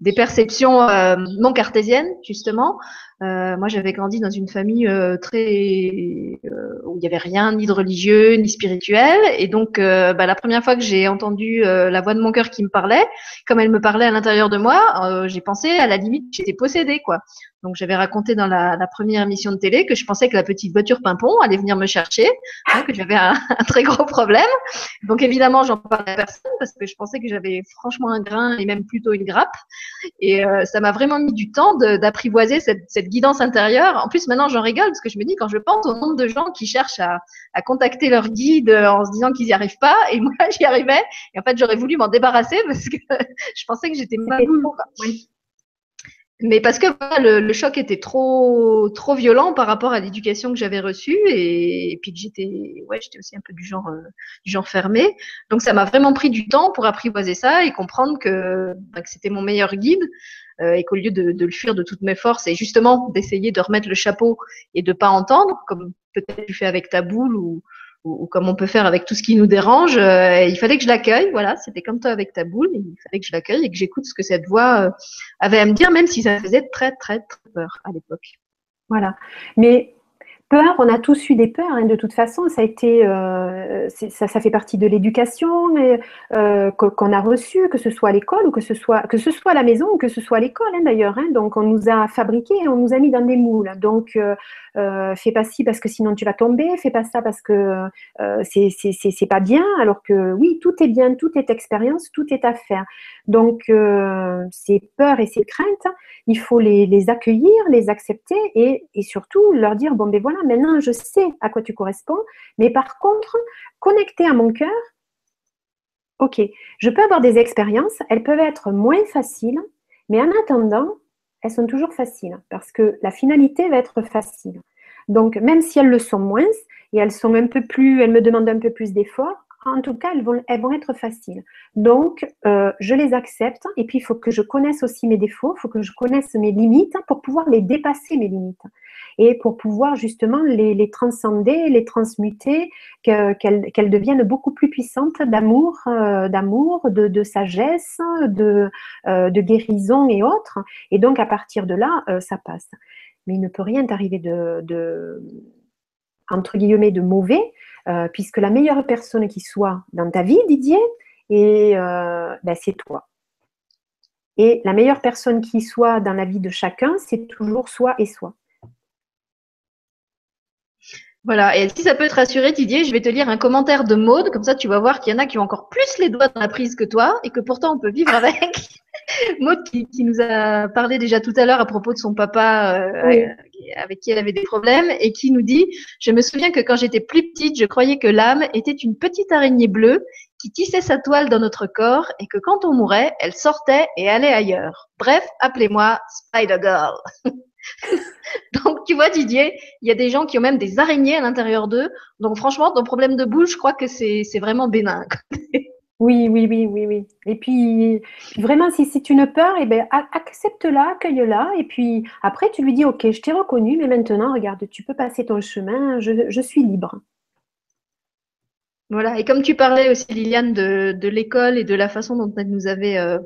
des perceptions euh, non cartésiennes, justement. Euh, moi, j'avais grandi dans une famille euh, très euh, où il n'y avait rien ni de religieux ni spirituel, et donc bah, la première fois que j'ai entendu la voix de mon cœur qui me parlait, comme elle me parlait à l'intérieur de moi, j'ai pensé à la limite j'étais possédée, quoi. Donc j'avais raconté dans la, première émission de télé que je pensais que la petite voiture pimpon allait venir me chercher, hein, que j'avais un, très gros problème. Donc évidemment, j'en parlais à personne parce que je pensais que j'avais franchement un grain et même plutôt une grappe. Et ça m'a vraiment mis du temps d'apprivoiser cette guidance intérieure. En plus, maintenant, j'en rigole parce que je me dis, quand je pense au nombre de gens qui cherchent à, contacter leur guide en se disant qu'ils n'y arrivent pas, et moi, j'y arrivais. Et en fait, j'aurais voulu m'en débarrasser parce que je pensais que j'étais pas Oui. Mais parce que le, choc était trop trop violent par rapport à l'éducation que j'avais reçue et, puis que j'étais ouais j'étais aussi un peu du genre euh, du genre fermé donc ça m'a vraiment pris du temps pour apprivoiser ça et comprendre que, bah, que c'était mon meilleur guide euh, et qu'au lieu de, le fuir de toutes mes forces et justement d'essayer de remettre le chapeau et de pas entendre, comme peut-être tu fais avec ta boule ou, ou, comme on peut faire avec tout ce qui nous dérange, euh, il fallait que je l'accueille. Voilà, c'était comme toi avec ta boule, il fallait que je l'accueille et que j'écoute ce que cette voix euh, avait à me dire, même si ça faisait très très très peur à l'époque. Voilà, mais peur, on a tous eu des peurs, hein, de toute façon, ça a été, euh, ça, fait partie de l'éducation euh, qu'on a reçue, que ce soit à l'école ou que ce soit, que ce soit à la maison ou que ce soit à l'école hein, d'ailleurs. Hein. donc on nous a fabriqué, on nous a mis dans des moules. Donc euh, fais pas ci parce que sinon tu vas tomber, fais pas ça parce que c'est pas bien. Alors que oui, tout est bien, tout est expérience, tout est à faire. Donc ces peurs et ces craintes, il faut les, les accueillir, les accepter et, et surtout leur dire bon ben voilà maintenant je sais à quoi tu corresponds, mais par contre, connecter à mon cœur, ok, je peux avoir des expériences, elles peuvent être moins faciles, mais en attendant, elles sont toujours faciles parce que la finalité va être facile. Donc, même si elles le sont moins, et elles sont un peu plus, elles me demandent un peu plus d'efforts, en tout cas, elles vont, être faciles. Donc, euh, je les accepte et puis il faut que je connaisse aussi mes défauts, il faut que je connaisse mes limites pour pouvoir les dépasser, mes limites. Et pour pouvoir justement les, transcender, les transmuter, qu'elles deviennent beaucoup plus puissantes d'amour, euh, d'amour, de, sagesse, de, euh, de, guérison et autres. Et donc, à partir de là, ça passe. Mais il ne peut rien t'arriver de, entre guillemets, de mauvais euh, puisque la meilleure personne qui soit dans ta vie, Didier, euh, ben, c'est toi. Et la meilleure personne qui soit dans la vie de chacun, c'est toujours soi et soi. Voilà, et si ça peut te rassurer, Didier, je vais te lire un commentaire de Maude, comme ça tu vas voir qu'il y en a qui ont encore plus les doigts dans la prise que toi, et que pourtant on peut vivre avec. Maud qui, nous a parlé déjà tout à l'heure à propos de son papa euh, avec qui elle avait des problèmes et qui nous dit Je me souviens que quand j'étais plus petite, je croyais que l'âme était une petite araignée bleue qui tissait sa toile dans notre corps et que quand on mourait, elle sortait et allait ailleurs. Bref, appelez-moi Spider Girl. Donc, tu vois, Didier, il y a des gens qui ont même des araignées à l'intérieur d'eux. Donc, franchement, ton problème de boule, je crois que c'est vraiment bénin. Oui, oui, oui, oui, oui. Et puis, vraiment, si c'est une peur, eh ben, accepte-la, accueille-la. Et puis, après, tu lui dis, OK, je t'ai reconnu, mais maintenant, regarde, tu peux passer ton chemin, je, suis libre. Voilà. Et comme tu parlais aussi, Liliane, de, l'école et de la façon dont elle nous avait euh,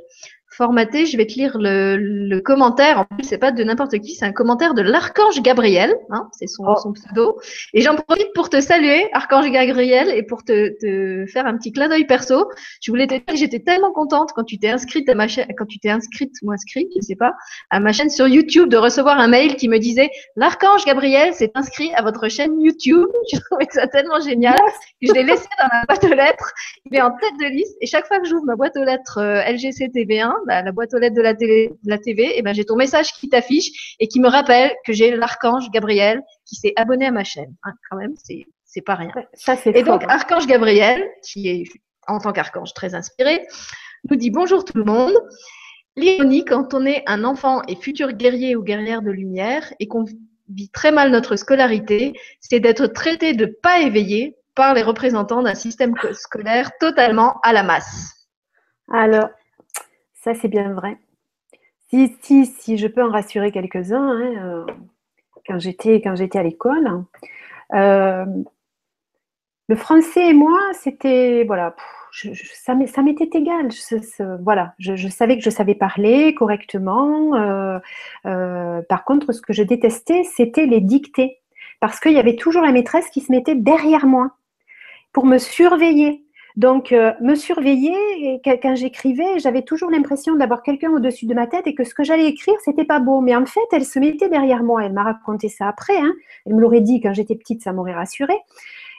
formaté, je vais te lire le, le commentaire. En plus, c'est pas de n'importe qui, c'est un commentaire de l'archange Gabriel, hein, c'est son, oh. son, pseudo. Et j'en profite pour te saluer, archange Gabriel, et pour te, te faire un petit clin d'œil perso. Je voulais te dire que j'étais tellement contente quand tu t'es inscrite à ma chaîne, quand tu t'es inscrite ou inscrit, je sais pas, à ma chaîne sur YouTube, de recevoir un mail qui me disait l'archange Gabriel s'est inscrit à votre chaîne YouTube. Je trouvais ça tellement génial que je l'ai laissé dans ma boîte aux lettres. Il est en tête de liste et chaque fois que j'ouvre ma boîte aux lettres euh, LGCTV1 la, boîte aux lettres de la, télé, de la TV, et eh ben j'ai ton message qui t'affiche et qui me rappelle que j'ai l'archange Gabriel qui s'est abonné à ma chaîne. Ah, quand même, c'est c'est pas rien. Ça, c'est et donc, hein. Archange Gabriel, qui est en tant qu'archange très inspiré, nous dit bonjour tout le monde. L'ironie, quand on est un enfant et futur guerrier ou guerrière de lumière et qu'on vit très mal notre scolarité, c'est d'être traité de pas éveillé par les représentants d'un système scolaire totalement à la masse. Alors, ça, c'est bien vrai. Si, si, si je peux en rassurer quelques-uns, hein, euh, quand j'étais à l'école, euh, le français et moi, c'était voilà, ça m'était égal. voilà, je, savais que je savais parler correctement. Euh, par contre, ce que je détestais, c'était les dictées, parce qu'il y avait toujours la maîtresse qui se mettait derrière moi pour me surveiller. Donc, euh, me surveiller, et quand j'écrivais, j'avais toujours l'impression d'avoir quelqu'un au-dessus de ma tête et que ce que j'allais écrire, c'était pas beau. Mais en fait, elle se mettait derrière moi. Elle m'a raconté ça après. Hein. Elle me l'aurait dit quand j'étais petite, ça m'aurait rassurée.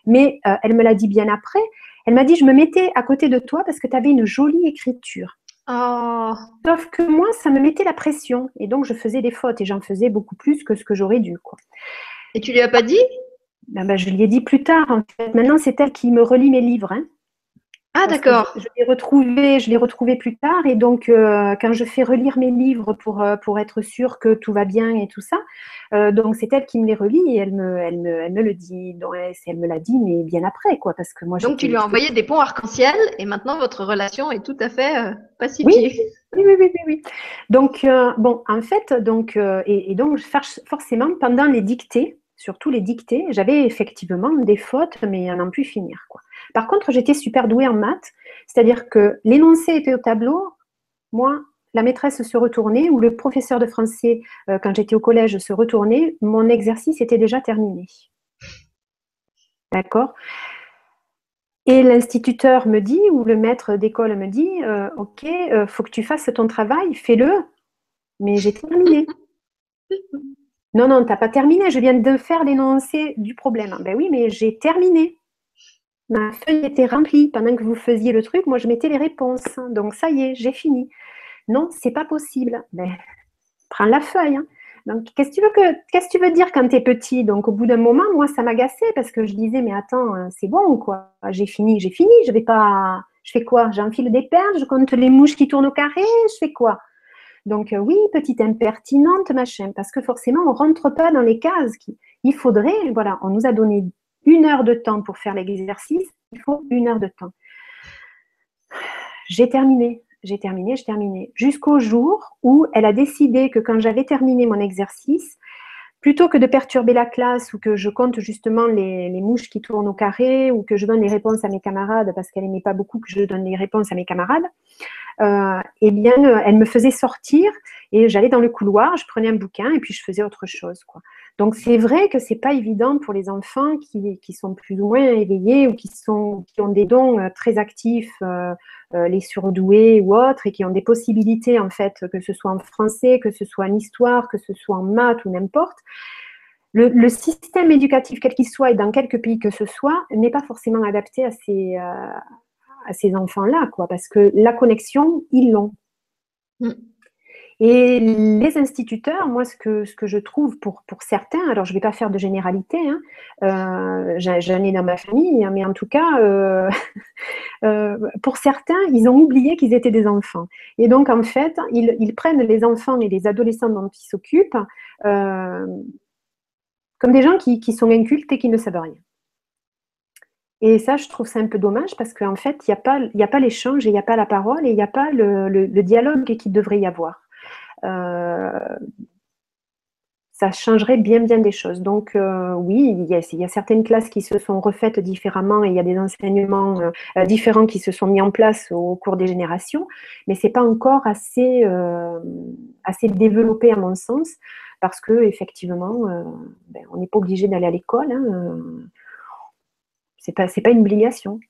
Mais euh, elle me l'a dit bien après. Elle m'a dit, je me mettais à côté de toi parce que tu avais une jolie écriture. Oh. Sauf que moi, ça me mettait la pression. Et donc, je faisais des fautes et j'en faisais beaucoup plus que ce que j'aurais dû. Quoi. Et tu lui as pas dit? Ben, ben, Je lui ai dit plus tard. En fait. Maintenant, c'est elle qui me relit mes livres. Hein. Ah d'accord. Je, l'ai retrouvé, je l'ai retrouvé plus tard et donc euh, quand je fais relire mes livres pour euh, pour être sûre que tout va bien et tout ça, euh, donc c'est elle qui me les relit et elle me elle me, elle me le dit. Donc elle, me l'a dit mais bien après quoi parce que moi. Donc tu lui as envoyé des ponts arc-en-ciel et maintenant votre relation est tout à fait pacifiée. Oui, oui, oui, oui, Donc bon en fait donc et, et donc forcément pendant les dictées surtout les dictées, j'avais effectivement des fautes mais à n'en plus finir quoi. Par contre, j'étais super douée en maths, c'est-à-dire que l'énoncé était au tableau, moi, la maîtresse se retournait ou le professeur de français, euh, quand j'étais au collège, se retournait, mon exercice était déjà terminé. D'accord? Et l'instituteur me dit, ou le maître d'école me dit, euh, OK, euh, faut que tu fasses ton travail, fais-le, mais j'ai terminé. Non, non, tu n'as pas terminé, je viens de faire l'énoncé du problème. Ben oui, mais j'ai terminé ma feuille était remplie. Pendant que vous faisiez le truc, moi, je mettais les réponses. Donc, ça y est, j'ai fini. Non, c'est pas possible. Mais prends la feuille. Hein. Donc, qu'est-ce que tu veux que, qu'est-ce que tu veux dire quand tu es petit? Donc, au bout d'un moment, moi, ça m'agaçait parce que je disais, mais attends, euh, c'est bon, quoi. J'ai fini, j'ai fini. Je vais pas. Je fais quoi? J'enfile des perles, je compte les mouches qui tournent au carré, je fais quoi? Donc, euh, oui, petite impertinente, machin, parce que forcément, on rentre pas dans les cases. Qui... Il faudrait, voilà, on nous a donné une heure de temps pour faire l'exercice, il faut une heure de temps. J'ai terminé, j'ai terminé, j'ai terminé. Jusqu'au jour où elle a décidé que quand j'avais terminé mon exercice, plutôt que de perturber la classe ou que je compte justement les, mouches qui tournent au carré ou que je donne les réponses à mes camarades parce qu'elle n'aimait pas beaucoup que je donne les réponses à mes camarades, euh, eh bien, elle me faisait sortir et j'allais dans le couloir, je prenais un bouquin et puis je faisais autre chose. Donc c'est vrai que c'est pas évident pour les enfants qui, sont plus ou moins éveillés ou qui, sont, qui ont des dons euh, très actifs, euh, euh, les surdoués ou autres, et qui ont des possibilités en fait, que ce soit en français, que ce soit en histoire, que ce soit en maths ou n'importe. Le, système éducatif, quel qu'il soit et dans quelque pays que ce soit, n'est pas forcément adapté à ces, ces enfants-là, quoi, parce que la connexion, ils l'ont. Mm. Et les instituteurs, moi, ce que, ce que je trouve pour, pour certains, alors je ne vais pas faire de généralité, hein, euh, j'en ai dans ma famille, hein, mais en tout cas, euh, euh, pour certains, ils ont oublié qu'ils étaient des enfants. Et donc, en fait, ils, prennent les enfants et les adolescents dont ils s'occupent comme des gens qui, sont incultes et qui ne savent rien. Et ça, je trouve ça un peu dommage parce qu'en fait, il n'y a pas, a pas l'échange et il n'y a pas la parole et il n'y a pas le, le, dialogue qu'il devrait y avoir. Euh, ça changerait bien, bien des choses. Donc, euh, oui, il y, a, certaines classes qui se sont refaites différemment et il y a des enseignements euh, différents qui se sont mis en place au, cours des générations, mais ce n'est pas encore assez, assez développé à mon sens parce que effectivement, ben, on n'est pas obligé d'aller à l'école. Hein, c'est pas, pas une obligation.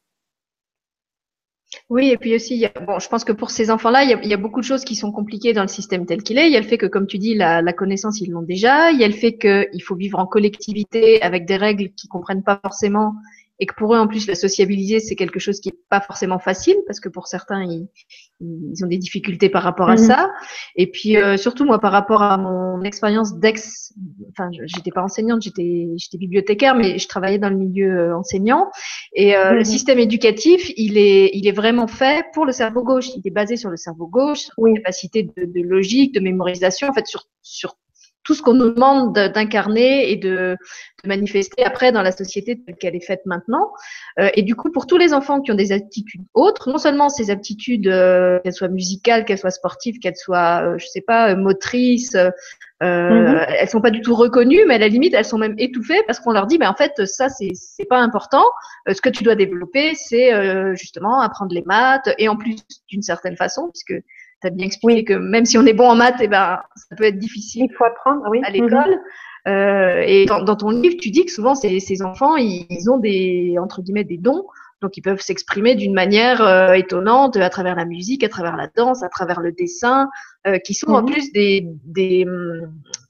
Oui, et puis aussi, bon, je pense que pour ces enfants-là, il, y, a, beaucoup de choses qui sont compliquées dans le système tel qu'il est. Il y a le fait que, comme tu dis, la, connaissance, ils l'ont déjà. Il y a le fait qu'il faut vivre en collectivité avec des règles qu'ils comprennent pas forcément et que pour eux en plus la sociabiliser c'est quelque chose qui est pas forcément facile parce que pour certains ils, ils ont des difficultés par rapport à mhm. ça et puis euh, surtout moi par rapport à mon expérience d'ex enfin j'étais pas enseignante j'étais j'étais bibliothécaire mais je travaillais dans le milieu euh, enseignant et euh, le mhm. système éducatif il est il est vraiment fait pour le cerveau gauche il est basé sur le cerveau gauche sur la capacité de, de, logique de mémorisation en fait sur sur tout ce qu'on nous demande d'incarner et de, manifester après dans la société telle qu'elle est faite maintenant. Euh, et du coup, pour tous les enfants qui ont des aptitudes autres, non seulement ces aptitudes, euh, qu'elles soient musicales, qu'elles soient sportives, qu'elles soient, euh, je sais pas, motrices, euh, mm elles sont pas du tout reconnues, mais à la limite, elles sont même étouffées parce qu'on leur dit, ben en fait, ça c'est c'est pas important. ce que tu dois développer, c'est justement apprendre les maths et en plus d'une certaine façon, puisque tu as bien expliqué que même si on est bon en maths, et eh ben, ça peut être difficile Il faut apprendre, oui. à l'école. Euh, et dans, dans, ton livre, tu dis que souvent ces, ces enfants, ils, ils, ont des entre guillemets des dons, donc ils peuvent s'exprimer d'une manière euh, étonnante à travers la musique, à travers la danse, à travers le dessin, euh, qui sont en mhm. plus des, des,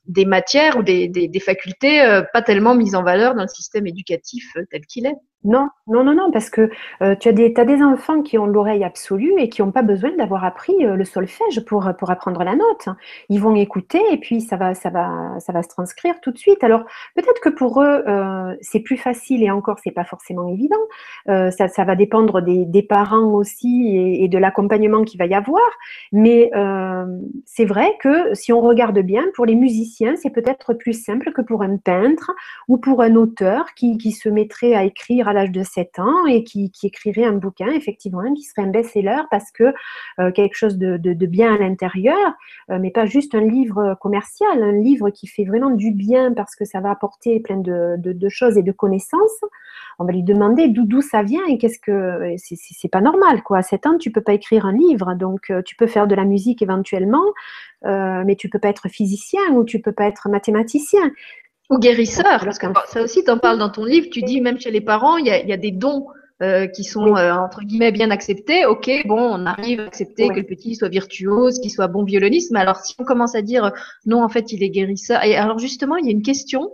des matières ou des, des, des facultés pas tellement mises en valeur dans le système éducatif tel qu'il est. Non, non, non, non, parce que euh, tu as des, as enfants qui ont l'oreille absolue et qui n'ont pas besoin d'avoir appris le solfège pour, pour apprendre la note. Ils vont écouter et puis ça va, ça va, ça va se transcrire tout de suite. Alors peut-être que pour eux, c'est plus facile et encore, c'est pas forcément évident. Ça, va dépendre des, parents aussi et, et de l'accompagnement qu'il va y avoir. Mais c'est vrai que si on regarde bien, pour les musiciens, c'est peut-être plus simple que pour un peintre ou pour un auteur qui, se mettrait à écrire à l'âge de 7 ans et qui, écrirait un bouquin, effectivement, qui serait un best-seller parce que euh, quelque chose de, bien à l'intérieur, euh, mais pas juste un livre commercial, un livre qui fait vraiment du bien parce que ça va apporter plein de, choses et de connaissances. On va lui demander d'où ça vient et qu'est-ce que c'est pas normal quoi. À 7 ans, tu peux pas écrire un livre, donc euh, tu peux faire de la musique éventuellement, mais tu peux pas être physicien ou tu peux pas être mathématicien. Ou guérisseur, parce que ça aussi, tu en parles dans ton livre, tu dis même chez les parents, il y a, des dons euh, qui sont euh, entre guillemets bien acceptés. Ok, bon, on arrive à accepter que le petit soit virtuose, qu'il soit bon violoniste, mais alors si on commence à dire non, en fait, il est guérisseur. Et alors justement, il y a une question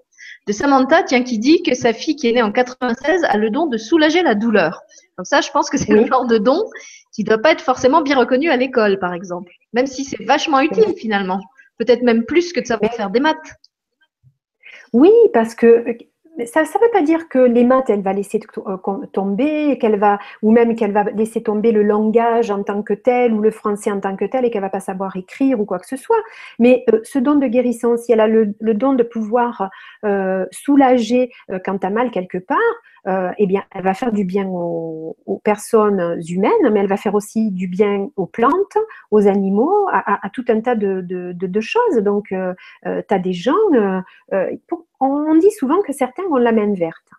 de Samantha, tiens, qui dit que sa fille qui est née en 96 a le don de soulager la douleur. Donc ça, je pense que c'est le genre de don qui ne doit pas être forcément bien reconnu à l'école, par exemple, même si c'est vachement utile finalement peut-être même plus que de savoir faire des maths. Oui, parce que ça ne veut pas dire que les maths, elle va laisser euh, tomber, qu'elle va, ou même qu'elle va laisser tomber le langage en tant que tel, ou le français en tant que tel, et qu'elle va pas savoir écrire ou quoi que ce soit. Mais euh, ce don de guérison, si elle a le, don de pouvoir euh, soulager quand tu as mal quelque part, eh bien, elle va faire du bien aux, personnes humaines, mais elle va faire aussi du bien aux plantes, aux animaux, à, tout un tas de, choses. Donc, tu as des gens, pour, on dit souvent que certains ont la main verte.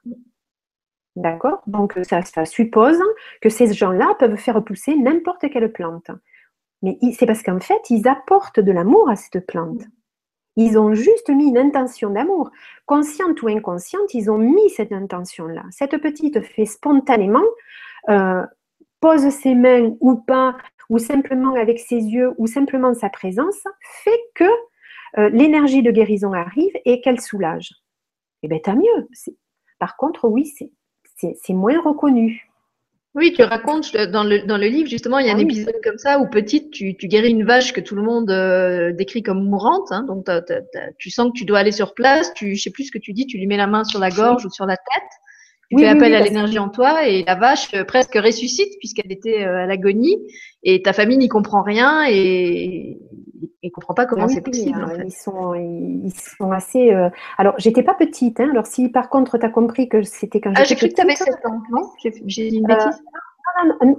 D'accord? Donc ça, suppose que ces gens-là peuvent faire pousser n'importe quelle plante. Mais c'est parce qu'en fait, ils apportent de l'amour à cette plante. Ils ont juste mis une intention d'amour. Consciente ou inconsciente, ils ont mis cette intention-là. Cette petite fait spontanément, euh, pose ses mains ou pas, ou simplement avec ses yeux, ou simplement sa présence, fait que euh, l'énergie de guérison arrive et qu'elle soulage. Eh bien, tant mieux. Par contre, oui, c'est moins reconnu. Oui, tu racontes dans le, dans le livre, justement, il y a un ah épisode comme ça où petite, tu, tu, guéris une vache que tout le monde euh, décrit comme mourante. Hein, donc, tu sens que tu dois aller sur place. Tu, je sais plus ce que tu dis, tu lui mets la main sur la gorge ou sur la tête. Tu fais appel à l'énergie en toi et la vache euh, presque ressuscite puisqu'elle était à l'agonie et ta famille n'y comprend rien et ne comprend pas comment c'est possible. Hein, ils, sont, ils sont assez. Euh, alors, j'étais pas petite. Hein, alors, si par contre, tu as compris que c'était quand ah, j'étais petite. J'ai cru que tu avais 7 ans, non? J'ai dit une euh, bêtise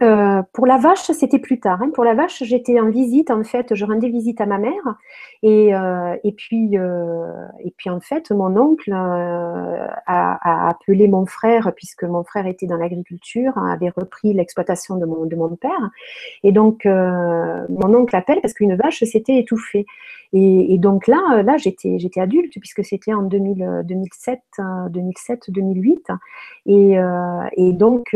euh, pour la vache, c'était plus tard. Hein. Pour la vache, j'étais en visite. En fait, je rendais visite à ma mère. Et, euh, et, puis, euh, et puis, en fait, mon oncle a, appelé mon frère, puisque mon frère était dans l'agriculture, avait repris l'exploitation de mon, de mon père. Et donc, mon oncle appelle parce qu'une vache s'était étouffée. Et, donc là, là j'étais, j'étais adulte puisque c'était en 2000, 2007, 2007, 2008. Et, et donc,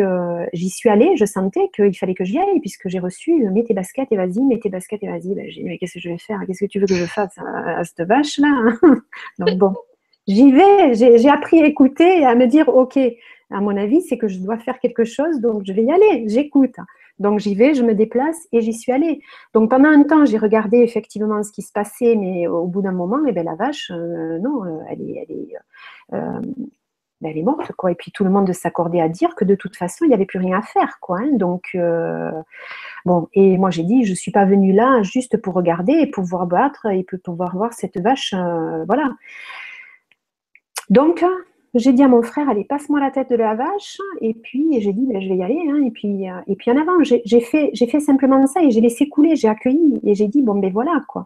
j'y suis allée. Sentais qu'il fallait que j'y aille puisque j'ai reçu mets tes baskets et vas-y, mets tes baskets et vas-y. Ben, mais qu'est-ce que je vais faire? Qu'est-ce que tu veux que je fasse à, cette vache là Donc bon, j'y vais. J'ai appris à écouter à me dire ok. À mon avis, c'est que je dois faire quelque chose, donc je vais y aller. J'écoute. Donc j'y vais, je me déplace et j'y suis allée. Donc pendant un temps, j'ai regardé effectivement ce qui se passait, mais au bout d'un moment, eh ben, la vache, euh, non, euh, elle est, elle est, euh, ben, elle est morte, quoi. Et puis tout le monde s'accordait à dire que de toute façon, il n'y avait plus rien à faire, quoi. Hein. Donc, bon, et moi j'ai dit, je ne suis pas venue là juste pour regarder et pouvoir battre et pour pouvoir voir cette vache, voilà. Donc, j'ai dit à mon frère, allez, passe-moi la tête de la vache. Et puis, j'ai dit, ben, je vais y aller. Hein. Et, puis, euh, et puis, en avant, j'ai fait, fait simplement ça et j'ai laissé couler, j'ai accueilli. Et j'ai dit, bon, ben voilà, quoi.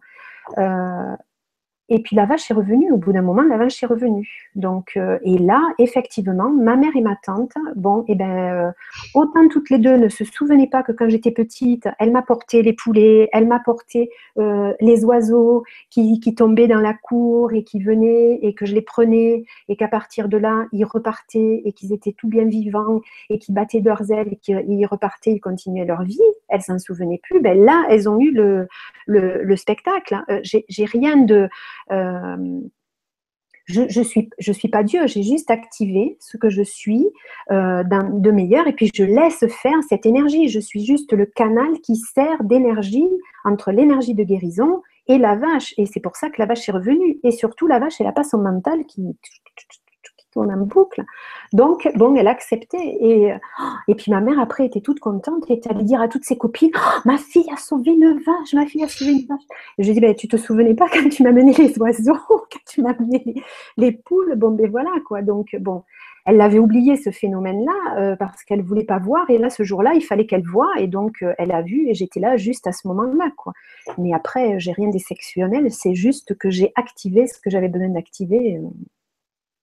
Euh, et puis la vache est revenue, au bout d'un moment, la vache est revenue. Donc, euh, et là, effectivement, ma mère et ma tante, bon, eh ben, euh, autant toutes les deux ne se souvenaient pas que quand j'étais petite, elle m'apportait les poulets, elle m'apportait euh, les oiseaux qui, tombaient dans la cour et qui venaient et que je les prenais et qu'à partir de là, ils repartaient et qu'ils étaient tout bien vivants et qu'ils battaient leurs ailes et qu'ils repartaient, ils continuaient leur vie. Elles s'en souvenaient plus. Ben là, elles ont eu le, le, le spectacle. Hein. J'ai rien de euh, je ne suis, je suis pas Dieu, j'ai juste activé ce que je suis euh, de meilleur et puis je laisse faire cette énergie. Je suis juste le canal qui sert d'énergie entre l'énergie de guérison et la vache. Et c'est pour ça que la vache est revenue. Et surtout, la vache, elle n'a pas son mental qui en boucle. Donc, bon, elle acceptait. Et, et puis ma mère, après, était toute contente et était allée dire à toutes ses copines oh, Ma fille a sauvé une vache, ma fille a sauvé une vache. Je dis ben, Tu te souvenais pas quand tu m'as mené les oiseaux, quand tu m'as mené les, poules? Bon, ben voilà, quoi. Donc, bon, elle l'avait oublié ce phénomène-là euh, parce qu'elle voulait pas voir. Et là, ce jour-là, il fallait qu'elle voie. Et donc, euh, elle a vu et j'étais là juste à ce moment-là, quoi. Mais après, j'ai rien d'exceptionnel. C'est juste que j'ai activé ce que j'avais besoin d'activer. Euh,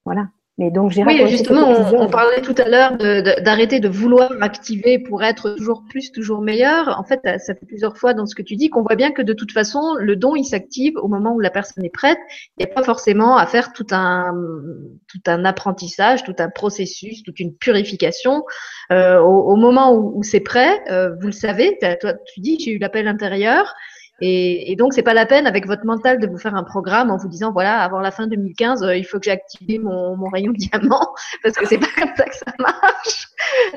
voilà donc, j'ai oui, justement, on, parlait tout à l'heure d'arrêter de, vouloir activer pour être toujours plus, toujours meilleur. En fait, ça fait plusieurs fois dans ce que tu dis qu'on voit bien que de toute façon, le don, il s'active au moment où la personne est prête. Il n'y a pas forcément à faire tout un, tout un apprentissage, tout un processus, toute une purification. Euh, au, moment où, c'est prêt, euh, vous le savez, toi, tu dis, j'ai eu l'appel intérieur. Et, et donc, c'est pas la peine avec votre mental de vous faire un programme en vous disant voilà, avant la fin 2015, euh, il faut que j'ai activé mon, mon, rayon diamant parce que c'est pas comme ça que ça marche.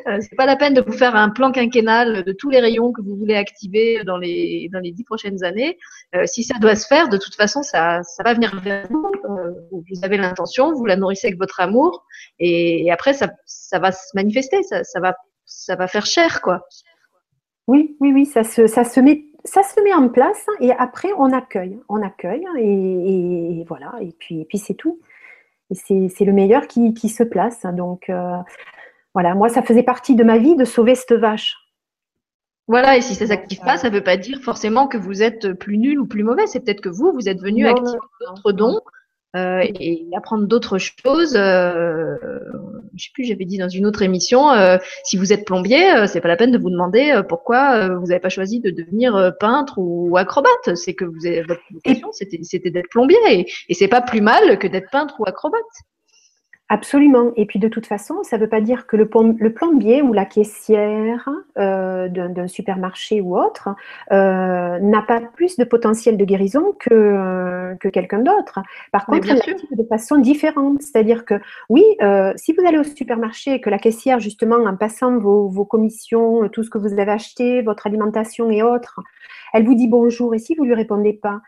Euh, c'est pas la peine de vous faire un plan quinquennal de tous les rayons que vous voulez activer dans les dans les dix prochaines années. Euh, si ça doit se faire, de toute façon, ça va venir vers vous. Euh, vous avez l'intention, vous la nourrissez avec votre amour, et, et après ça ça va se manifester, ça ça va ça va faire cher quoi. Oui, oui, oui, ça se, ça se met ça se met en place et après on accueille, on accueille et, et voilà, et puis, et puis c'est tout. Et c'est le meilleur qui, qui, se place. Donc euh, voilà, moi ça faisait partie de ma vie de sauver cette vache. Voilà, et si ça s'active pas, ça ne veut pas dire forcément que vous êtes plus nul ou plus mauvais. C'est peut-être que vous, vous êtes venu activer votre don euh, et apprendre d'autres choses. Euh, je sais plus, j'avais dit dans une autre émission, euh, si vous êtes plombier, euh, c'est pas la peine de vous demander euh, pourquoi euh, vous n'avez pas choisi de devenir peintre ou acrobate. C'est que vous avez, votre vocation, c'était, c'était d'être plombier, et, et c'est pas plus mal que d'être peintre ou acrobate. Absolument. Et puis de toute façon, ça ne veut pas dire que le, plombier ou la caissière euh, d'un supermarché ou autre euh, n'a pas plus de potentiel de guérison que, euh, que quelqu'un d'autre. Par contre, il l'active de façon différente. C'est-à-dire que oui, euh, si vous allez au supermarché et que la caissière, justement, en passant vos, vos commissions, tout ce que vous avez acheté, votre alimentation et autres, elle vous dit bonjour et si vous ne lui répondez pas,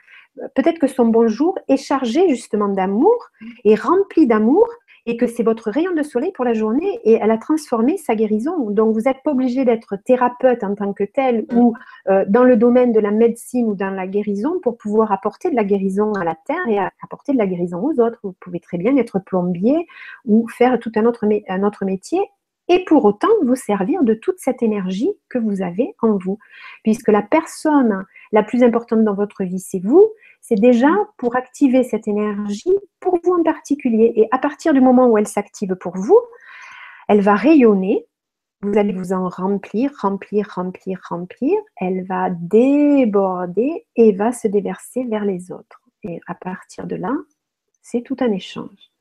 peut-être que son bonjour est chargé justement d'amour et rempli d'amour et que c'est votre rayon de soleil pour la journée et elle a transformé sa guérison. Donc, vous n'êtes pas obligé d'être thérapeute en tant que tel ou euh, dans le domaine de la médecine ou dans la guérison pour pouvoir apporter de la guérison à la terre et apporter de la guérison aux autres. Vous pouvez très bien être plombier ou faire tout un autre, un autre métier et pour autant vous servir de toute cette énergie que vous avez en vous. Puisque la personne la plus importante dans votre vie, c'est vous, c'est déjà pour activer cette énergie pour vous en particulier. Et à partir du moment où elle s'active pour vous, elle va rayonner. Vous allez vous en remplir, remplir, remplir, remplir. Elle va déborder et va se déverser vers les autres. Et à partir de là, c'est tout un échange.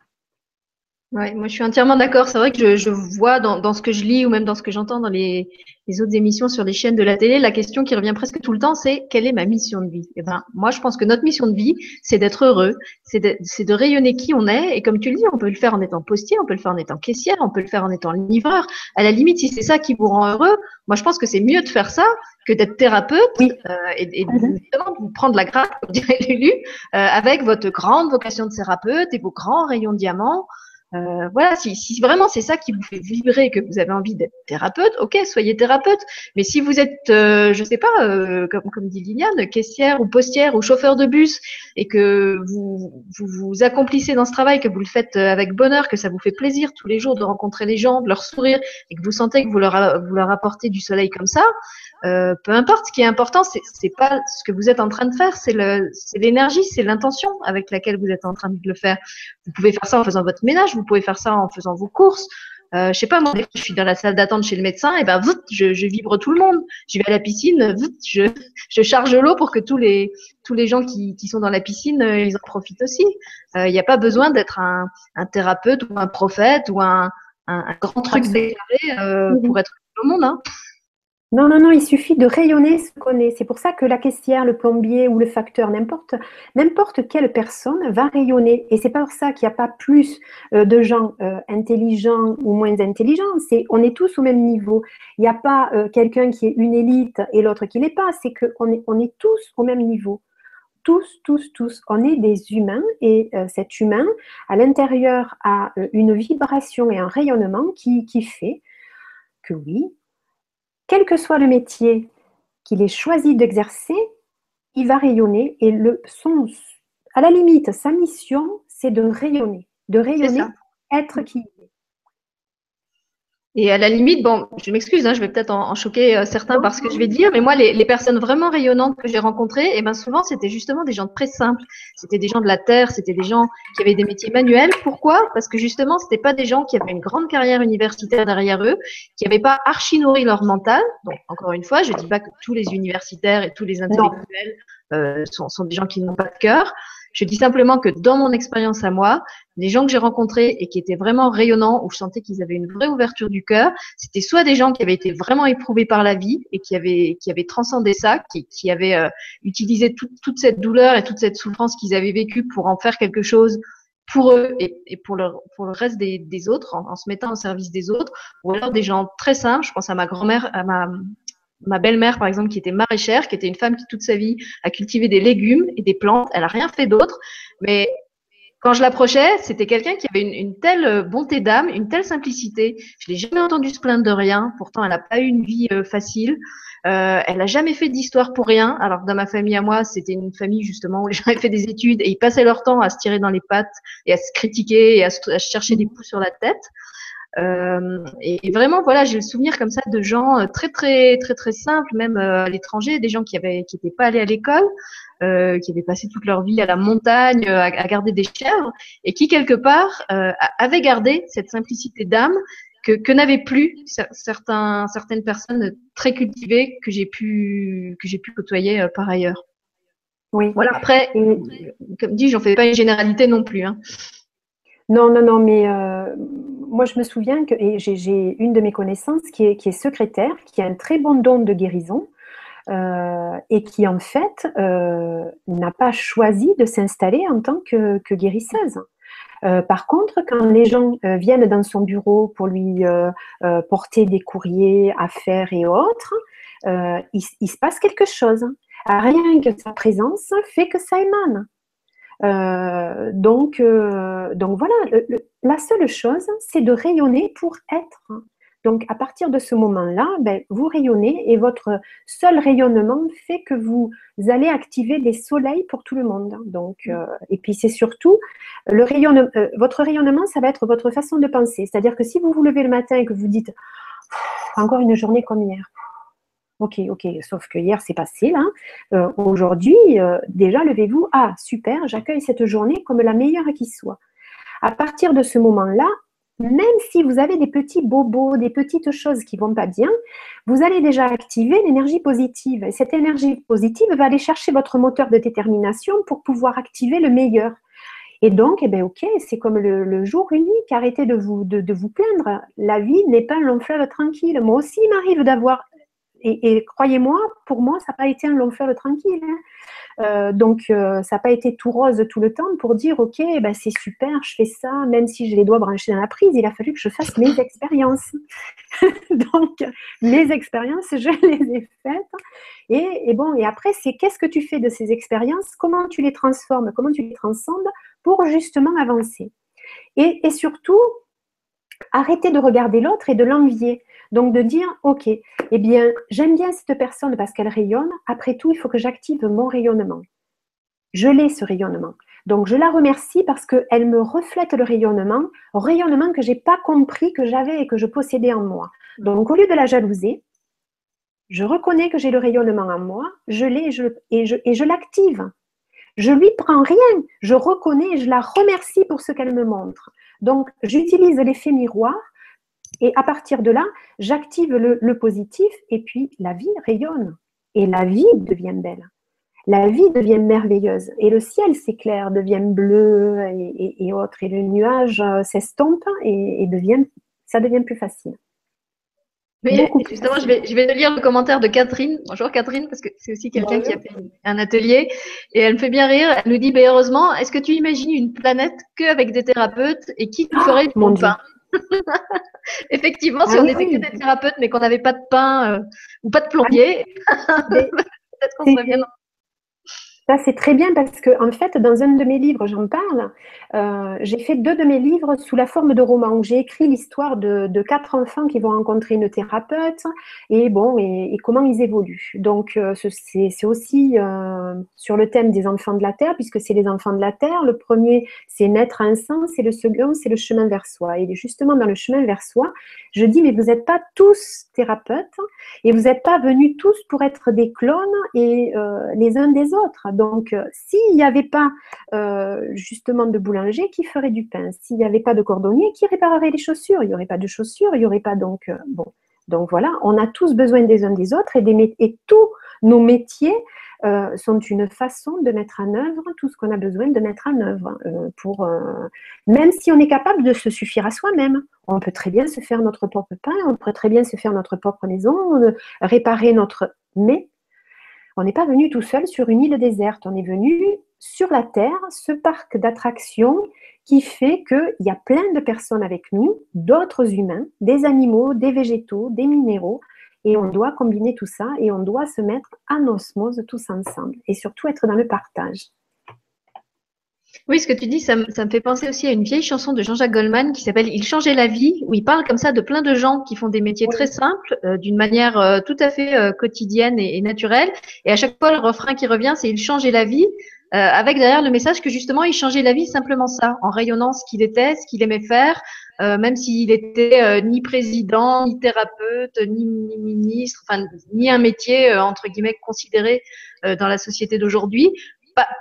Ouais, moi je suis entièrement d'accord. C'est vrai que je, je vois dans, dans, ce que je lis ou même dans ce que j'entends dans les, les, autres émissions sur les chaînes de la télé, la question qui revient presque tout le temps, c'est quelle est ma mission de vie? Et eh ben, moi je pense que notre mission de vie, c'est d'être heureux, c'est de, de, rayonner qui on est. Et comme tu le dis, on peut le faire en étant postier, on peut le faire en étant caissière, on peut le faire en étant livreur. À la limite, si c'est ça qui vous rend heureux, moi je pense que c'est mieux de faire ça que d'être thérapeute oui. euh, et, et de, mm-hmm. de vous prendre la grappe, comme dirait Lulu, euh, avec votre grande vocation de thérapeute et vos grands rayons de diamant. Euh, voilà, si, si, vraiment c'est ça qui vous fait vibrer, que vous avez envie d'être thérapeute, ok, soyez thérapeute. Mais si vous êtes, euh, je sais pas, euh, comme, comme dit Liliane, caissière ou postière ou chauffeur de bus, et que vous, vous, vous accomplissez dans ce travail, que vous le faites euh, avec bonheur, que ça vous fait plaisir tous les jours de rencontrer les gens, de leur sourire, et que vous sentez que vous leur, vous leur apportez du soleil comme ça, euh, peu importe, ce qui est important, c'est pas ce que vous êtes en train de faire, c'est l'énergie, c'est l'intention avec laquelle vous êtes en train de le faire. Vous pouvez faire ça en faisant votre ménage, vous pouvez faire ça en faisant vos courses. Euh, je sais pas, moi, je suis dans la salle d'attente chez le médecin, et ben, vite, je, je, vibre tout le monde. Je vais à la piscine, vite, je, je charge l'eau pour que tous les tous les gens qui, qui sont dans la piscine, euh, ils en profitent aussi. Il euh, n'y a pas besoin d'être un, un, thérapeute ou un prophète ou un, un, un grand truc déclaré euh, pour être au monde. Hein. Non, non, non, il suffit de rayonner ce qu'on est. C'est pour ça que la caissière, le plombier ou le facteur, n'importe, quelle personne va rayonner. Et c'est pour ça qu'il n'y a pas plus euh, de gens euh, intelligents ou moins intelligents. C'est, on est tous au même niveau. Il n'y a pas euh, quelqu'un qui est une élite et l'autre qui l'est pas. C'est qu'on est, on est tous au même niveau. Tous, tous, tous. On est des humains et cet humain, à l'intérieur, a une vibration et un rayonnement qui fait que oui, quel que soit le métier qu'il ait choisi d'exercer, il va rayonner et le, son, à la limite, sa mission, c'est de rayonner, de rayonner, être qui. Et à la limite, bon, je m'excuse, hein, je vais peut-être en, en, choquer euh, certains par ce que je vais dire, mais moi, les, les personnes vraiment rayonnantes que j'ai rencontrées, et eh ben souvent, c'était justement des gens très simples. C'était des gens de la terre, c'était des gens qui avaient des métiers manuels. Pourquoi? Parce que justement, c'était pas des gens qui avaient une grande carrière universitaire derrière eux, qui n'avaient pas archi nourri leur mental. Donc, encore une fois, je dis pas que tous les universitaires et tous les intellectuels euh, sont, sont, des gens qui n'ont pas de cœur. Je dis simplement que dans mon expérience à moi, les gens que j'ai rencontrés et qui étaient vraiment rayonnants, où je sentais qu'ils avaient une vraie ouverture du cœur, c'était soit des gens qui avaient été vraiment éprouvés par la vie et qui avaient, qui avaient transcendé ça, qui, qui avaient euh, utilisé toute cette douleur et toute cette souffrance qu'ils avaient vécue pour en faire quelque chose pour eux et, et pour, le, pour le reste des, des autres, en, en, se mettant au service des autres, ou alors des gens très simples. Je pense à ma grand-mère, à ma, ma belle-mère, par exemple, qui était maraîchère, qui était une femme qui toute sa vie a cultivé des légumes et des plantes. Elle a rien fait d'autre, mais quand je l'approchais, c'était quelqu'un qui avait une, une telle bonté d'âme, une telle simplicité. Je l'ai jamais entendu se plaindre de rien. Pourtant, elle n'a pas eu une vie euh, facile. Euh, elle n'a jamais fait d'histoire pour rien. Alors dans ma famille à moi, c'était une famille justement où les gens avaient fait des études et ils passaient leur temps à se tirer dans les pattes et à se critiquer et à, se, à chercher des pouces sur la tête. Euh, et, vraiment, voilà, j'ai le souvenir comme ça de gens euh, très très très très simples, même euh, à l'étranger, des gens qui avaient qui n'étaient pas allés à l'école, euh, qui avaient passé toute leur vie à la montagne, à, à garder des chèvres, et qui quelque part euh, avaient gardé cette simplicité d'âme que, que n'avaient plus certains certaines personnes très cultivées que j'ai pu que j'ai pu côtoyer par ailleurs. Oui. Voilà. Après, comme dit, j'en fais pas une généralité non plus. Hein. Non, non, non, mais euh, moi je me souviens que j'ai une de mes connaissances qui est, secrétaire, qui a un très bon don de guérison euh, et qui en fait euh, n'a pas choisi de s'installer en tant que, guérisseuse. Euh, par contre, quand les gens viennent dans son bureau pour lui porter des courriers, affaires et autres, il, se passe quelque chose. Rien que sa présence fait que ça émane. Donc, donc voilà, la seule chose, c'est de rayonner pour être. Donc à partir de ce moment-là, ben, vous rayonnez et votre seul rayonnement fait que vous allez activer des soleils pour tout le monde. Donc, euh, et puis c'est surtout le rayonnement, euh, votre rayonnement, ça va être votre façon de penser. C'est-à-dire que si vous vous levez le matin et que vous dites encore une journée comme hier, Ok, ok, sauf que hier c'est passé là. Euh, Aujourd'hui, déjà levez-vous. Ah, super, j'accueille cette journée comme la meilleure qui soit. À partir de ce moment-là, même si vous avez des petits bobos, des petites choses qui vont pas bien, vous allez déjà activer l'énergie positive. Et cette énergie positive va aller chercher votre moteur de détermination pour pouvoir activer le meilleur. Et donc, eh ben, ok, c'est comme le, jour unique. Arrêtez de vous, de vous plaindre. La vie n'est pas un long fleuve tranquille. Moi aussi, il m'arrive d'avoir et, croyez-moi, pour moi, ça n'a pas été un long fleuve tranquille. Hein. Euh, donc, euh, ça n'a pas été tout rose tout le temps pour dire, OK, ben, c'est super, je fais ça, même si j'ai les doigts branchés dans la prise, il a fallu que je fasse mes expériences. donc, mes expériences, je les ai faites. Et, et bon, et après, c'est qu'est-ce que tu fais de ces expériences, comment tu les transformes, comment tu les transcendes pour justement avancer? Et, et surtout, arrêter de regarder l'autre et de l'envier. Donc de dire, ok, eh bien, j'aime bien cette personne parce qu'elle rayonne. Après tout, il faut que j'active mon rayonnement. Je l'ai ce rayonnement. Donc je la remercie parce qu'elle me reflète le rayonnement, rayonnement que je n'ai pas compris que j'avais et que je possédais en moi. Donc au lieu de la jalouser, je reconnais que j'ai le rayonnement en moi, je l'ai et je, et je, et je l'active. Je lui prends rien, je reconnais et je la remercie pour ce qu'elle me montre. Donc j'utilise l'effet miroir et à partir de là, j'active le, le, positif et puis la vie rayonne. Et la vie devient belle. La vie devient merveilleuse. Et le ciel s'éclaire, devient bleu et, et, et, autres. Et le nuage euh, s'estompe et, et, devient, ça devient plus facile. Mais justement, je vais, je vais lire le commentaire de Catherine. Bonjour Catherine, parce que c'est aussi quelqu'un qui a fait un atelier. Et elle me fait bien rire. Elle nous dit, ben, heureusement, est-ce que tu imagines une planète qu'avec des thérapeutes et qui nous ferait oh, du pain Effectivement, ah, si on oui. était que des thérapeutes, mais qu'on n'avait pas de pain euh, ou pas de plombier, ah, peut-être qu'on serait bien ça, c'est très bien parce que, en fait, dans un de mes livres, j'en parle, euh, j'ai fait deux de mes livres sous la forme de romans. J'ai écrit l'histoire de, quatre enfants qui vont rencontrer une thérapeute et, bon, et, comment ils évoluent. Donc, euh, c'est aussi euh, sur le thème des enfants de la Terre, puisque c'est les enfants de la Terre. Le premier, c'est naître un sens et le second, c'est le chemin vers soi. Et justement, dans le chemin vers soi, je dis, mais vous n'êtes pas tous thérapeutes et vous n'êtes pas venus tous pour être des clones et les uns des autres. Donc, euh, s'il n'y avait pas euh, justement de boulanger, qui ferait du pain S'il n'y avait pas de cordonnier, qui réparerait les chaussures Il n'y aurait pas de chaussures, il n'y aurait pas donc... Euh, bon, donc voilà, on a tous besoin des uns des autres et, tous nos métiers sont une façon de mettre en œuvre tout ce qu'on a besoin de mettre en œuvre. Même si on est capable de se suffire à soi-même, on peut très bien se faire notre propre pain, on peut très bien se faire notre propre maison, réparer notre... Mais on n'est pas venu tout seul sur une île déserte, on est venu sur la Terre, ce parc d'attractions qui fait qu'il y a plein de personnes avec nous, d'autres humains, des animaux, des végétaux, des minéraux, et on doit combiner tout ça et on doit se mettre en osmose tous ensemble et surtout être dans le partage. Oui, ce que tu dis, ça, me fait penser aussi à une vieille chanson de Jean-Jacques Goldman qui s'appelle Il changeait la vie, où il parle comme ça de plein de gens qui font des métiers très simples, euh, d'une manière euh, tout à fait euh, quotidienne et, naturelle. Et à chaque fois, le refrain qui revient, c'est Il changeait la vie, avec derrière le message que justement, il changeait la vie simplement ça, en rayonnant ce qu'il était, ce qu'il aimait faire, euh, même s'il était euh, ni président, ni thérapeute, ni, ministre, enfin ni un métier euh, entre guillemets considéré dans la société d'aujourd'hui,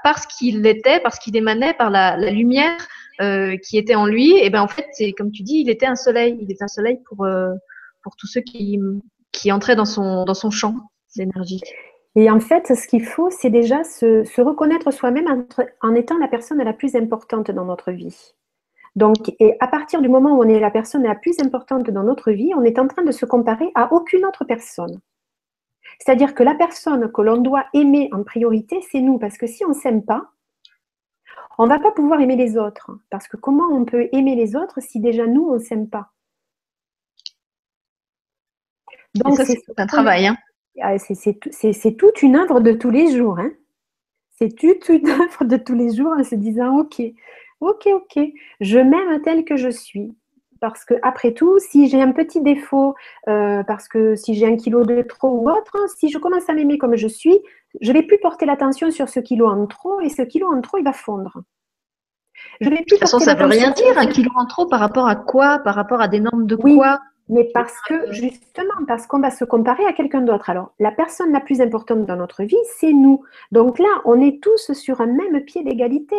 parce qu'il l'était, parce qu'il émanait par la, lumière qui était en lui. Et ben en fait, c'est comme tu dis, il était un soleil, il était un soleil pour pour tous ceux qui qui entraient dans son dans son champ d'énergie. Et en fait, ce qu'il faut, c'est déjà se, se reconnaître soi-même en étant la personne la plus importante dans notre vie. Donc, et à partir du moment où on est la personne la plus importante dans notre vie, on est en train de se comparer à aucune autre personne. C'est-à-dire que la personne que l'on doit aimer en priorité, c'est nous. Parce que si on ne s'aime pas, on ne va pas pouvoir aimer les autres. Parce que comment on peut aimer les autres si déjà nous, on ne s'aime pas? Donc, c'est un travail. Hein. Ah, c'est toute une œuvre de tous les jours. Hein. C'est toute une œuvre de tous les jours en se disant, OK, Ok, ok, je m'aime tel que je suis. Parce que après tout, si j'ai un petit défaut, euh, parce que si j'ai un kilo de trop ou autre, si je commence à m'aimer comme je suis, je ne vais plus porter l'attention sur ce kilo en trop et ce kilo en trop, il va fondre. Je vais plus de toute façon, ça ne veut rien dire, un kilo en trop par rapport à quoi Par rapport à des normes de oui, quoi? mais parce que, justement, parce qu'on va se comparer à quelqu'un d'autre. Alors, la personne la plus importante dans notre vie, c'est nous. Donc là, on est tous sur un même pied d'égalité.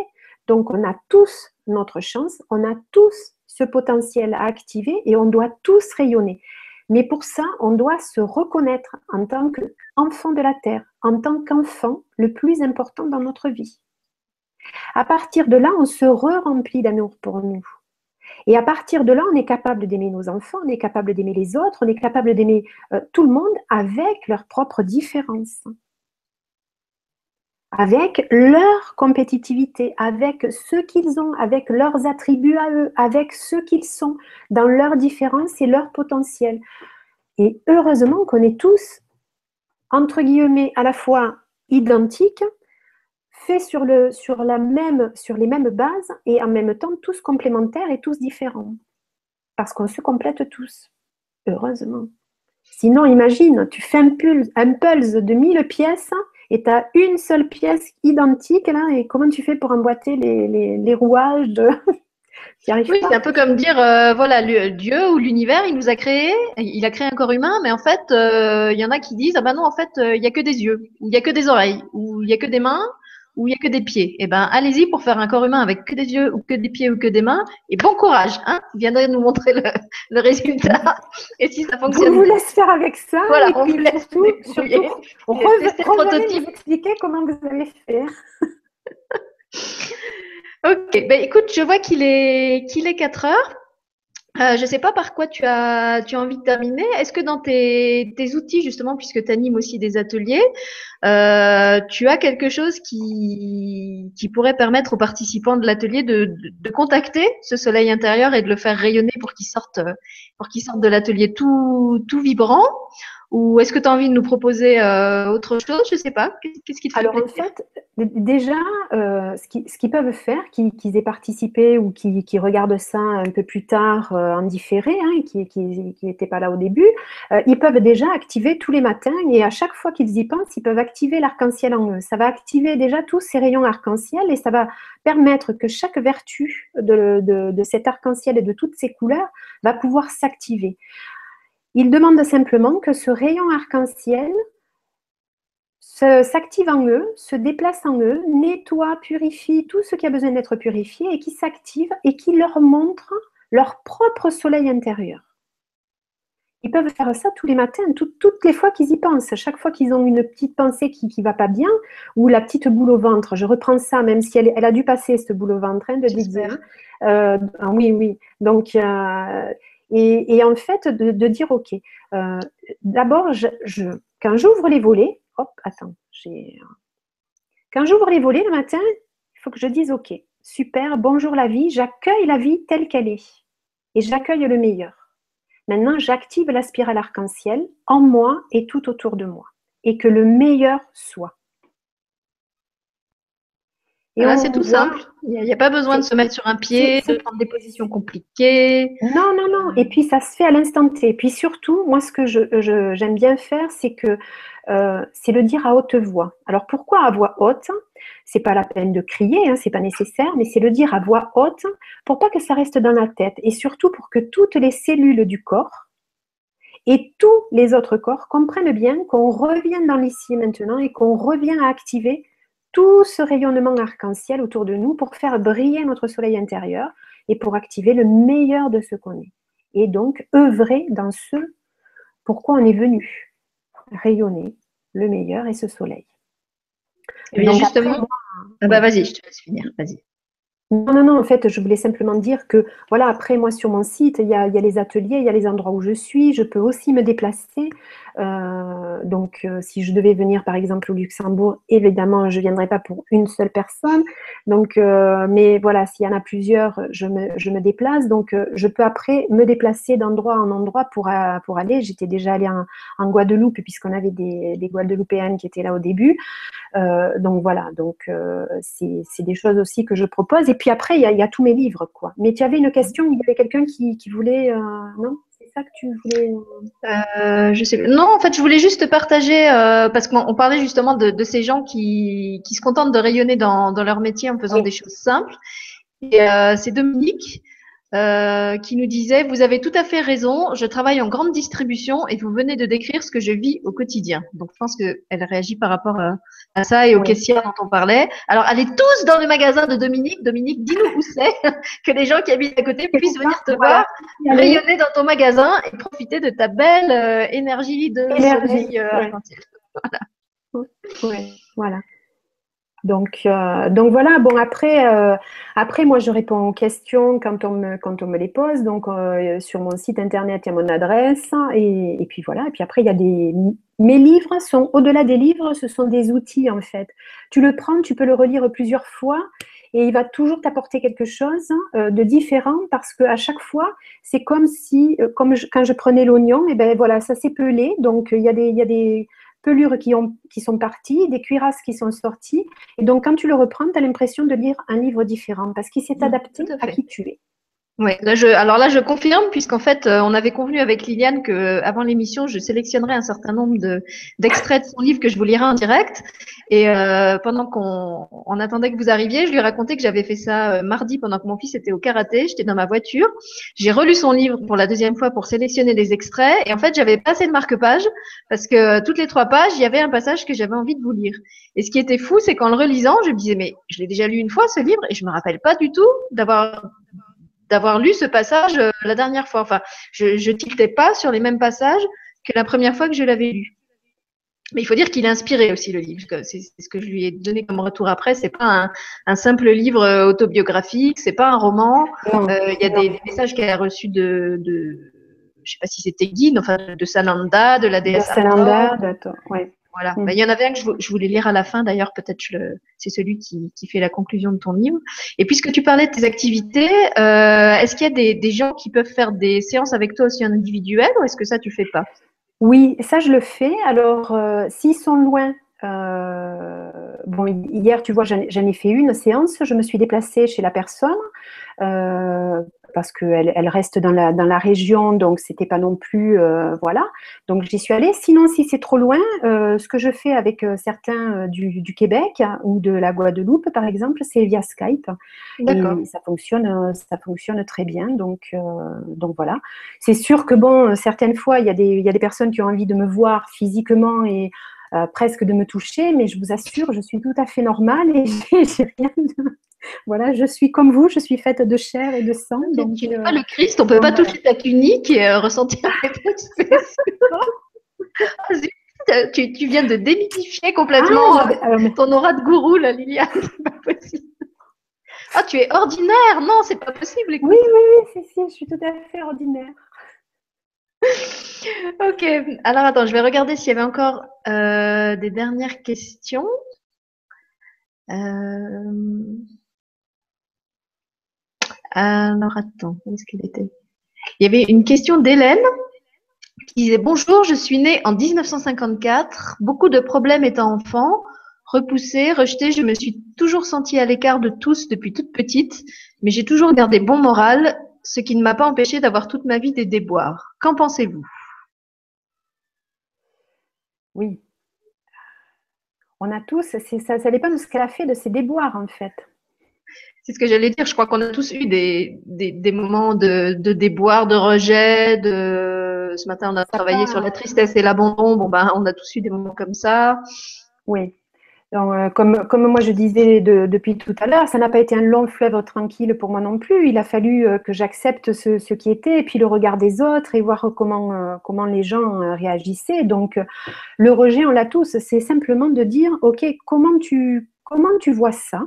Donc, on a tous notre chance, on a tous ce potentiel à activer et on doit tous rayonner. Mais pour ça, on doit se reconnaître en tant qu'enfant de la Terre, en tant qu'enfant le plus important dans notre vie. À partir de là, on se re-remplit d'amour pour nous. Et à partir de là, on est capable d'aimer nos enfants, on est capable d'aimer les autres, on est capable d'aimer euh, tout le monde avec leurs propres différences avec leur compétitivité, avec ce qu'ils ont, avec leurs attributs à eux, avec ce qu'ils sont, dans leurs différences et leur potentiel. Et heureusement qu'on est tous, entre guillemets, à la fois identiques, faits sur, le, sur, la même, sur les mêmes bases et en même temps tous complémentaires et tous différents. Parce qu'on se complète tous, heureusement. Sinon, imagine, tu fais un pulse, un pulse de 1000 pièces et tu as une seule pièce identique là, et comment tu fais pour emboîter les, les, rouages de... oui, c'est un peu comme dire, euh, voilà, Dieu ou l'univers, il nous a créé, il a créé un corps humain, mais en fait, euh, il y en a qui disent, ah ben non, en fait, euh, il n'y a que des yeux, ou il n'y a que des oreilles, ou il n'y a que des mains, ou il n'y a que des pieds. Eh ben, allez-y pour faire un corps humain avec que des yeux, ou que des pieds, ou que des mains, et bon courage, hein, viendrez nous montrer le, le, résultat, et si ça fonctionne. On vous laisse faire avec ça, voilà, on vous laisse tout, surtout, on vous expliquer comment vous allez faire. ok, ben écoute, je vois qu'il est qu'il est 4 heures. Euh, je ne sais pas par quoi tu as, tu as envie de terminer. Est-ce que dans tes, tes outils, justement, puisque tu animes aussi des ateliers, euh, tu as quelque chose qui, qui pourrait permettre aux participants de l'atelier de, de, de, contacter ce soleil intérieur et de le faire rayonner pour qu'il sorte, pour qu'il sorte de l'atelier tout, tout vibrant? Ou est-ce que tu as envie de nous proposer euh, autre chose? Je ne sais pas. Qu'est-ce qui te fait Alors en fait, déjà, euh, ce qu'ils peuvent faire, qu'ils aient participé ou qui, regardent ça un peu plus tard en différé, hein, qui n'étaient pas là au début, ils peuvent déjà activer tous les matins et à chaque fois qu'ils y pensent, ils peuvent activer l'arc-en-ciel en eux. Ça va activer déjà tous ces rayons arc-en-ciel et ça va permettre que chaque vertu de, de cet arc-en-ciel et de toutes ces couleurs va pouvoir s'activer. Il demande simplement que ce rayon arc-en-ciel s'active en eux, se déplace en eux, nettoie, purifie tout ce qui a besoin d'être purifié et qui s'active et qui leur montre leur propre soleil intérieur. Ils peuvent faire ça tous les matins, toutes les fois qu'ils y pensent. Chaque fois qu'ils ont une petite pensée qui ne va pas bien, ou la petite boule au ventre, je reprends ça, même si elle, a dû passer, cette boule au ventre, hein, de dire. Euh, ah oui, oui. Donc, euh, et, en fait, de, dire, OK, euh, d'abord, je, quand j'ouvre les volets, hop, attends, j'ai. Quand j'ouvre les volets le matin, il faut que je dise, OK, super, bonjour la vie, j'accueille la vie telle qu'elle est. Et j'accueille le meilleur. Maintenant, j'active la spirale arc-en-ciel en moi et tout autour de moi. Et que le meilleur soit. Et là, c'est tout simple. Il n'y a, pas besoin de se mettre sur un pied, de prendre des positions compliquées. Non, non, non. Et puis, ça se fait à l'instant T. Et puis surtout, moi, ce que j'aime bien faire, c'est que euh, c'est le dire à haute voix. Alors, pourquoi à voix haute? C'est pas la peine de crier, hein, c'est pas nécessaire, mais c'est le dire à voix haute pour pas que ça reste dans la tête. Et surtout pour que toutes les cellules du corps et tous les autres corps comprennent bien qu'on revient dans l'ici et maintenant et qu'on revient à activer tout ce rayonnement arc-en-ciel autour de nous pour faire briller notre soleil intérieur et pour activer le meilleur de ce qu'on est. Et donc œuvrer dans ce pourquoi on est venu, rayonner le meilleur et ce soleil. Et justement, ah bah vas-y, je te laisse finir, vas-y. Non, non, non, en fait, je voulais simplement dire que, voilà, après, moi, sur mon site, il y a, les ateliers, il y a les endroits où je suis, je peux aussi me déplacer. Euh, donc, euh, si je devais venir, par exemple, au Luxembourg, évidemment, je ne viendrai pas pour une seule personne. Donc, euh, mais voilà, s'il y en a plusieurs, je me, je me déplace. Donc, je peux après me déplacer d'endroit en endroit pour, pour aller. J'étais déjà allée en, en Guadeloupe, puisqu'on avait des, des Guadeloupéennes qui étaient là au début. Donc, voilà, donc, c'est des choses aussi que je propose. Et puis après, il y, a, tous mes livres, quoi. Mais tu avais une question, il y avait quelqu'un qui, voulait, euh, non? C'est ça que tu voulais euh, Je sais Non, en fait, je voulais juste partager euh, parce qu'on parlait justement de, ces gens qui, se contentent de rayonner dans, leur métier en faisant des choses simples. Et c'est Dominique euh, qui nous disait Vous avez tout à fait raison, je travaille en grande distribution et vous venez de décrire ce que je vis au quotidien. Donc, je pense qu'elle réagit par rapport à, ça et aux caissières dont on parlait. Alors, allez tous dans le magasin de Dominique. Dominique, dis-nous où c'est, que les gens qui habitent à côté puissent venir te voir, rayonner dans ton magasin et profiter de ta belle euh, énergie de soleil euh, voilà. voilà. Donc, euh, donc voilà, bon après, euh, après moi je réponds aux questions quand on me, quand on me les pose. Donc euh, sur mon site internet, il y a mon adresse. Et, et, puis voilà, et puis après, il y a des. Mes livres sont, au-delà des livres, ce sont des outils en fait. Tu le prends, tu peux le relire plusieurs fois et il va toujours t'apporter quelque chose de différent parce qu'à chaque fois, c'est comme si, comme quand je prenais l'oignon, et ben voilà, ça s'est pelé. Donc il y a des, il y a des pelures qui, ont, qui sont parties, des cuirasses qui sont sorties. Et donc, quand tu le reprends, tu as l'impression de lire un livre différent parce qu'il s'est adapté à qui tu es. Oui, alors là, je confirme, puisqu'en fait, euh, on avait convenu avec Liliane que euh, avant l'émission, je sélectionnerais un certain nombre de, d'extraits de son livre que je vous lirai en direct. Et euh, pendant qu'on on attendait que vous arriviez, je lui ai raconté que j'avais fait ça mardi pendant que mon fils était au karaté. J'étais dans ma voiture. J'ai relu son livre pour la deuxième fois pour sélectionner des extraits. Et en fait, j'avais pas assez de marque-page parce que toutes les trois pages, il y avait un passage que j'avais envie de vous lire. Et ce qui était fou, c'est qu'en le relisant, je me disais, mais je l'ai déjà lu une fois ce livre et je me rappelle pas du tout d'avoir d'avoir lu ce passage euh, la dernière fois. Enfin, je ne tiltais pas sur les mêmes passages que la première fois que je l'avais lu. Mais il faut dire qu'il a inspiré aussi le livre. C'est ce que je lui ai donné comme retour après. C'est pas un, un, simple livre euh, autobiographique, c'est pas un roman. Euh, il y a des, messages qu'elle a reçus de, de, je sais pas si c'était Guy, enfin de Salanda, de la déesse. De Salanda, ouais. Voilà. Mm. Bah, il y en avait un que je, voulais lire à la fin, d'ailleurs, peut-être c'est celui qui, fait la conclusion de ton livre. Et puisque tu parlais de tes activités, euh, est-ce qu'il y a des, gens qui peuvent faire des séances avec toi aussi en individuel ou est-ce que ça, tu fais pas? Oui, ça, je le fais. Alors, euh, s'ils sont loin, euh, bon, hier, tu vois, j'en ai fait une séance. Je me suis déplacée chez la personne parce qu'elle elle reste dans la, dans la région, donc c'était pas non plus euh, voilà. Donc j'y suis allée. Sinon, si c'est trop loin, euh, ce que je fais avec euh, certains du, du, Québec ou de la Guadeloupe, par exemple, c'est via Skype. Et ça fonctionne, ça fonctionne très bien. Donc donc voilà. C'est sûr que bon, certaines fois, il y a des il y a des personnes qui ont envie de me voir physiquement et presque de me toucher, mais je vous assure, je suis tout à fait normale et j'ai rien de voilà, je suis comme vous, je suis faite de chair et de sang. Donc, tu n'es pas le Christ, on ne peut pas toucher ta tunique et ressentir tu, tu, viens de démythifier complètement ah, ton aura de gourou, la Liliane. C'est pas possible. Ah, tu es ordinaire Non, c'est pas possible. Oui, oui, oui, si, si, je suis tout à fait ordinaire. ok, alors attends, je vais regarder s'il y avait encore euh, des dernières questions. Euh... Alors attends, où est-ce qu'elle était? Il y avait une question d'Hélène qui disait Bonjour, je suis née en 1954, beaucoup de problèmes étant enfant, repoussée, rejetée, je me suis toujours sentie à l'écart de tous depuis toute petite, mais j'ai toujours gardé bon moral, ce qui ne m'a pas empêché d'avoir toute ma vie des déboires. Qu'en pensez-vous? Oui. On a tous, ça, ça dépend de ce qu'elle a fait de ses déboires en fait. C'est ce que j'allais dire. Je crois qu'on a tous eu des, des, moments de, de, déboire, de rejet. De... Ce matin, on a travaillé sur la tristesse et l'abandon. Bon, ben, on a tous eu des moments comme ça. Oui. Euh, comme, comme, moi je disais depuis tout à l'heure, ça n'a pas été un long fleuve tranquille pour moi non plus. Il a fallu euh, que j'accepte ce, ce, qui était et puis le regard des autres et voir comment, euh, comment les gens réagissaient. Donc le rejet, on l'a tous. C'est simplement de dire, OK, comment tu, comment tu vois ça?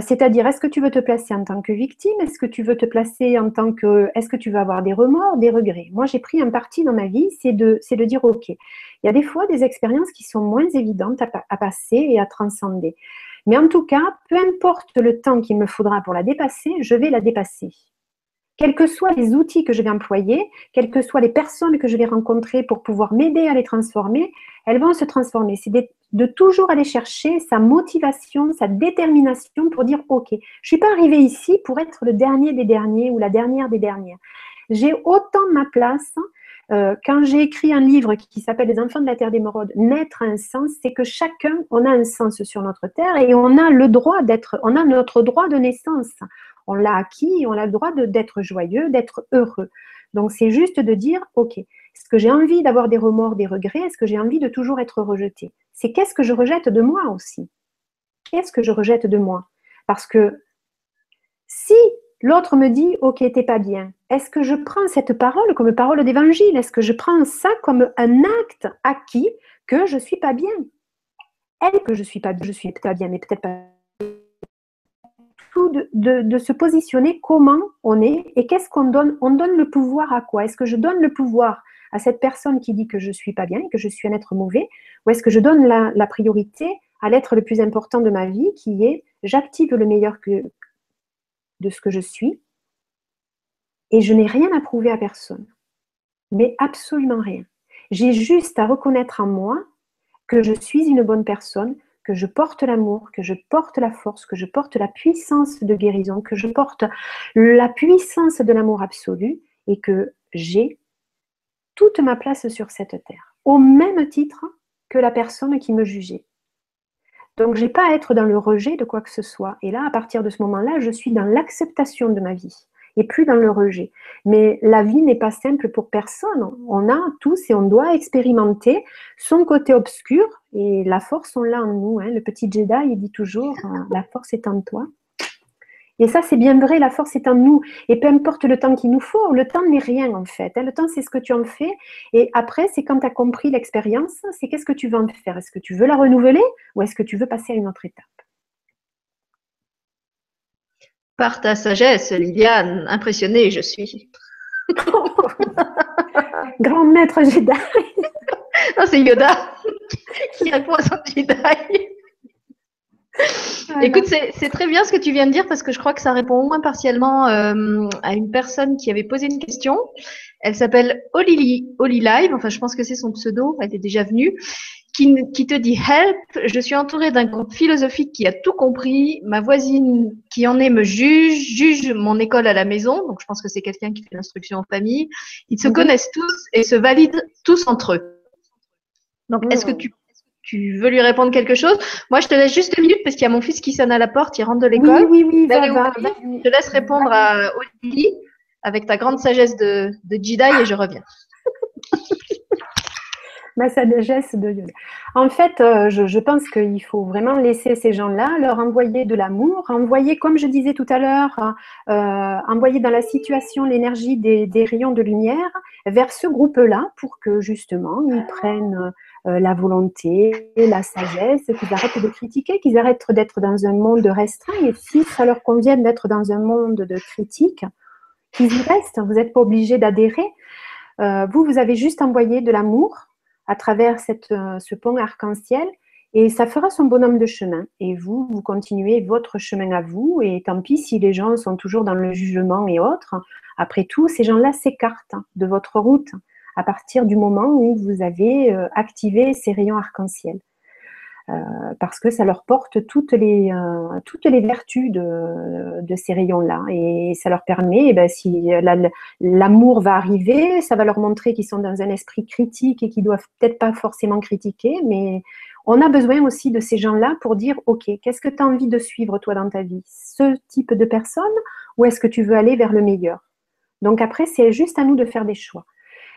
C'est-à-dire, est-ce que tu veux te placer en tant que victime? Est-ce que tu veux te placer en tant que... Est-ce que tu veux avoir des remords, des regrets? Moi, j'ai pris un parti dans ma vie, c'est de, de dire, OK, il y a des fois des expériences qui sont moins évidentes à, à passer et à transcender. Mais en tout cas, peu importe le temps qu'il me faudra pour la dépasser, je vais la dépasser quels que soient les outils que je vais employer, quelles que soient les personnes que je vais rencontrer pour pouvoir m'aider à les transformer, elles vont se transformer. C'est de, toujours aller chercher sa motivation, sa détermination pour dire, OK, je ne suis pas arrivée ici pour être le dernier des derniers ou la dernière des dernières. J'ai autant ma place. Euh, quand j'ai écrit un livre qui s'appelle Les enfants de la terre d'émeraude, naître un sens, c'est que chacun, on a un sens sur notre terre et on a le droit d'être, on a notre droit de naissance on l'a acquis, on a le droit d'être joyeux, d'être heureux. Donc c'est juste de dire, ok, est-ce que j'ai envie d'avoir des remords, des regrets? Est-ce que j'ai envie de toujours être rejeté C'est qu'est-ce que je rejette de moi aussi? Qu'est-ce que je rejette de moi? Parce que si l'autre me dit, ok, t'es pas bien, est-ce que je prends cette parole comme parole d'évangile? Est-ce que je prends ça comme un acte acquis que je suis pas bien? Elle que je suis pas, je suis pas bien, mais peut-être pas de, se positionner comment on est et qu'est-ce qu'on donne. On donne le pouvoir à quoi? Est-ce que je donne le pouvoir à cette personne qui dit que je suis pas bien et que je suis un être mauvais? Ou est-ce que je donne la, priorité à l'être le plus important de ma vie qui est j'active le meilleur que, de ce que je suis et je n'ai rien à prouver à personne. Mais absolument rien. J'ai juste à reconnaître en moi que je suis une bonne personne, que je porte l'amour, que je porte la force, que je porte la puissance de guérison, que je porte la puissance de l'amour absolu et que j'ai toute ma place sur cette terre, au même titre que la personne qui me jugeait. Donc, je n'ai pas à être dans le rejet de quoi que ce soit. Et là, à partir de ce moment-là, je suis dans l'acceptation de ma vie et plus dans le rejet. Mais la vie n'est pas simple pour personne. On a tous et on doit expérimenter son côté obscur et la force, on l'a en nous. Hein. Le petit Jedi, il dit toujours euh, la force est en toi. Et ça, c'est bien vrai, la force est en nous. Et peu importe le temps qu'il nous faut, le temps n'est rien en fait. Hein. Le temps, c'est ce que tu en fais. Et après, c'est quand tu as compris l'expérience, c'est qu'est-ce que tu veux en faire? Est-ce que tu veux la renouveler ou est-ce que tu veux passer à une autre étape? Par ta sagesse, Liliane, impressionnée je suis. Grand maître Jedi. non, c'est Yoda qui répond à son Jedi. Écoute, c'est très bien ce que tu viens de dire parce que je crois que ça répond au moins partiellement euh, à une personne qui avait posé une question. Elle s'appelle Olili, Oli Live, enfin je pense que c'est son pseudo, elle est déjà venue qui, te dit Help, je suis entourée d'un groupe philosophique qui a tout compris. Ma voisine qui en est me juge, juge mon école à la maison. Donc, je pense que c'est quelqu'un qui fait l'instruction en famille. Ils se mhm. connaissent tous et se valident tous entre eux. Donc, est-ce que tu, tu veux lui répondre quelque chose? Moi, je te laisse juste deux minutes parce qu'il y a mon fils qui sonne à la porte, il rentre de l'école. Oui, oui, oui. Je te laisse répondre à Oli avec ta grande sagesse de, de Jedi et je reviens. Ma sagesse de En fait, euh, je, pense qu'il faut vraiment laisser ces gens-là, leur envoyer de l'amour, envoyer, comme je disais tout à l'heure, euh, envoyer dans la situation l'énergie des, rayons de lumière vers ce groupe-là pour que justement ils prennent euh, la volonté, la sagesse, qu'ils arrêtent de critiquer, qu'ils arrêtent d'être dans un monde restreint. Et si ça leur convient d'être dans un monde de critique, qu'ils y restent. Vous n'êtes pas obligé d'adhérer. vous, vous avez juste envoyé de l'amour à travers euh, ce pont arc-en-ciel et ça fera son bonhomme de chemin. Et vous, vous continuez votre chemin à vous et tant pis si les gens sont toujours dans le jugement et autres. Après tout, ces gens-là s'écartent de votre route à partir du moment où vous avez euh, activé ces rayons arc-en-ciel. Euh, parce que ça leur porte toutes les, euh, toutes les vertus de, ces rayons-là. Et ça leur permet, eh ben, si l'amour va arriver, ça va leur montrer qu'ils sont dans un esprit critique et qu'ils doivent peut-être pas forcément critiquer, mais on a besoin aussi de ces gens-là pour dire, OK, qu'est-ce que tu as envie de suivre toi dans ta vie? Ce type de personne ou est-ce que tu veux aller vers le meilleur? Donc après, c'est juste à nous de faire des choix.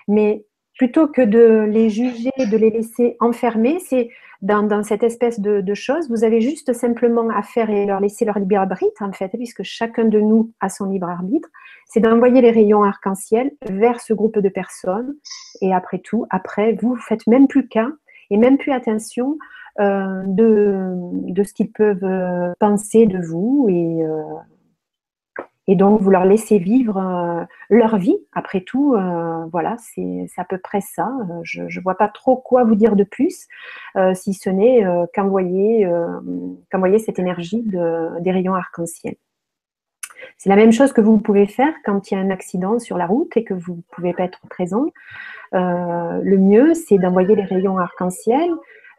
Mais plutôt que de les juger, de les laisser enfermer, c'est dans, cette espèce de, choses, vous avez juste simplement à faire et leur laisser leur libre arbitre, en fait, puisque chacun de nous a son libre arbitre, c'est d'envoyer les rayons arc-en-ciel vers ce groupe de personnes. Et après tout, après, vous faites même plus cas et même plus attention euh, de, de, ce qu'ils peuvent euh, penser de vous et, euh, et donc, vous leur laissez vivre euh, leur vie. Après tout, euh, voilà, c'est à peu près ça. Euh, je ne vois pas trop quoi vous dire de plus, si ce n'est qu'envoyer cette énergie de, des rayons arc-en-ciel. C'est la même chose que vous pouvez faire quand il y a un accident sur la route et que vous ne pouvez pas être présent. le mieux, c'est d'envoyer les rayons arc-en-ciel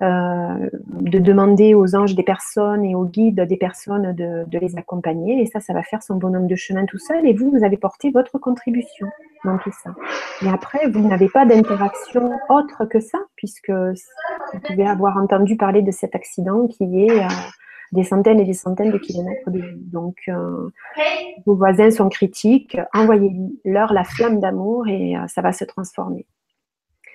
de demander aux anges des personnes et aux guides des personnes de, les accompagner. Et ça, ça va faire son bonhomme de chemin tout seul. Et vous, vous avez porté votre contribution dans tout ça. Et après, vous n'avez pas d'interaction autre que ça, puisque vous pouvez avoir entendu parler de cet accident qui est à des centaines et des centaines de kilomètres de vous. Donc, euh, vos voisins sont critiques, envoyez-leur la flamme d'amour et euh, ça va se transformer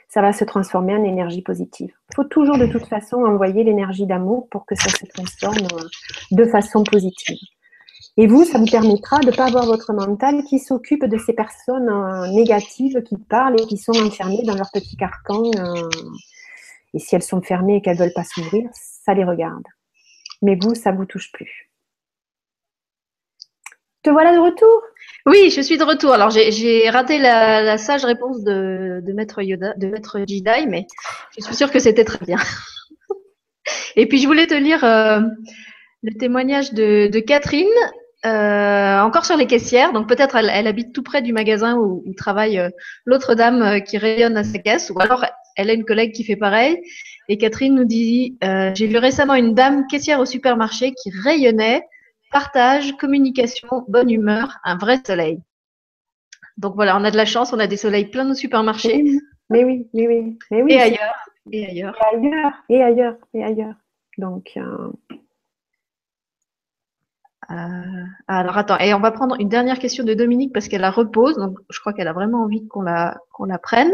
ça va se transformer en énergie positive. Il faut toujours de toute façon envoyer l'énergie d'amour pour que ça se transforme euh, de façon positive. Et vous, ça vous permettra de ne pas avoir votre mental qui s'occupe de ces personnes euh, négatives qui parlent et qui sont enfermées dans leur petit carcan. Euh, et si elles sont fermées et qu'elles ne veulent pas s'ouvrir, ça les regarde. Mais vous, ça ne vous touche plus. Te voilà de retour oui, je suis de retour. Alors, j'ai raté la, sage réponse de, Maître Yoda, de Maître Jedi, mais je suis sûre que c'était très bien. Et puis, je voulais te lire euh, le témoignage de, Catherine, euh, encore sur les caissières. Donc, peut-être elle, habite tout près du magasin où, travaille euh, l'autre dame qui rayonne à sa caisse, ou alors elle a une collègue qui fait pareil. Et Catherine nous dit J'ai vu récemment une dame caissière au supermarché qui rayonnait partage, communication, bonne humeur, un vrai soleil. Donc voilà, on a de la chance, on a des soleils plein de supermarchés. Mais oui, mais oui, mais oui. Et ailleurs, et ailleurs. Et ailleurs, et ailleurs, et ailleurs. Donc. Euh, euh, alors attends, et on va prendre une dernière question de Dominique parce qu'elle la repose, donc je crois qu'elle a vraiment envie qu'on la, qu'on la prenne.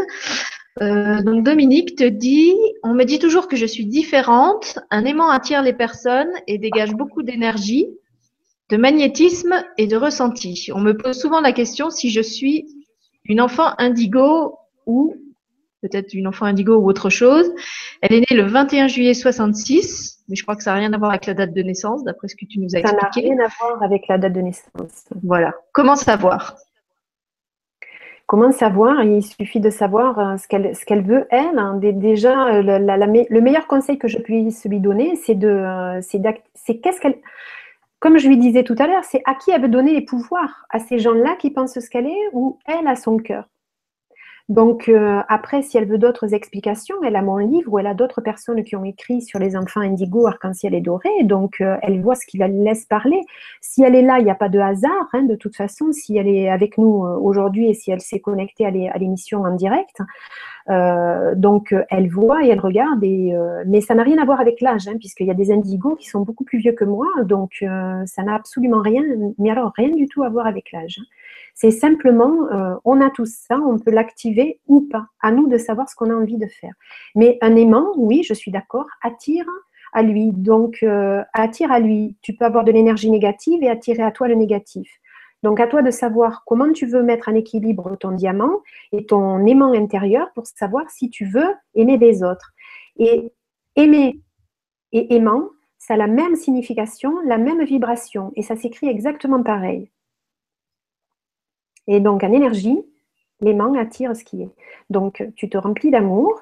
Euh, donc Dominique te dit, on me dit toujours que je suis différente, un aimant attire les personnes et dégage beaucoup d'énergie de magnétisme et de ressenti. On me pose souvent la question si je suis une enfant indigo ou peut-être une enfant indigo ou autre chose. Elle est née le 21 juillet 66, mais je crois que ça n'a rien à voir avec la date de naissance, d'après ce que tu nous as expliqué. Ça n'a rien à voir avec la date de naissance. Voilà. Comment savoir? Comment savoir? Il suffit de savoir euh, ce qu'elle ce qu'elle veut elle. Hein. Déjà, euh, le meilleur conseil que je puisse lui donner, c'est de euh, c'est qu'est-ce qu'elle comme je lui disais tout à l'heure, c'est à qui elle veut donner les pouvoirs? À ces gens-là qui pensent ce qu'elle est ou elle a son cœur? Donc euh, après, si elle veut d'autres explications, elle a mon livre ou elle a d'autres personnes qui ont écrit sur les enfants indigo, arc-en-ciel et doré. Donc euh, elle voit ce qui la laisse parler. Si elle est là, il n'y a pas de hasard. Hein, de toute façon, si elle est avec nous euh, aujourd'hui et si elle s'est connectée à l'émission en direct, donc elle voit et elle regarde. Et, mais ça n'a rien à voir avec l'âge, hein, puisqu'il y a des indigos qui sont beaucoup plus vieux que moi. Donc ça n'a absolument rien, mais alors rien du tout à voir avec l'âge. Hein. C'est simplement, euh, on a tout ça, on peut l'activer ou pas. À nous de savoir ce qu'on a envie de faire. Mais un aimant, oui, je suis d'accord, attire à lui. Donc, euh, attire à lui. Tu peux avoir de l'énergie négative et attirer à toi le négatif. Donc, à toi de savoir comment tu veux mettre en équilibre ton diamant et ton aimant intérieur pour savoir si tu veux aimer les autres. Et aimer et aimant, ça a la même signification, la même vibration, et ça s'écrit exactement pareil. Et donc, en énergie, l'aimant attire ce qui est. Donc, tu te remplis d'amour,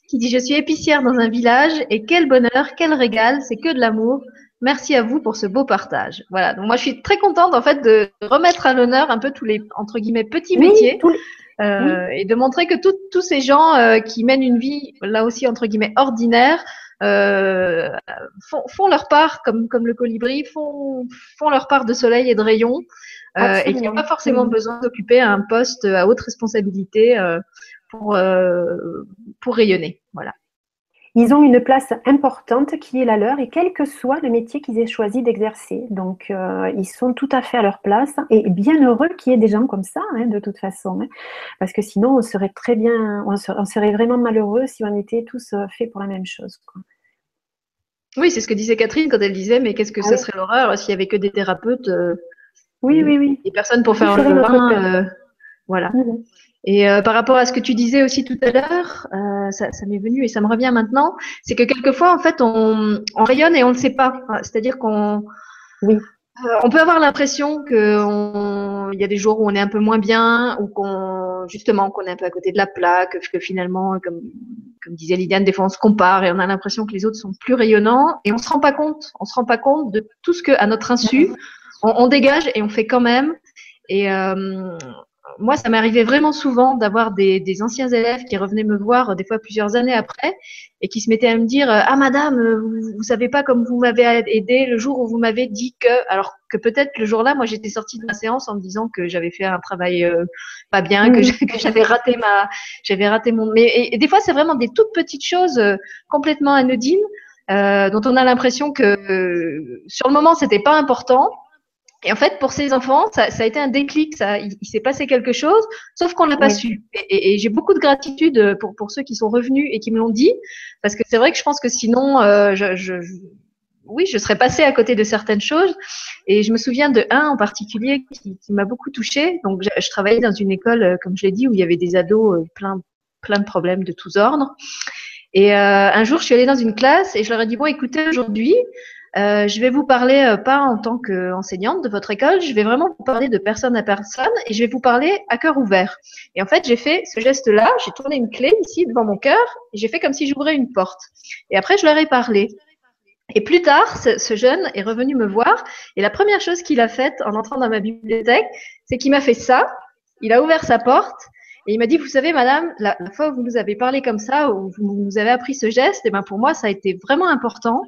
qui dit je suis épicière dans un village et quel bonheur, quel régal, c'est que de l'amour. Merci à vous pour ce beau partage. Voilà. Donc moi je suis très contente en fait de remettre à l'honneur un peu tous les entre guillemets petits métiers. Euh, et de montrer que tous ces gens euh, qui mènent une vie là aussi entre guillemets ordinaire euh, font, font, leur part, comme, comme le colibri, font, font leur part de soleil et de rayons, et qui n'ont pas forcément besoin d'occuper un poste à haute responsabilité pour, pour rayonner. Voilà. Ils ont une place importante qui est la leur et quel que soit le métier qu'ils aient choisi d'exercer. Donc, euh, ils sont tout à fait à leur place et bien heureux qu'il y ait des gens comme ça, hein, de toute façon. Hein. parce que sinon, on serait très bien, on serait, vraiment malheureux si on était tous faits pour la même chose. Quoi. Oui, c'est ce que disait Catherine quand elle disait, mais qu'est-ce que ce serait l'horreur s'il y avait que des thérapeutes euh, Oui, oui, oui. Et personne pour faire le. Euh, voilà. Mmh et euh, par rapport à ce que tu disais aussi tout à l'heure, ça, ça m'est venu et ça me revient maintenant, c'est que quelquefois, en fait, on, on rayonne et on ne le sait pas. C'est-à-dire qu'on oui. on peut avoir l'impression qu'il y a des jours où on est un peu moins bien ou qu'on justement qu'on est un peu à côté de la plaque, que finalement, comme comme disait Lydiane, des fois on se compare et on a l'impression que les autres sont plus rayonnants et on se rend pas compte, on se rend pas compte de tout ce que, à notre insu, on, on dégage et on fait quand même. Et euh, moi, ça m'arrivait vraiment souvent d'avoir des, des, anciens élèves qui revenaient me voir des fois plusieurs années après et qui se mettaient à me dire Ah, madame, vous, vous savez pas comme vous m'avez aidé le jour où vous m'avez dit que. Alors que peut-être le jour-là, moi, j'étais sortie de ma séance en me disant que j'avais fait un travail euh, pas bien, que j'avais raté ma. J'avais raté mon. Mais et, des fois, c'est vraiment des toutes petites choses euh, complètement anodines euh, dont on a l'impression que euh, sur le moment, c'était pas important et en fait, pour ces enfants, ça, ça a été un déclic, ça, il, s'est passé quelque chose, sauf qu'on l'a pas su. Et, et, j'ai beaucoup de gratitude pour, pour ceux qui sont revenus et qui me l'ont dit, parce que c'est vrai que je pense que sinon, euh, je, je, oui, je serais passée à côté de certaines choses. Et je me souviens de un en particulier qui, qui m'a beaucoup touchée. Donc, je, je, travaillais dans une école, euh, comme je l'ai dit, où il y avait des ados euh, plein, plein de problèmes de tous ordres. Et euh, un jour, je suis allée dans une classe et je leur ai dit bon, écoutez, aujourd'hui, euh, je vais vous parler euh, pas en tant qu'enseignante de votre école, je vais vraiment vous parler de personne à personne et je vais vous parler à cœur ouvert. Et en fait, j'ai fait ce geste-là, j'ai tourné une clé ici devant mon cœur et j'ai fait comme si j'ouvrais une porte. Et après, je leur ai parlé. Et plus tard, ce, ce, jeune est revenu me voir et la première chose qu'il a faite en entrant dans ma bibliothèque, c'est qu'il m'a fait ça. Il a ouvert sa porte et il m'a dit, vous savez, madame, la, fois où vous nous avez parlé comme ça, où vous nous avez appris ce geste, et eh ben pour moi, ça a été vraiment important.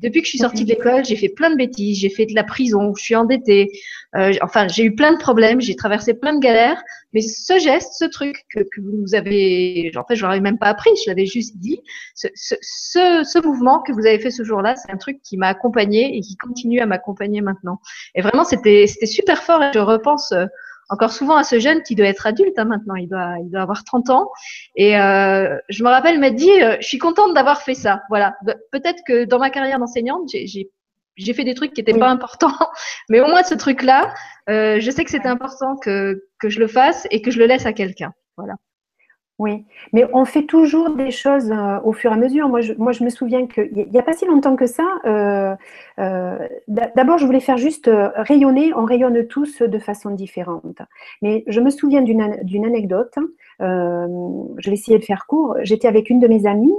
Depuis que je suis sortie de l'école, j'ai fait plein de bêtises, j'ai fait de la prison, je suis endettée, euh, enfin, j'ai eu plein de problèmes, j'ai traversé plein de galères. Mais ce geste, ce truc que, que vous nous avez, en fait, je l'avais même pas appris, je l'avais juste dit. Ce, ce, ce, ce, mouvement que vous avez fait ce jour-là, c'est un truc qui m'a accompagné et qui continue à m'accompagner maintenant. Et vraiment, c'était, c'était super fort. Et je repense euh, encore souvent à ce jeune qui doit être adulte hein, maintenant, il doit, il doit avoir 30 ans. Et euh, je me rappelle m'a dit, euh, je suis contente d'avoir fait ça. Voilà, peut-être que dans ma carrière d'enseignante, j'ai fait des trucs qui n'étaient pas importants, mais au moins ce truc-là, euh, je sais que c'est important que, que je le fasse et que je le laisse à quelqu'un. Voilà. Oui, mais on fait toujours des choses euh, au fur et à mesure. Moi, je, moi, je me souviens qu'il n'y a pas si longtemps que ça, euh, euh, d'abord, je voulais faire juste rayonner, on rayonne tous de façon différente. Mais je me souviens d'une anecdote, je vais essayer de faire court. J'étais avec une de mes amies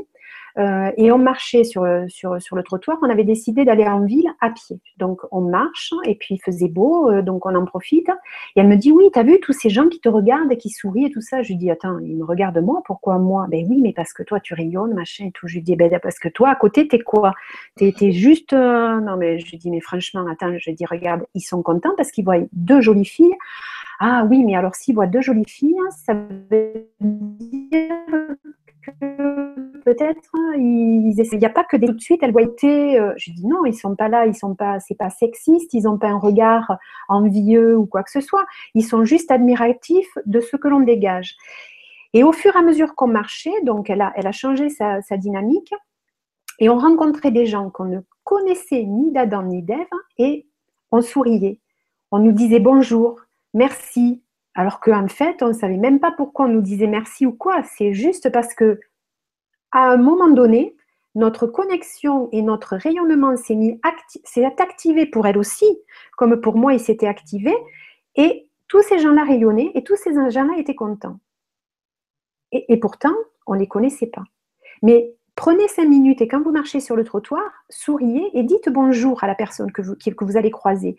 Euh, et on marchait sur, sur, sur le trottoir. On avait décidé d'aller en ville à pied. Donc, on marche et puis il faisait beau, euh, donc on en profite. Et elle me dit, oui, tu as vu tous ces gens qui te regardent et qui sourient et tout ça? Je lui dis, attends, ils me regardent moi, pourquoi moi? Ben oui, mais parce que toi, tu rayonnes, machin et tout. Je lui dis, ben parce que toi, à côté, t'es quoi? T'es es juste... Euh, non, mais je lui dis, mais franchement, attends, je lui dis, regarde, ils sont contents parce qu'ils voient deux jolies filles. Ah oui, mais alors s'ils voient deux jolies filles, ça veut dire que peut-être il n'y a pas que des tout de suite. Elle voit été. Euh, je dis non, ils sont pas là, ils sont pas. C'est pas sexiste, ils n'ont pas un regard envieux ou quoi que ce soit. Ils sont juste admiratifs de ce que l'on dégage. Et au fur et à mesure qu'on marchait, donc elle a, elle a changé sa, sa dynamique et on rencontrait des gens qu'on ne connaissait ni d'Adam ni d'Ève et on souriait. On nous disait bonjour, merci, alors qu'en fait, on ne savait même pas pourquoi on nous disait merci ou quoi. C'est juste parce que, à un moment donné, notre connexion et notre rayonnement s'est mis activé pour elle aussi, comme pour moi, il s'était activé. Et tous ces gens-là rayonnaient et tous ces gens-là étaient contents. Et, pourtant, on ne les connaissait pas. Mais prenez cinq minutes et quand vous marchez sur le trottoir, souriez et dites bonjour à la personne que vous allez croiser.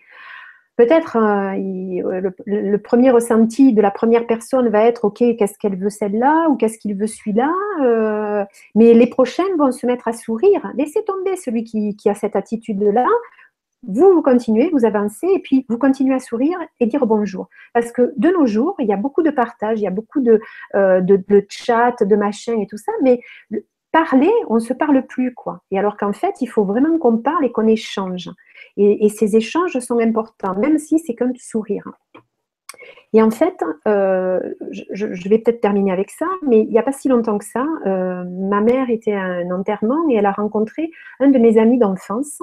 Peut-être euh, euh, le, premier ressenti de la première personne va être OK, qu'est-ce qu'elle veut celle-là ou qu'est-ce qu'il veut celui-là. Euh, mais les prochaines vont se mettre à sourire. Laissez tomber celui qui, a cette attitude-là. Vous, vous continuez, vous avancez et puis vous continuez à sourire et dire bonjour. Parce que de nos jours, il y a beaucoup de partage, il y a beaucoup de, de, de chat, de machin et tout ça, mais parler, on ne se parle plus, quoi. Et alors qu'en fait, il faut vraiment qu'on parle et qu'on échange. Et, ces échanges sont importants, même si c'est qu'un sourire. Et en fait, euh, je, vais peut-être terminer avec ça, mais il n'y a pas si longtemps que ça, euh, ma mère était à un enterrement et elle a rencontré un de mes amis d'enfance.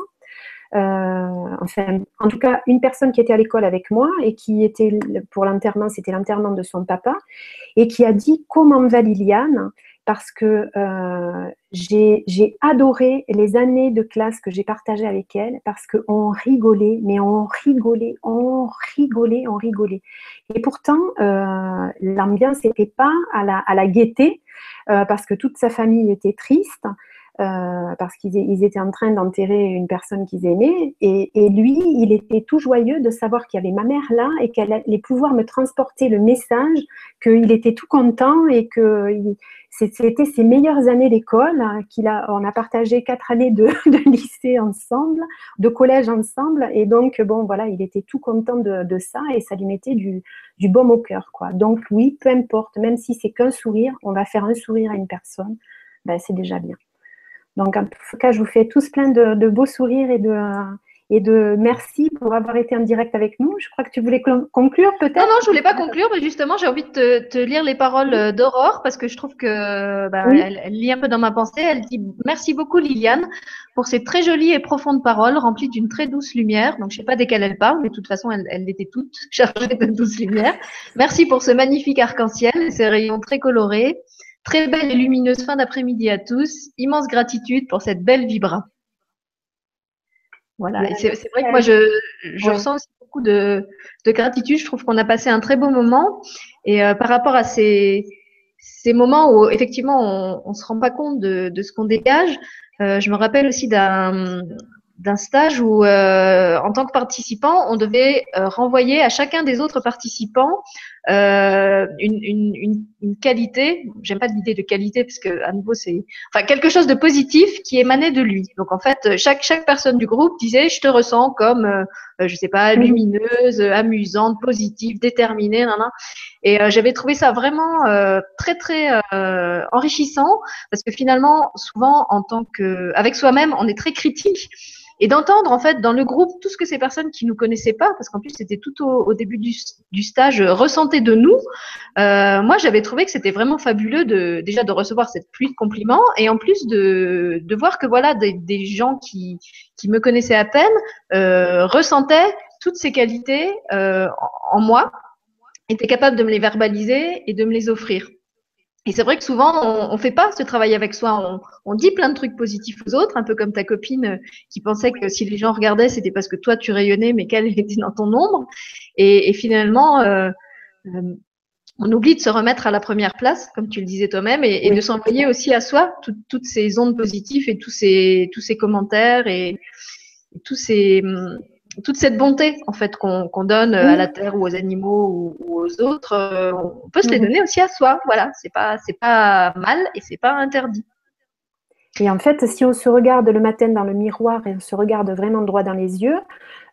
Euh, enfin, en tout cas, une personne qui était à l'école avec moi et qui était pour l'enterrement, c'était l'enterrement de son papa, et qui a dit comment va Liliane? Parce que euh, j'ai adoré les années de classe que j'ai partagées avec elle, parce qu'on rigolait, mais on rigolait, on rigolait, on rigolait. Et pourtant, euh, l'ambiance n'était pas à la, gaieté, euh, parce que toute sa famille était triste. Parce qu'ils étaient en train d'enterrer une personne qu'ils aimaient. Et, lui, il était tout joyeux de savoir qu'il y avait ma mère là et qu'elle allait pouvoir me transporter le message qu'il était tout content et que c'était ses meilleures années d'école. Hein, qu'il a, on a partagé quatre années de, lycée ensemble, de collège ensemble. Et donc, bon, voilà, il était tout content de, ça et ça lui mettait du, du baume au cœur. Quoi. Donc, oui, peu importe, même si c'est qu'un sourire, on va faire un sourire à une personne, ben, c'est déjà bien. Donc, en tout cas, je vous fais tous plein de, beaux sourires et de, et de merci pour avoir été en direct avec nous. Je crois que tu voulais conclure peut-être? Non, non, je voulais pas conclure, mais justement, j'ai envie de te, lire les paroles d'Aurore parce que je trouve que bah, elle, lit un peu dans ma pensée. Elle dit merci beaucoup Liliane pour ces très jolies et profondes paroles remplies d'une très douce lumière. Donc, je sais pas desquelles elle parle, mais de toute façon, elle, elle était toute chargée de douce lumière. Merci pour ce magnifique arc-en-ciel et ces rayons très colorés. Très belle et lumineuse fin d'après-midi à tous. Immense gratitude pour cette belle vibra. Voilà, c'est vrai que moi, je, ressens aussi beaucoup de, gratitude. Je trouve qu'on a passé un très beau moment. Et euh, par rapport à ces, ces moments où, effectivement, on ne se rend pas compte de, ce qu'on dégage, euh, je me rappelle aussi d'un d'un stage où, euh, en tant que participant, on devait euh, renvoyer à chacun des autres participants euh, une, une, une, qualité. J'aime pas l'idée de qualité parce que à nouveau c'est, enfin quelque chose de positif qui émanait de lui. Donc en fait, chaque chaque personne du groupe disait je te ressens comme, euh, je sais pas, lumineuse, amusante, positive, déterminée, nan, Et j'avais trouvé ça vraiment très très enrichissant parce que finalement, souvent en tant que, avec soi-même, on est très critique et d'entendre en fait dans le groupe tout ce que ces personnes qui nous connaissaient pas, parce qu'en plus c'était tout au, début du, stage, euh, ressentaient de nous. Euh, moi, j'avais trouvé que c'était vraiment fabuleux de déjà de recevoir cette pluie de compliments et en plus de, de voir que voilà des, des gens qui qui me connaissaient à peine euh, ressentaient toutes ces qualités euh, en, en moi, étaient capables de me les verbaliser et de me les offrir. Et c'est vrai que souvent, on ne fait pas ce travail avec soi. On, on, dit plein de trucs positifs aux autres, un peu comme ta copine euh, qui pensait que si les gens regardaient, c'était parce que toi, tu rayonnais, mais qu'elle était dans ton ombre. Et, et finalement, euh, euh, on oublie de se remettre à la première place, comme tu le disais toi-même, et, de s'envoyer aussi à soi toutes ces ondes positives et tous ces, tous ces commentaires et, tous ces, toute cette bonté en fait qu'on donne à la terre ou aux animaux ou, aux autres, euh, on peut se les donner aussi à soi. Voilà, c'est pas c'est pas mal et c'est pas interdit. Et en fait, si on se regarde le matin dans le miroir et on se regarde vraiment droit dans les yeux,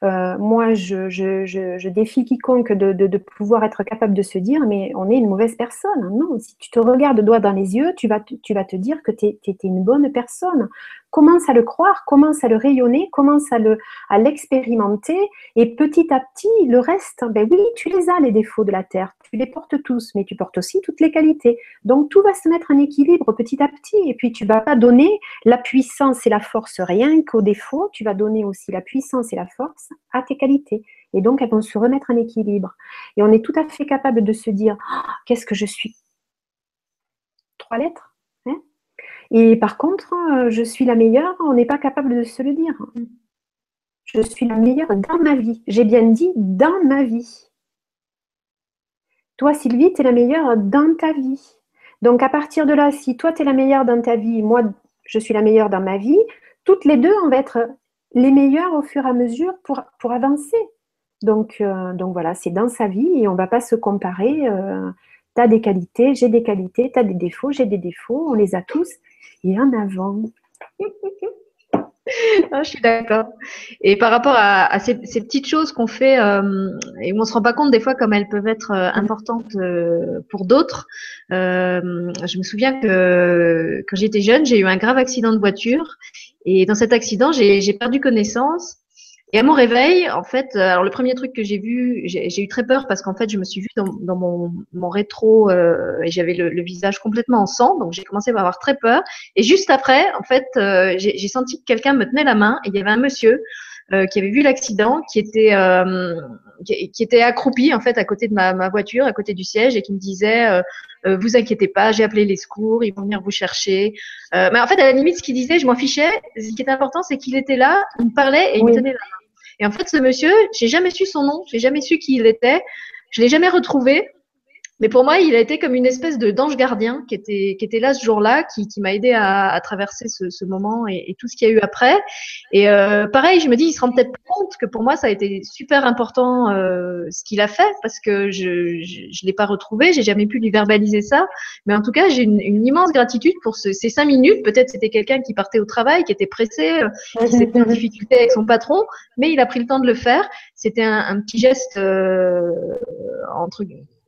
euh, moi, je, défie quiconque de, pouvoir être capable de se dire, mais on est une mauvaise personne. Non, si tu te regardes droit dans les yeux, tu vas, te dire que tu es, une bonne personne commence à le croire, commence à le rayonner, commence à le à l'expérimenter et petit à petit le reste, ben oui, tu les as les défauts de la terre, tu les portes tous, mais tu portes aussi toutes les qualités. Donc tout va se mettre en équilibre petit à petit et puis tu vas pas donner la puissance et la force rien qu'aux défauts, tu vas donner aussi la puissance et la force à tes qualités. Et donc elles vont se remettre en équilibre. Et on est tout à fait capable de se dire oh, qu'est-ce que je suis? Trois lettres et par contre, euh, je suis la meilleure, on n'est pas capable de se le dire. Je suis la meilleure dans ma vie. J'ai bien dit dans ma vie. Toi, Sylvie, tu es la meilleure dans ta vie. Donc à partir de là, si toi, tu es la meilleure dans ta vie, moi, je suis la meilleure dans ma vie, toutes les deux, on va être les meilleures au fur et à mesure pour, avancer. Donc, euh, donc voilà, c'est dans sa vie et on ne va pas se comparer. Euh, tu as des qualités, j'ai des qualités, tu as des défauts, j'ai des défauts, on les a tous et en avant. Ah, je suis d'accord. Et par rapport à, ces, petites choses qu'on fait euh, et où on se rend pas compte des fois comme elles peuvent être euh, importantes euh, pour d'autres. je me souviens que quand j'étais jeune, j'ai eu un grave accident de voiture et dans cet accident, j'ai perdu connaissance et à mon réveil, en fait, euh, alors le premier truc que j'ai vu, j'ai eu très peur parce qu'en fait, je me suis vue dans, dans mon, mon, rétro euh, et j'avais le, le, visage complètement en sang, donc j'ai commencé à avoir très peur. Et juste après, en fait, euh, j'ai senti que quelqu'un me tenait la main et il y avait un monsieur euh, qui avait vu l'accident, qui était qui, qui, était accroupi en fait à côté de ma, ma, voiture, à côté du siège, et qui me disait "Vous inquiétez pas, j'ai appelé les secours, ils vont venir vous chercher." mais en fait, à la limite, ce qu'il disait, je m'en fichais. Ce qui était important, c'est qu'il était là, il me parlait et il me tenait la main. Et en fait, ce monsieur, j'ai jamais su son nom, j'ai jamais su qui il était, je l'ai jamais retrouvé. Mais pour moi, il a été comme une espèce de d'ange gardien qui était, qui était là ce jour-là, qui, qui m'a aidé à, à, traverser ce, ce moment et, et, tout ce qu'il y a eu après. Et euh, pareil, je me dis, il se rend peut-être compte que pour moi, ça a été super important euh, ce qu'il a fait parce que je je, je l'ai pas retrouvé, j'ai jamais pu lui verbaliser ça. Mais en tout cas, j'ai une, une, immense gratitude pour ce, ces cinq minutes. Peut-être c'était quelqu'un qui partait au travail, qui était pressé, euh, qui s'était en difficulté avec son patron, mais il a pris le temps de le faire. C'était un, un, petit geste euh, entre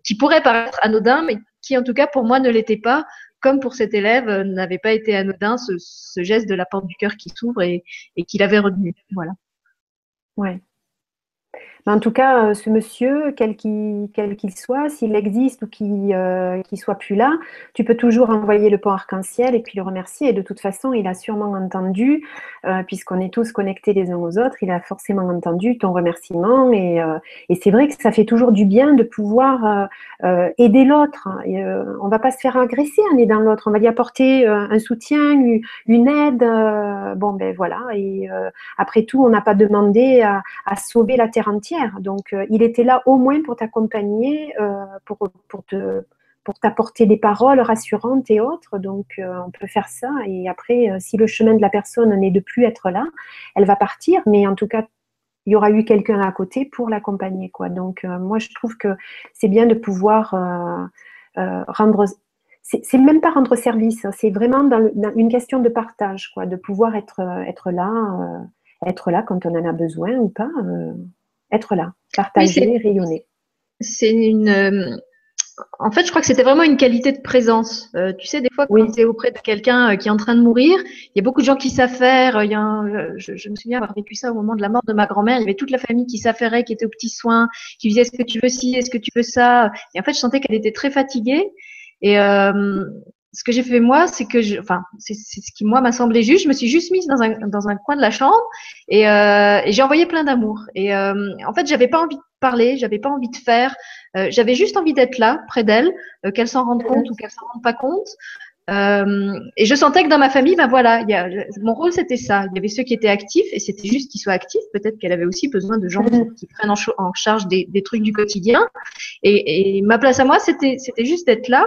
qui pourrait paraître anodin, mais qui en tout cas pour moi ne l'était pas, comme pour cet élève euh, n'avait pas été anodin ce, geste de la porte du cœur qui s'ouvre et, et qu'il avait retenu. Voilà. Ouais en tout cas, euh, ce monsieur, quel qu'il soit, s'il existe ou qu'il euh, soit plus là, tu peux toujours envoyer le pont arc-en-ciel et puis le remercier. Et de toute façon, il a sûrement entendu, euh, puisqu'on est tous connectés les uns aux autres, il a forcément entendu ton remerciement. Et, c'est vrai que ça fait toujours du bien de pouvoir aider l'autre. on ne va pas se faire agresser en aidant l'autre. On va lui apporter un soutien, une aide. bon, ben voilà. Et après tout, on n'a pas demandé à sauver la terre entière donc, euh, il était là au moins pour t'accompagner, euh, pour, pour, pour t'apporter des paroles rassurantes et autres. Donc, euh, on peut faire ça. Et après, si le chemin de la personne n'est de plus être là, elle va partir. Mais en tout cas, il y aura eu quelqu'un à côté pour l'accompagner. Donc, moi, je trouve que c'est bien de pouvoir rendre c'est même pas rendre service, hein. c'est vraiment dans, une question de partage, quoi, de pouvoir être, être là, être là quand on en a besoin ou pas être là, partager, rayonner. C'est une. Euh, en fait, je crois que c'était vraiment une qualité de présence. Euh, tu sais, des fois, quand tu es auprès de quelqu'un euh, qui est en train de mourir, il y a beaucoup de gens qui s'affairent. Il y a je, me souviens avoir vécu ça au moment de la mort de ma grand-mère. Il y avait toute la famille qui s'affairait, qui était aux petits soins, qui disait est-ce que tu veux ci, est-ce que tu veux ça? Et en fait, je sentais qu'elle était très fatiguée. Et ce que j'ai fait moi, c'est que, je, enfin, c'est ce qui moi m'a semblé juste. Je me suis juste mise dans un, dans un coin de la chambre et, euh, et j'ai envoyé plein d'amour. Et euh, en fait, j'avais pas envie de parler, j'avais pas envie de faire, euh, j'avais juste envie d'être là, près d'elle, euh, qu'elle s'en rende compte ou qu'elle s'en rende pas compte. Euh, et je sentais que dans ma famille, ben voilà, y a, mon rôle c'était ça. Il y avait ceux qui étaient actifs et c'était juste qu'ils soient actifs. Peut-être qu'elle avait aussi besoin de gens qui prennent en, en charge des, des, trucs du quotidien. Et, et ma place à moi, c'était juste d'être là.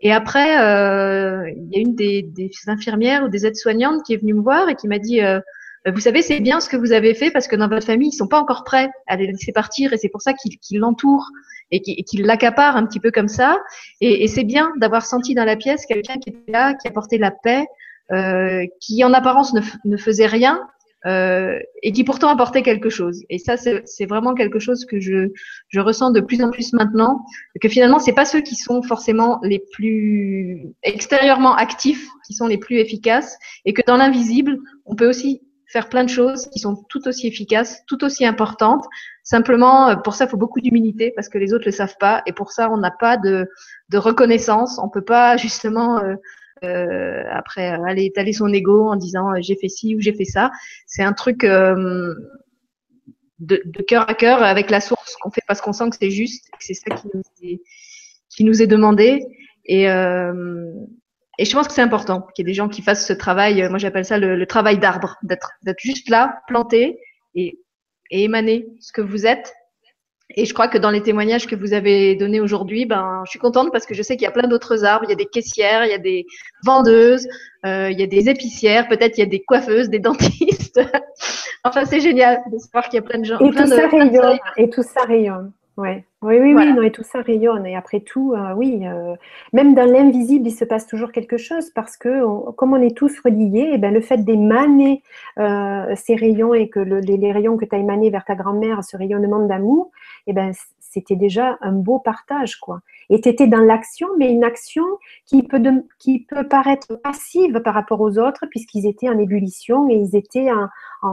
Et après, euh, il y a une des, des, infirmières ou des aides-soignantes qui est venue me voir et qui m'a dit euh, vous savez, c'est bien ce que vous avez fait parce que dans votre famille, ils sont pas encore prêts à les laisser partir et c'est pour ça qu'ils l'entourent et qu'ils l'accaparent un petit peu comme ça. Et, et c'est bien d'avoir senti dans la pièce quelqu'un qui était là, qui apportait la paix, euh, qui en apparence ne, ne faisait rien euh, et qui pourtant apportait quelque chose. Et ça, c'est vraiment quelque chose que je, je ressens de plus en plus maintenant, que finalement, c'est pas ceux qui sont forcément les plus extérieurement actifs qui sont les plus efficaces, et que dans l'invisible, on peut aussi faire plein de choses qui sont tout aussi efficaces, tout aussi importantes. Simplement, euh, pour ça, il faut beaucoup d'humilité parce que les autres le savent pas. Et pour ça, on n'a pas de, de, reconnaissance. On peut pas justement euh, euh, après aller étaler son ego en disant euh, j'ai fait ci ou j'ai fait ça. C'est un truc euh, de, de cœur à cœur avec la source qu'on fait parce qu'on sent que c'est juste, que c'est ça qui nous est, qui nous est demandé. Et, euh, et je pense que c'est important qu'il y ait des gens qui fassent ce travail. Euh, moi, j'appelle ça le, le travail d'arbre, d'être juste là, planté et, et émaner ce que vous êtes. Et je crois que dans les témoignages que vous avez donnés aujourd'hui, ben, je suis contente parce que je sais qu'il y a plein d'autres arbres. Il y a des caissières, il y a des vendeuses, euh, il y a des épicières, peut-être il y a des coiffeuses, des dentistes. enfin, c'est génial de savoir qu'il y a plein de gens. Et plein tout de, ça rayonne. Et tout ça rayonne. Ouais. Oui, oui, voilà. oui, non, et tout ça rayonne. Et après tout, euh, oui, euh, même dans l'invisible, il se passe toujours quelque chose parce que, on, comme on est tous reliés, et eh ben, le fait d'émaner euh, ces rayons et que le, les, les, rayons que tu as émanés vers ta grand-mère, ce rayonnement d'amour, et eh ben, c'était déjà un beau partage, quoi. Et tu étais dans l'action, mais une action qui peut, de, qui peut paraître passive par rapport aux autres, puisqu'ils étaient en ébullition et ils étaient en, en,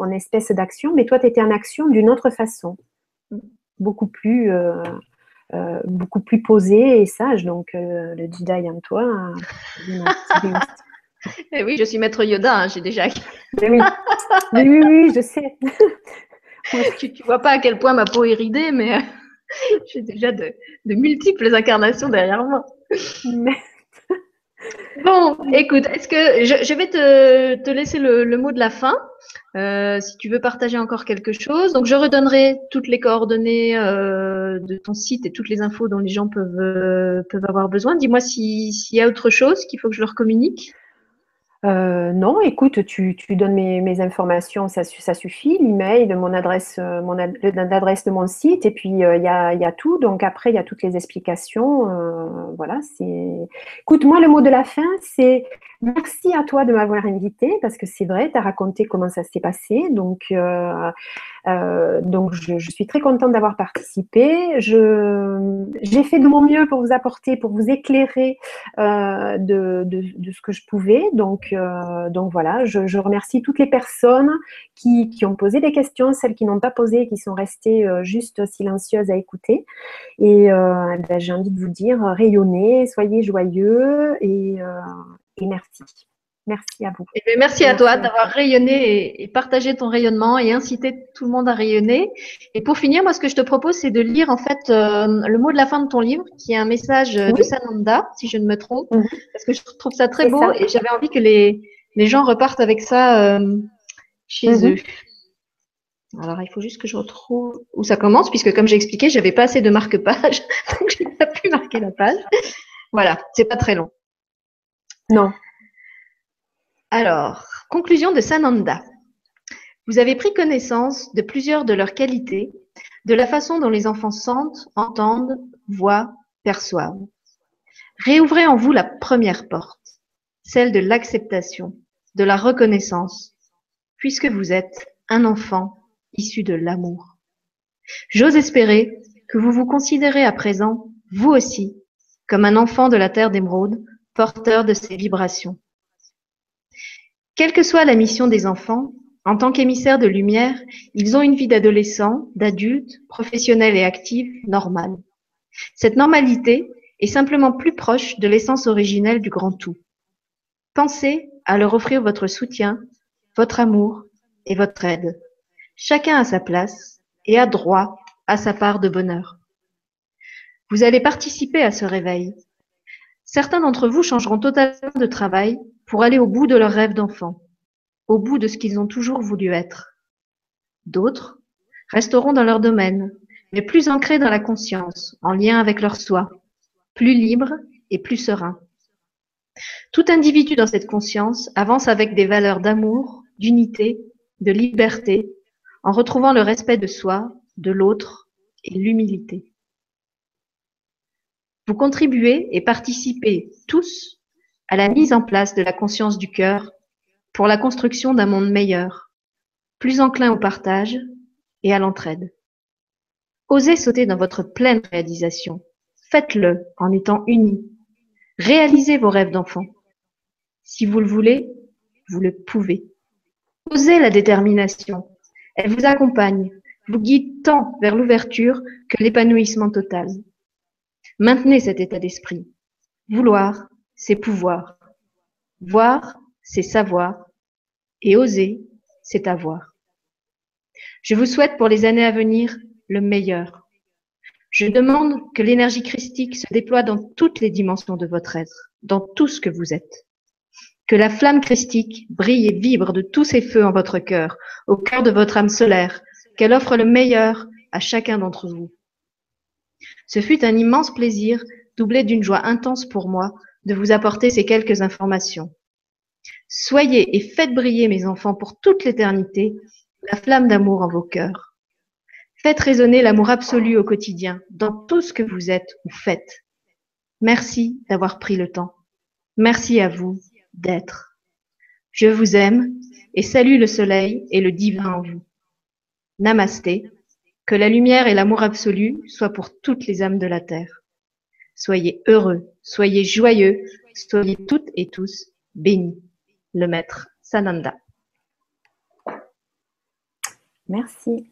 en espèce d'action, mais toi, tu étais en action d'une autre façon beaucoup plus, euh, euh, beaucoup plus posé et sage. Donc, euh, le Jedi en toi. Eh oui, je suis maître Yoda, hein, j'ai déjà. Mais oui. mais oui, oui, je sais. tu ne vois pas à quel point ma peau est ridée, mais j'ai déjà de, de, multiples incarnations derrière moi. Mais... Bon, écoute, est-ce que je, vais te, te laisser le, le, mot de la fin, euh, si tu veux partager encore quelque chose. Donc, je redonnerai toutes les coordonnées euh, de ton site et toutes les infos dont les gens peuvent, euh, peuvent avoir besoin. Dis-moi s'il y a autre chose qu'il faut que je leur communique. Euh, non, écoute, tu, tu donnes mes, informations, ça, suffit, l'email, mon adresse, euh, mon ad, l'adresse de mon site, et puis il euh, y, a, y, a, tout. Donc après, il y a toutes les explications. Euh, voilà, c'est. Écoute, moi, le mot de la fin, c'est merci à toi de m'avoir invité, parce que c'est vrai, tu as raconté comment ça s'est passé. Donc, euh, donc je, suis très contente d'avoir participé. J'ai fait de mon mieux pour vous apporter, pour vous éclairer euh, de, de, de, ce que je pouvais. Donc, euh, donc voilà, je, je, remercie toutes les personnes qui, qui, ont posé des questions, celles qui n'ont pas posé, qui sont restées euh, juste silencieuses à écouter. Et euh, ben, j'ai envie de vous dire, rayonnez, soyez joyeux et, et merci. Merci à vous. Eh merci, merci à toi d'avoir rayonné et, et, partagé ton rayonnement et incité tout le monde à rayonner. Et pour finir, moi, ce que je te propose, c'est de lire en fait euh, le mot de la fin de ton livre, qui est un message oui. de Sananda, si je ne me trompe, mmh. parce que je trouve ça très beau ça. et j'avais envie que les, les gens repartent avec ça euh, chez mmh. eux. Alors, il faut juste que je retrouve où ça commence, puisque comme j'ai expliqué, j'avais pas assez de marque-page, donc je n'ai pas pu marquer la page. Voilà, c'est pas très long. Non. Alors, conclusion de Sananda. Vous avez pris connaissance de plusieurs de leurs qualités, de la façon dont les enfants sentent, entendent, voient, perçoivent. Réouvrez en vous la première porte, celle de l'acceptation, de la reconnaissance, puisque vous êtes un enfant issu de l'amour. J'ose espérer que vous vous considérez à présent, vous aussi, comme un enfant de la terre d'émeraude, porteur de ces vibrations. Quelle que soit la mission des enfants, en tant qu'émissaires de lumière, ils ont une vie d'adolescent, d'adulte, professionnel et active normale. Cette normalité est simplement plus proche de l'essence originelle du grand tout. Pensez à leur offrir votre soutien, votre amour et votre aide. Chacun à sa place et a droit à sa part de bonheur. Vous allez participer à ce réveil. Certains d'entre vous changeront totalement de travail pour aller au bout de leur rêve d'enfant, au bout de ce qu'ils ont toujours voulu être. D'autres resteront dans leur domaine, mais plus ancrés dans la conscience, en lien avec leur soi, plus libres et plus sereins. Tout individu dans cette conscience avance avec des valeurs d'amour, d'unité, de liberté, en retrouvant le respect de soi, de l'autre et l'humilité. Contribuez et participez tous à la mise en place de la conscience du cœur pour la construction d'un monde meilleur, plus enclin au partage et à l'entraide. Osez sauter dans votre pleine réalisation. Faites-le en étant unis. Réalisez vos rêves d'enfant. Si vous le voulez, vous le pouvez. Osez la détermination. Elle vous accompagne, vous guide tant vers l'ouverture que l'épanouissement total. Maintenez cet état d'esprit. Vouloir, c'est pouvoir. Voir, c'est savoir. Et oser, c'est avoir. Je vous souhaite pour les années à venir le meilleur. Je demande que l'énergie christique se déploie dans toutes les dimensions de votre être, dans tout ce que vous êtes. Que la flamme christique brille et vibre de tous ses feux en votre cœur, au cœur de votre âme solaire, qu'elle offre le meilleur à chacun d'entre vous. Ce fut un immense plaisir, doublé d'une joie intense pour moi, de vous apporter ces quelques informations. Soyez et faites briller, mes enfants, pour toute l'éternité, la flamme d'amour en vos cœurs. Faites résonner l'amour absolu au quotidien, dans tout ce que vous êtes ou faites. Merci d'avoir pris le temps. Merci à vous d'être. Je vous aime et salue le soleil et le divin en vous. Namasté. Que la lumière et l'amour absolu soient pour toutes les âmes de la terre. Soyez heureux, soyez joyeux, soyez toutes et tous bénis. Le maître Sananda. Merci.